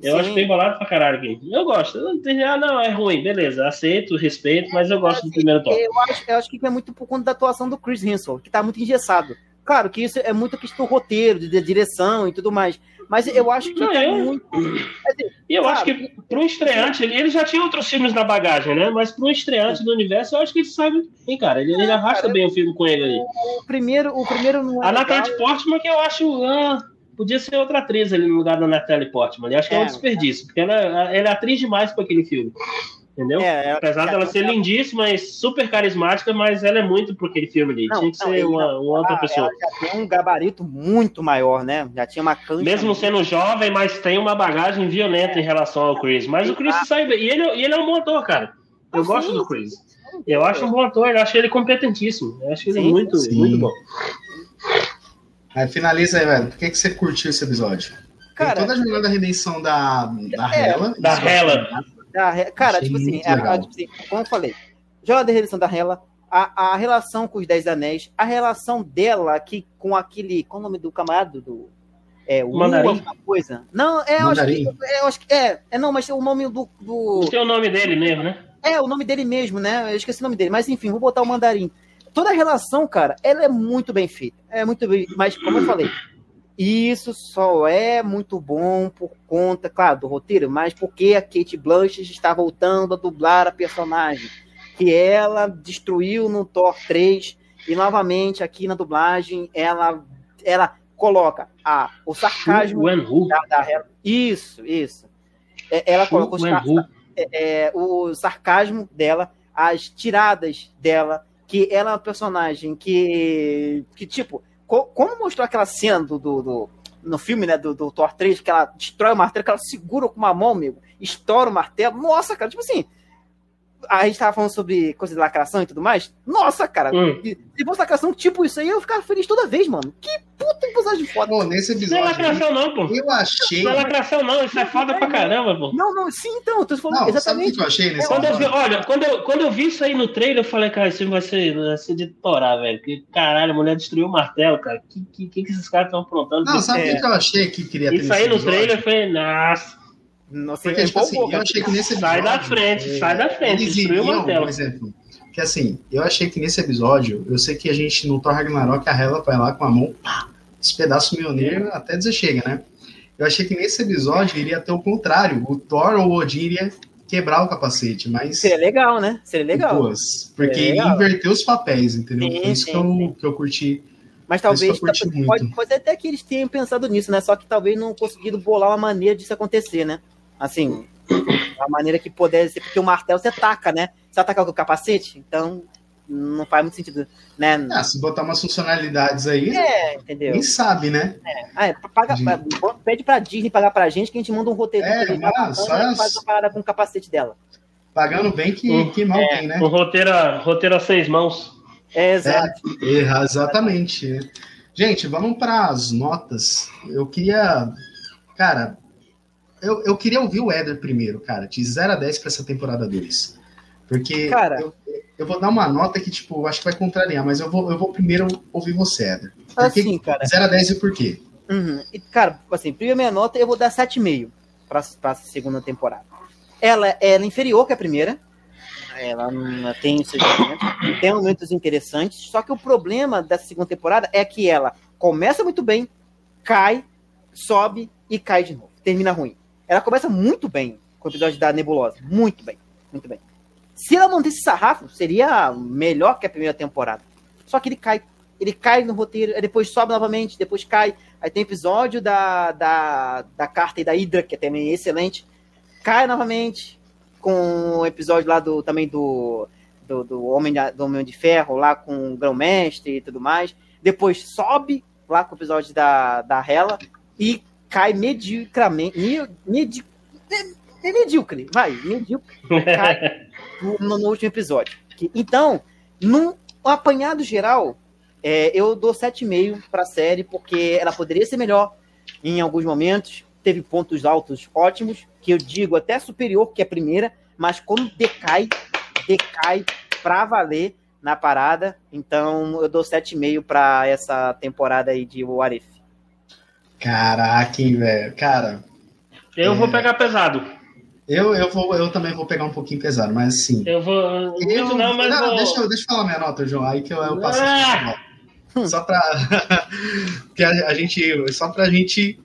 Eu Sim. acho bem bolado pra caralho aqui. Eu gosto. não tem, ah, não, é ruim, beleza. Aceito, respeito, mas eu gosto do primeiro toque. Eu acho, eu acho que é muito por conta da atuação do Chris Hemsworth, que tá muito engessado. Claro que isso é muito questão do roteiro, de direção e tudo mais. Mas eu acho que não, tá eu... muito. E eu acho que para um estreante, ele, já tinha outros filmes na bagagem, né? Mas para um estreante do universo, eu acho que ele sabe bem, cara. Ele, ele arrasta cara, bem o filme com ele ali. O, primeiro, o primeiro não é. A Natalie Portman, que eu acho. Ah, podia ser outra atriz ali no lugar da Natalie Portman. Eu acho que é, é um desperdício, porque ela, ela é atriz demais para aquele filme. Entendeu? É, é, Apesar é, dela é, ser lindíssima e super carismática, mas ela é muito pro aquele filme ali. Não, tinha que não, ser uma, uma, outra pessoa. Ela já tem um gabarito muito maior, né? Já tinha uma cancha. Mesmo sendo jovem, mas tem uma bagagem violenta em relação ao Chris. Mas o Chris sai bem. E ele, e ele é um bom ator, cara. Eu ah, gosto sim, do Chris. Eu acho um bom ator, eu acho ele competentíssimo. Eu acho ele sim, muito, sim. muito bom. Aí finaliza aí, velho. Por que, que você curtiu esse episódio? Cara, Tem toda a jornada da redenção da, da é, Hela. Da Hela. Da, cara, tipo assim, é, tipo assim, como eu falei, joga da redenção da Hela, a, a relação com os Dez Anéis, a relação dela aqui com aquele. Qual é o nome do camarada do. É, o Mandarim. coisa. Não, é, eu acho, que, é, eu acho que. É, é, não, mas o nome do. do... Tem o nome dele mesmo, né? É, o nome dele mesmo, né? Eu esqueci o nome dele. Mas enfim, vou botar o Mandarim. Toda a relação, cara, ela é muito bem feita. É muito bem. Mas, como eu falei, isso só é muito bom por conta, claro, do roteiro, mas porque a Kate Blanchett está voltando a dublar a personagem que ela destruiu no Thor 3 e novamente aqui na dublagem ela ela coloca a, o sarcasmo da, da, isso, isso. É, ela coloca o, é, é, o sarcasmo dela, as tiradas dela, que ela é uma personagem que que tipo como mostrou aquela cena do, do, do no filme, né, do, do, Thor 3, que ela destrói o martelo, que ela segura com uma mão, amigo, estoura o martelo. Nossa, cara, tipo assim, a gente tava falando sobre coisa de lacração e tudo mais. Nossa, cara, hum. se fosse lacração tipo isso aí, eu ficava feliz toda vez, mano. Que puta episódio foda. Pô, nesse episódio. Não é lacração, não, pô. Eu achei. Não é lacração, não. Isso é foda pra caramba, pô. Não, não, sim, então. Tu falou não, exatamente. Sabe o que eu achei nesse é, quando eu vi, Olha, quando eu, quando eu vi isso aí no trailer, eu falei, cara, isso vai ser, vai ser de torar, velho. Que caralho, a mulher destruiu o martelo, cara. O que, que, que, esses caras estão aprontando? Não, sabe o é... que eu achei que queria ter Isso aí no trailer foi. Nossa. Nossa, Porque, tipo assim, eu achei que nesse episódio. Sai da frente, é, sai da frente, eles iriam, por exemplo. Que assim, eu achei que nesse episódio, eu sei que a gente no Thor Ragnarok, a Hela vai lá com a mão, pá, despedaça o Mjolnir até dizer chega, né? Eu achei que nesse episódio iria ter o contrário. O Thor ou o Odin iria quebrar o capacete, mas. Seria legal, né? Seria legal. Duas, porque inverteu os papéis, entendeu? Sim, Foi isso sim, que, eu, que eu curti. Mas talvez pode, pode até que eles tenham pensado nisso, né? Só que talvez não conseguido bolar uma maneira disso acontecer, né? Assim, a maneira que pudesse ser, porque o martelo você taca, né? Você ataca com o capacete, então não faz muito sentido, né? Ah, se botar umas funcionalidades aí, é, entendeu? quem sabe, né? É, ah, é paga, de... pede pra Disney pagar pra gente que a gente manda um roteiro é, mas, só faz uma parada com o capacete dela. Pagando bem que, um, que mal é, tem, né? Um roteiro, roteiro a seis mãos. É, exato. É, exatamente. Gente, vamos para as notas. Eu queria, cara, eu, eu queria ouvir o Éder primeiro, cara, de 0 a 10 para essa temporada 2. Porque cara, eu, eu, vou dar uma nota que, tipo, acho que vai contrariar, mas eu vou, eu vou primeiro ouvir você, Éder. Porque, assim, cara. 0 a 10 e por quê? Uhum. E, cara, assim, primeira minha nota eu vou dar 7,5 para a segunda temporada. Ela, ela é inferior que a primeira. Ela tem seus momentos, tem momentos interessantes. Só que o problema dessa segunda temporada é que ela começa muito bem, cai, sobe e cai de novo. Termina ruim. Ela começa muito bem com o episódio da Nebulosa. Muito bem. Muito bem. Se ela mantesse esse sarrafo, seria melhor que a primeira temporada. Só que ele cai. Ele cai no roteiro, depois sobe novamente, depois cai. Aí tem episódio da, da, da carta e da Hydra, que é também excelente. Cai novamente. Com o episódio lá do também do, do, do, Homem, do Homem de Ferro, lá com o Grão-Mestre e tudo mais. Depois sobe lá com o episódio da, da Hela e cai mediocramente. Medi, é, medíocre, vai, medíocre. Cai no, no, último episódio. Então, num apanhado geral, É, eu dou 7,5 para a série, porque ela poderia ser melhor em alguns momentos. Teve pontos altos ótimos, que eu digo até superior que a primeira, mas quando decai, decai para valer na parada. Então eu dou 7,5 para essa temporada aí de What If. Caraca, hein, velho. Cara. Eu é... vou pegar pesado. Eu, eu, vou, eu também vou pegar um pouquinho pesado, mas sim. Eu vou. Eu, não, mas não, vou... deixa, deixa eu falar minha nota, João, aí que eu, eu passo. Ah! Só pra. que a, a, gente. Só pra gente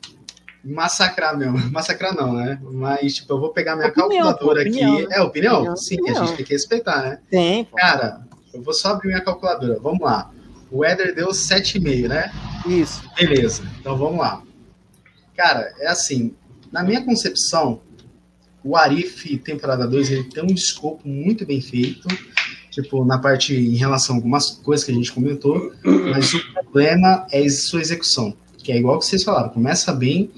massacrar mesmo. Massacrar não, né? Mas, tipo, eu vou pegar minha opinião, calculadora opinião, aqui. Né? É, opinião? opinião sim, opinião. a gente tem que respeitar, né? Tem. Cara, eu vou só abrir minha calculadora. Vamos lá. O Éder deu 7,5, né? Isso. Beleza. Então vamos lá. Cara, é assim. Na minha concepção, o Arif temporada 2 ele tem um escopo muito bem feito, tipo, na parte em relação a algumas coisas que a gente comentou, mas o problema é sua execução, que é igual que vocês falaram, começa bem,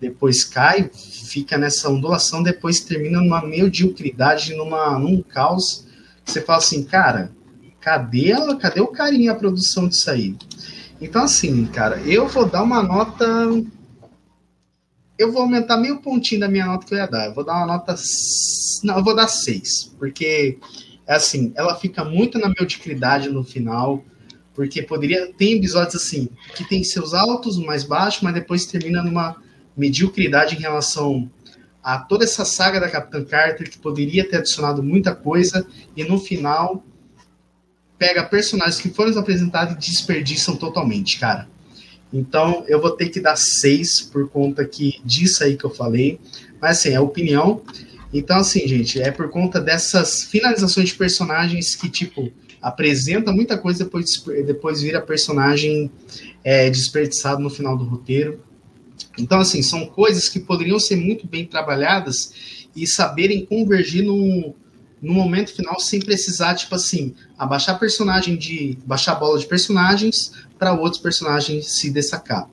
depois cai, fica nessa ondulação, depois termina numa mediocridade, numa, num caos. Você fala assim, cara, cadê ela? Cadê o carinho a produção disso aí? Então, assim, cara, eu vou dar uma nota eu vou aumentar meio pontinho da minha nota que eu ia dar. Eu vou dar uma nota. Não, eu vou dar 6. Porque, assim, ela fica muito na mediocridade no final. Porque poderia. Tem episódios assim, que tem seus altos, mais baixos, mas depois termina numa mediocridade em relação a toda essa saga da Capitã Carter, que poderia ter adicionado muita coisa, e no final pega personagens que foram apresentados e desperdiçam totalmente, cara. Então eu vou ter que dar seis por conta que disso aí que eu falei. Mas assim, é opinião. Então, assim, gente, é por conta dessas finalizações de personagens que, tipo, apresenta muita coisa, depois, depois vira personagem é, desperdiçado no final do roteiro. Então, assim, são coisas que poderiam ser muito bem trabalhadas e saberem convergir no, no momento final sem precisar, tipo assim, abaixar personagem de. baixar bola de personagens para outros personagens se destacar.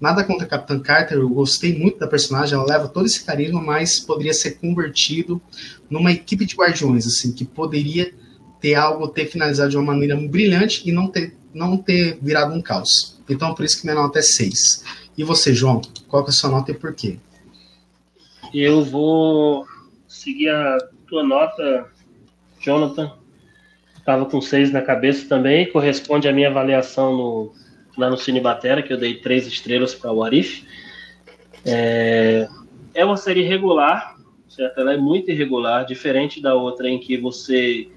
Nada contra a Capitã Carter, eu gostei muito da personagem, ela leva todo esse carisma, mas poderia ser convertido numa equipe de guardiões, assim, que poderia ter algo, ter finalizado de uma maneira brilhante e não ter, não ter virado um caos. Então, por isso que minha nota é 6. E você, João, qual que é a sua nota e por quê? Eu vou seguir a tua nota, Jonathan. Estava com seis na cabeça também, corresponde à minha avaliação no, lá no Cine Batera, que eu dei três estrelas para o Arif. É, é uma série regular, certo? Ela é muito irregular, diferente da outra em que você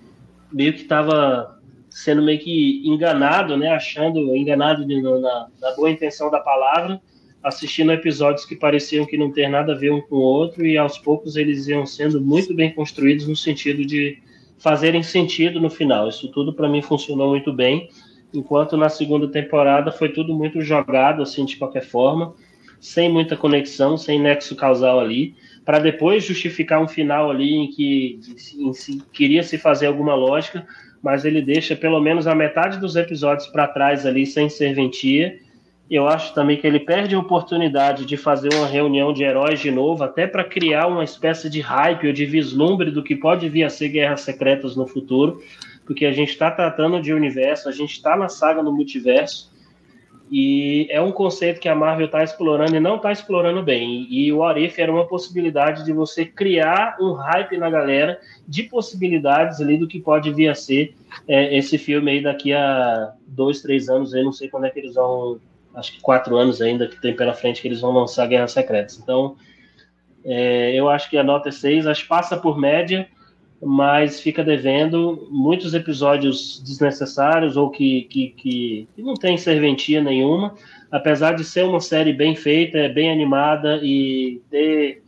meio que estava sendo meio que enganado, né? Achando, enganado na, na boa intenção da palavra, assistindo episódios que pareciam que não ter nada a ver um com o outro e aos poucos eles iam sendo muito bem construídos no sentido de fazerem sentido no final. Isso tudo para mim funcionou muito bem, enquanto na segunda temporada foi tudo muito jogado assim de qualquer forma, sem muita conexão, sem nexo causal ali, para depois justificar um final ali em que em si, queria se fazer alguma lógica, mas ele deixa pelo menos a metade dos episódios para trás ali sem serventia eu acho também que ele perde a oportunidade de fazer uma reunião de heróis de novo, até para criar uma espécie de hype ou de vislumbre do que pode vir a ser Guerras Secretas no futuro, porque a gente está tratando de universo, a gente está na saga no multiverso, e é um conceito que a Marvel está explorando e não está explorando bem. E o Arif era uma possibilidade de você criar um hype na galera de possibilidades ali do que pode vir a ser é, esse filme aí daqui a dois, três anos. Eu não sei quando é que eles vão acho que quatro anos ainda que tem pela frente que eles vão lançar Guerras Secretas. Então, é, eu acho que a nota é 6, acho que passa por média, mas fica devendo muitos episódios desnecessários ou que, que, que, que não tem serventia nenhuma, apesar de ser uma série bem feita, é bem animada e ter,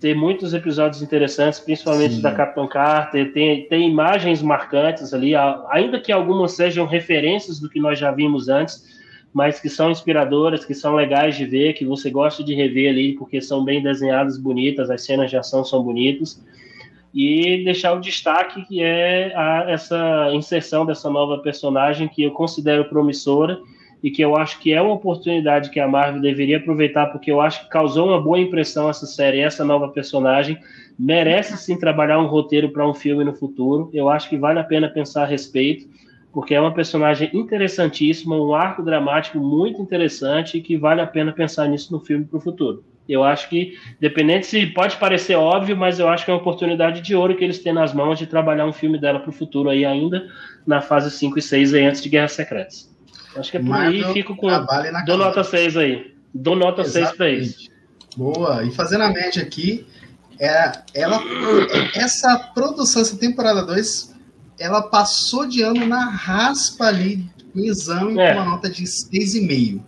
ter muitos episódios interessantes, principalmente Sim. da Capitão Carter, tem, tem imagens marcantes ali, ainda que algumas sejam referências do que nós já vimos antes, mas que são inspiradoras, que são legais de ver, que você gosta de rever ali, porque são bem desenhadas, bonitas, as cenas de ação são bonitas. E deixar o destaque que é a, essa inserção dessa nova personagem que eu considero promissora e que eu acho que é uma oportunidade que a Marvel deveria aproveitar, porque eu acho que causou uma boa impressão essa série, essa nova personagem. Merece sim trabalhar um roteiro para um filme no futuro. Eu acho que vale a pena pensar a respeito porque é uma personagem interessantíssima, um arco dramático muito interessante e que vale a pena pensar nisso no filme para o futuro. Eu acho que, dependente se pode parecer óbvio, mas eu acho que é uma oportunidade de ouro que eles têm nas mãos de trabalhar um filme dela para o futuro aí ainda, na fase 5 e 6 aí, antes de Guerras Secretas. Acho que é por Marvel aí, fico com. Dou nota 6 aí. Dou nota Exatamente. 6 para isso. Boa. E fazendo a média aqui, é, ela, essa produção, essa temporada 2, ela passou de ano na raspa ali, no exame, é. com uma nota de 6,5.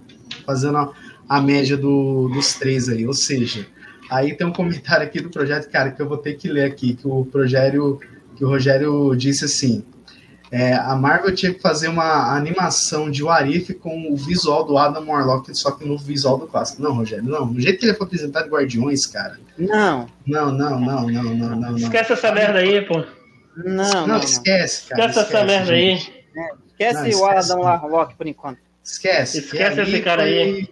Fazendo a a média do, dos três aí. Ou seja, aí tem um comentário aqui do projeto, cara, que eu vou ter que ler aqui, que o Rogério, que o Rogério disse assim. É, a Marvel tinha que fazer uma animação de Warif com o visual do Adam Warlock, só que no visual do clássico. Não, Rogério, não. Do jeito que ele foi apresentado Guardiões, cara. Não. Não, não, não, não, não, não. Esquece essa merda aí, pô. Não, não, não esquece, cara. Esquece, esquece essa merda gente. aí. É, esquece, não, o Adam Warlock por enquanto. Esquece. Esquece esse cara foi... aí.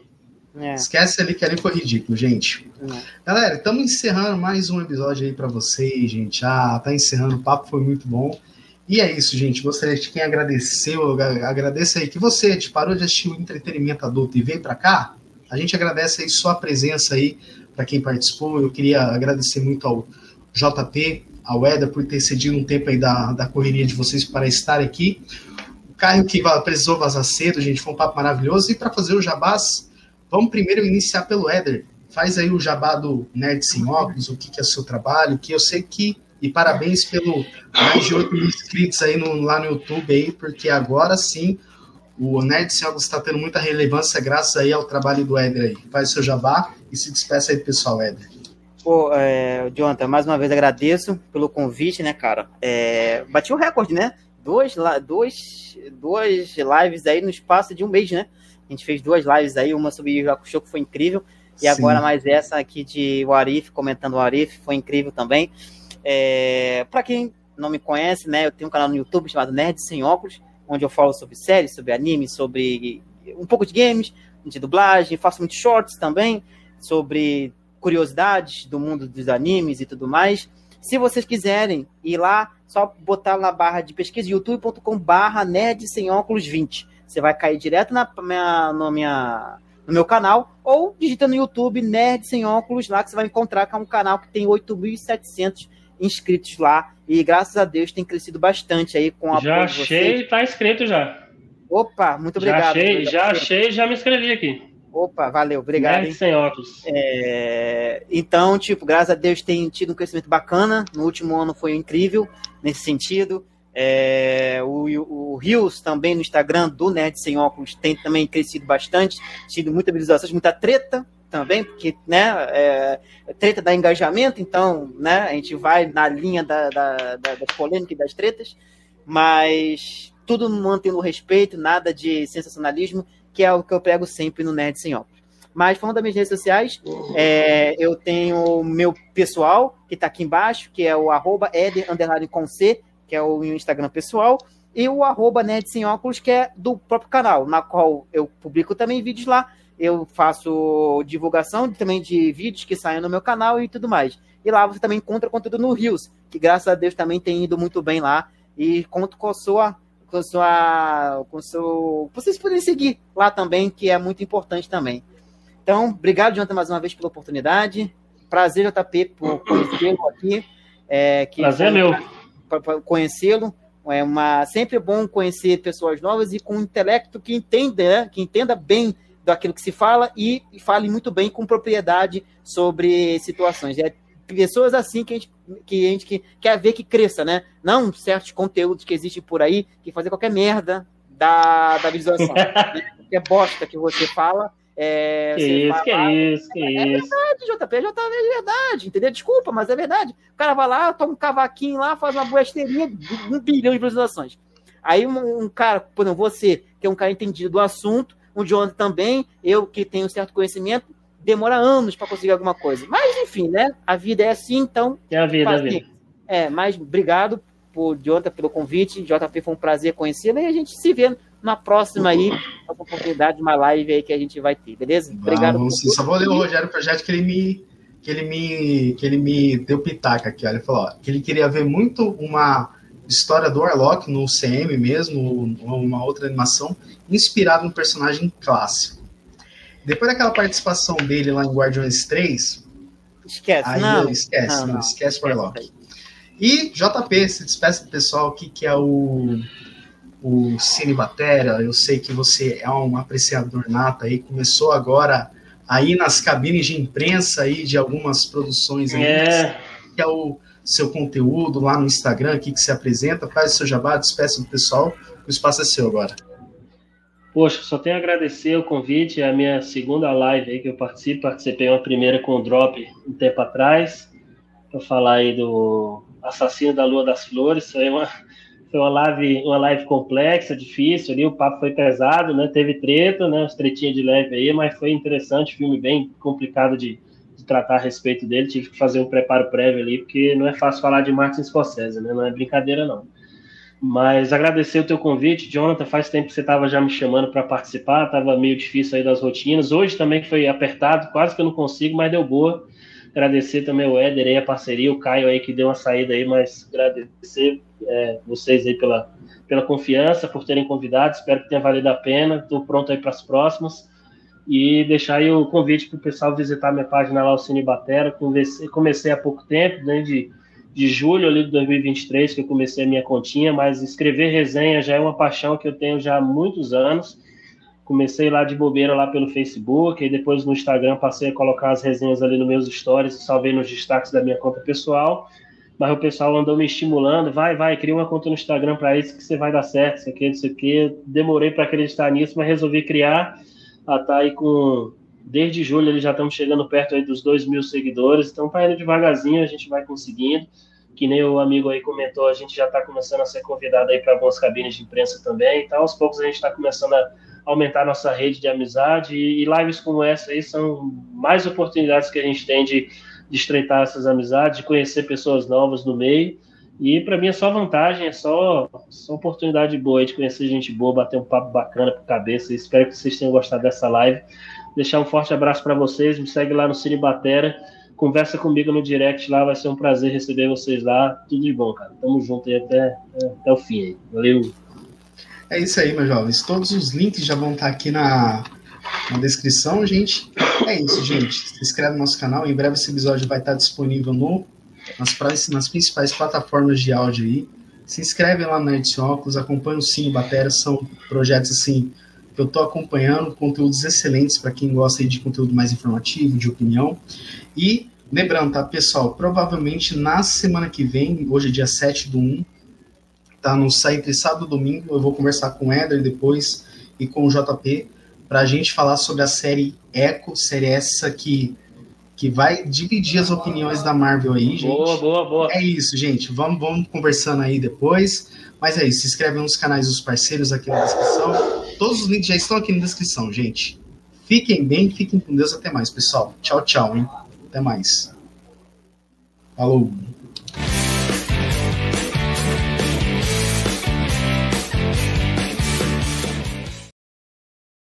É. Esquece ali que ali foi ridículo, gente. É. Galera, estamos encerrando mais um episódio aí para vocês, gente. Ah, tá encerrando, o papo foi muito bom. E é isso, gente. Gostaria de quem agradeceu, agradeço aí que você te parou de assistir o entretenimento adulto e veio para cá. A gente agradece aí sua presença aí para quem participou. Eu queria agradecer muito ao JP, ao Eda por ter cedido um tempo aí da, da correria de vocês para estar aqui. O Caio que precisou vazar cedo, gente, foi um papo maravilhoso. E para fazer o jabás, Vamos primeiro iniciar pelo Éder. Faz aí o jabá do Nerd Sem Óculos, o que, que é o seu trabalho, que eu sei que. E parabéns pelo mais de 8 mil inscritos aí no, lá no YouTube aí, porque agora sim o Nerd Sem Óculos está tendo muita relevância graças aí ao trabalho do Éder aí. Faz seu jabá e se despeça aí do pessoal, Éder. Pô, é, Jonathan, mais uma vez agradeço pelo convite, né, cara? É, bati o recorde, né? Duas, duas, duas lives aí no espaço de um mês, né? A gente fez duas lives aí, uma sobre Yu Hakusho, que foi incrível, e Sim. agora mais essa aqui de Warif, comentando o Warif, foi incrível também. É, para quem não me conhece, né, eu tenho um canal no YouTube chamado Nerd Sem Óculos, onde eu falo sobre séries, sobre anime, sobre um pouco de games, de dublagem, faço muitos shorts também, sobre curiosidades do mundo dos animes e tudo mais. Se vocês quiserem ir lá, só botar na barra de pesquisa youtube.com barra nerd sem óculos 20 você vai cair direto na minha, na minha, no meu canal, ou digita no YouTube Nerd Sem Óculos lá, que você vai encontrar que é um canal que tem 8.700 inscritos lá. E graças a Deus tem crescido bastante aí com a Já achei, tá inscrito já. Opa, muito obrigado. Já achei, já achei, já me inscrevi aqui. Opa, valeu, obrigado. Nerd sem óculos. É, então, tipo, graças a Deus tem tido um crescimento bacana. No último ano foi incrível nesse sentido. É, o, o Rios também no Instagram do Nerd Sem Óculos tem também crescido bastante, tido muita visualização, muita treta também, porque né, é, treta dá engajamento, então né, a gente vai na linha da, da, da, das polêmicas e das tretas, mas tudo mantendo respeito, nada de sensacionalismo, que é o que eu prego sempre no Nerd Óculos. Mas falando das minhas redes sociais, é, eu tenho o meu pessoal, que está aqui embaixo, que é o arroba eder, que é o Instagram pessoal, e o arroba Nerd Sem Óculos, que é do próprio canal, na qual eu publico também vídeos lá. Eu faço divulgação também de vídeos que saem no meu canal e tudo mais. E lá você também encontra conteúdo no Rios, que graças a Deus também tem ido muito bem lá. E conto com a sua. Com sua. Com seu. Vocês podem seguir lá também, que é muito importante também. Então, obrigado, Jonathan, mais uma vez pela oportunidade. Prazer, JP, por conhecê-lo aqui. É, que Prazer, meu para conhecê-lo. É uma sempre bom conhecer pessoas novas e com um intelecto que entenda, né, que entenda bem daquilo que se fala e, e fale muito bem com propriedade sobre situações. É pessoas assim que a gente, que a gente que quer ver que cresça, né? Não certos conteúdos que existem por aí que fazem qualquer merda da, da visualização. que é bosta que você fala é, que isso, que lá, isso, que é, isso. É verdade, JP, JP é verdade, entendeu? Desculpa, mas é verdade. O cara vai lá, toma um cavaquinho lá, faz uma besteirinha, um bilhão de visualizações. Aí um, um, cara, por exemplo, você, que é um cara entendido do assunto, o Jonathan também, eu que tenho certo conhecimento, demora anos para conseguir alguma coisa. Mas, enfim, né? A vida é assim, então. É a vida, é a vida. É, mas obrigado por Jonathan pelo convite. JP foi um prazer conhecê-lo e a gente se vê na próxima aí, a oportunidade de uma live aí que a gente vai ter, beleza? Obrigado. Vamos. Só vou ler o Rogério Projeto que ele me que ele me que ele me deu pitaca aqui, olha, ele falou ó, que ele queria ver muito uma história do Warlock no CM mesmo, ou uma outra animação, inspirado no personagem clássico. Depois daquela participação dele lá em Guardiões 3. Esquece, aí, não. Esquece, não, não, não. esquece o Warlock. E JP, se despeça do pessoal, o que, que é o, o Cine Batera. Eu sei que você é um apreciador nato aí, começou agora aí nas cabines de imprensa aí de algumas produções aí. É. Que é o seu conteúdo lá no Instagram, aqui que se apresenta, faz o seu jabá, despeça do pessoal, o espaço é seu agora. Poxa, só tenho a agradecer o convite, é a minha segunda live aí que eu participo, participei uma primeira com o Drop um tempo atrás, para falar aí do Assassino da Lua das Flores, foi uma, foi uma live, uma live complexa, difícil ali, o papo foi pesado, né, teve treta, né, as tretinhas de leve aí, mas foi interessante, filme bem complicado de, de tratar a respeito dele, tive que fazer um preparo prévio ali, porque não é fácil falar de Martin Scorsese, né, não é brincadeira não. Mas agradecer o teu convite, Jonathan. Faz tempo que você estava já me chamando para participar, estava meio difícil aí das rotinas. Hoje também foi apertado, quase que eu não consigo, mas deu boa. Agradecer também o Éder aí, a parceria, o Caio aí que deu uma saída aí, mas agradecer é, vocês aí pela, pela confiança, por terem convidado. Espero que tenha valido a pena. Estou pronto aí para as próximas. E deixar aí o convite para o pessoal visitar minha página lá, o Cine Batera. Comecei, comecei há pouco tempo. Né, de julho ali de 2023 que eu comecei a minha continha, mas escrever resenha já é uma paixão que eu tenho já há muitos anos. Comecei lá de bobeira lá pelo Facebook, e depois no Instagram passei a colocar as resenhas ali nos meus stories salvei nos destaques da minha conta pessoal. Mas o pessoal andou me estimulando, vai, vai, cria uma conta no Instagram para isso que você vai dar certo, isso aqui, isso aqui. Demorei para acreditar nisso, mas resolvi criar. Ah, tá aí com desde julho eles já estamos chegando perto aí dos 2 mil seguidores, então tá indo devagarzinho, a gente vai conseguindo. Que nem o amigo aí comentou, a gente já está começando a ser convidado aí para algumas cabines de imprensa também, então aos poucos a gente está começando a aumentar nossa rede de amizade e, e, lives como essa aí são mais oportunidades que a gente tem de, de estreitar essas amizades, de conhecer pessoas novas no meio. E para mim é só vantagem, é só, só oportunidade boa de conhecer gente boa, bater um papo bacana por cabeça. Espero que vocês tenham gostado dessa live. Deixar um forte abraço para vocês. Me segue lá no Cine Batera. Conversa comigo no direct lá. Vai ser um prazer receber vocês lá. Tudo de bom, cara. Tamo junto aí até, até o fim aí. Valeu. É isso aí, meus jovens. Todos os links já vão estar aqui na, na descrição, gente. É isso, gente. Se inscreve no nosso canal. Em breve esse episódio vai estar disponível no, nas, nas principais plataformas de áudio aí. Se inscreve lá no Nerd Óculos, acompanha o Cine Batera. São projetos assim eu estou acompanhando conteúdos excelentes para quem gosta de conteúdo mais informativo, de opinião. E lembrando, tá, pessoal, provavelmente na semana que vem, hoje é dia 7 do 1, tá no sai entre sábado domingo, eu vou conversar com o Eder depois e com o JP para a gente falar sobre a série Echo, série essa que que vai dividir as opiniões da Marvel aí, gente. Boa, boa, boa. É isso, gente. Vamos, vamos conversando aí depois. Mas é isso. Se inscreve nos canais dos parceiros aqui na descrição. Todos os links já estão aqui na descrição, gente. Fiquem bem, fiquem com Deus. Até mais, pessoal. Tchau, tchau, hein? Até mais. Falou.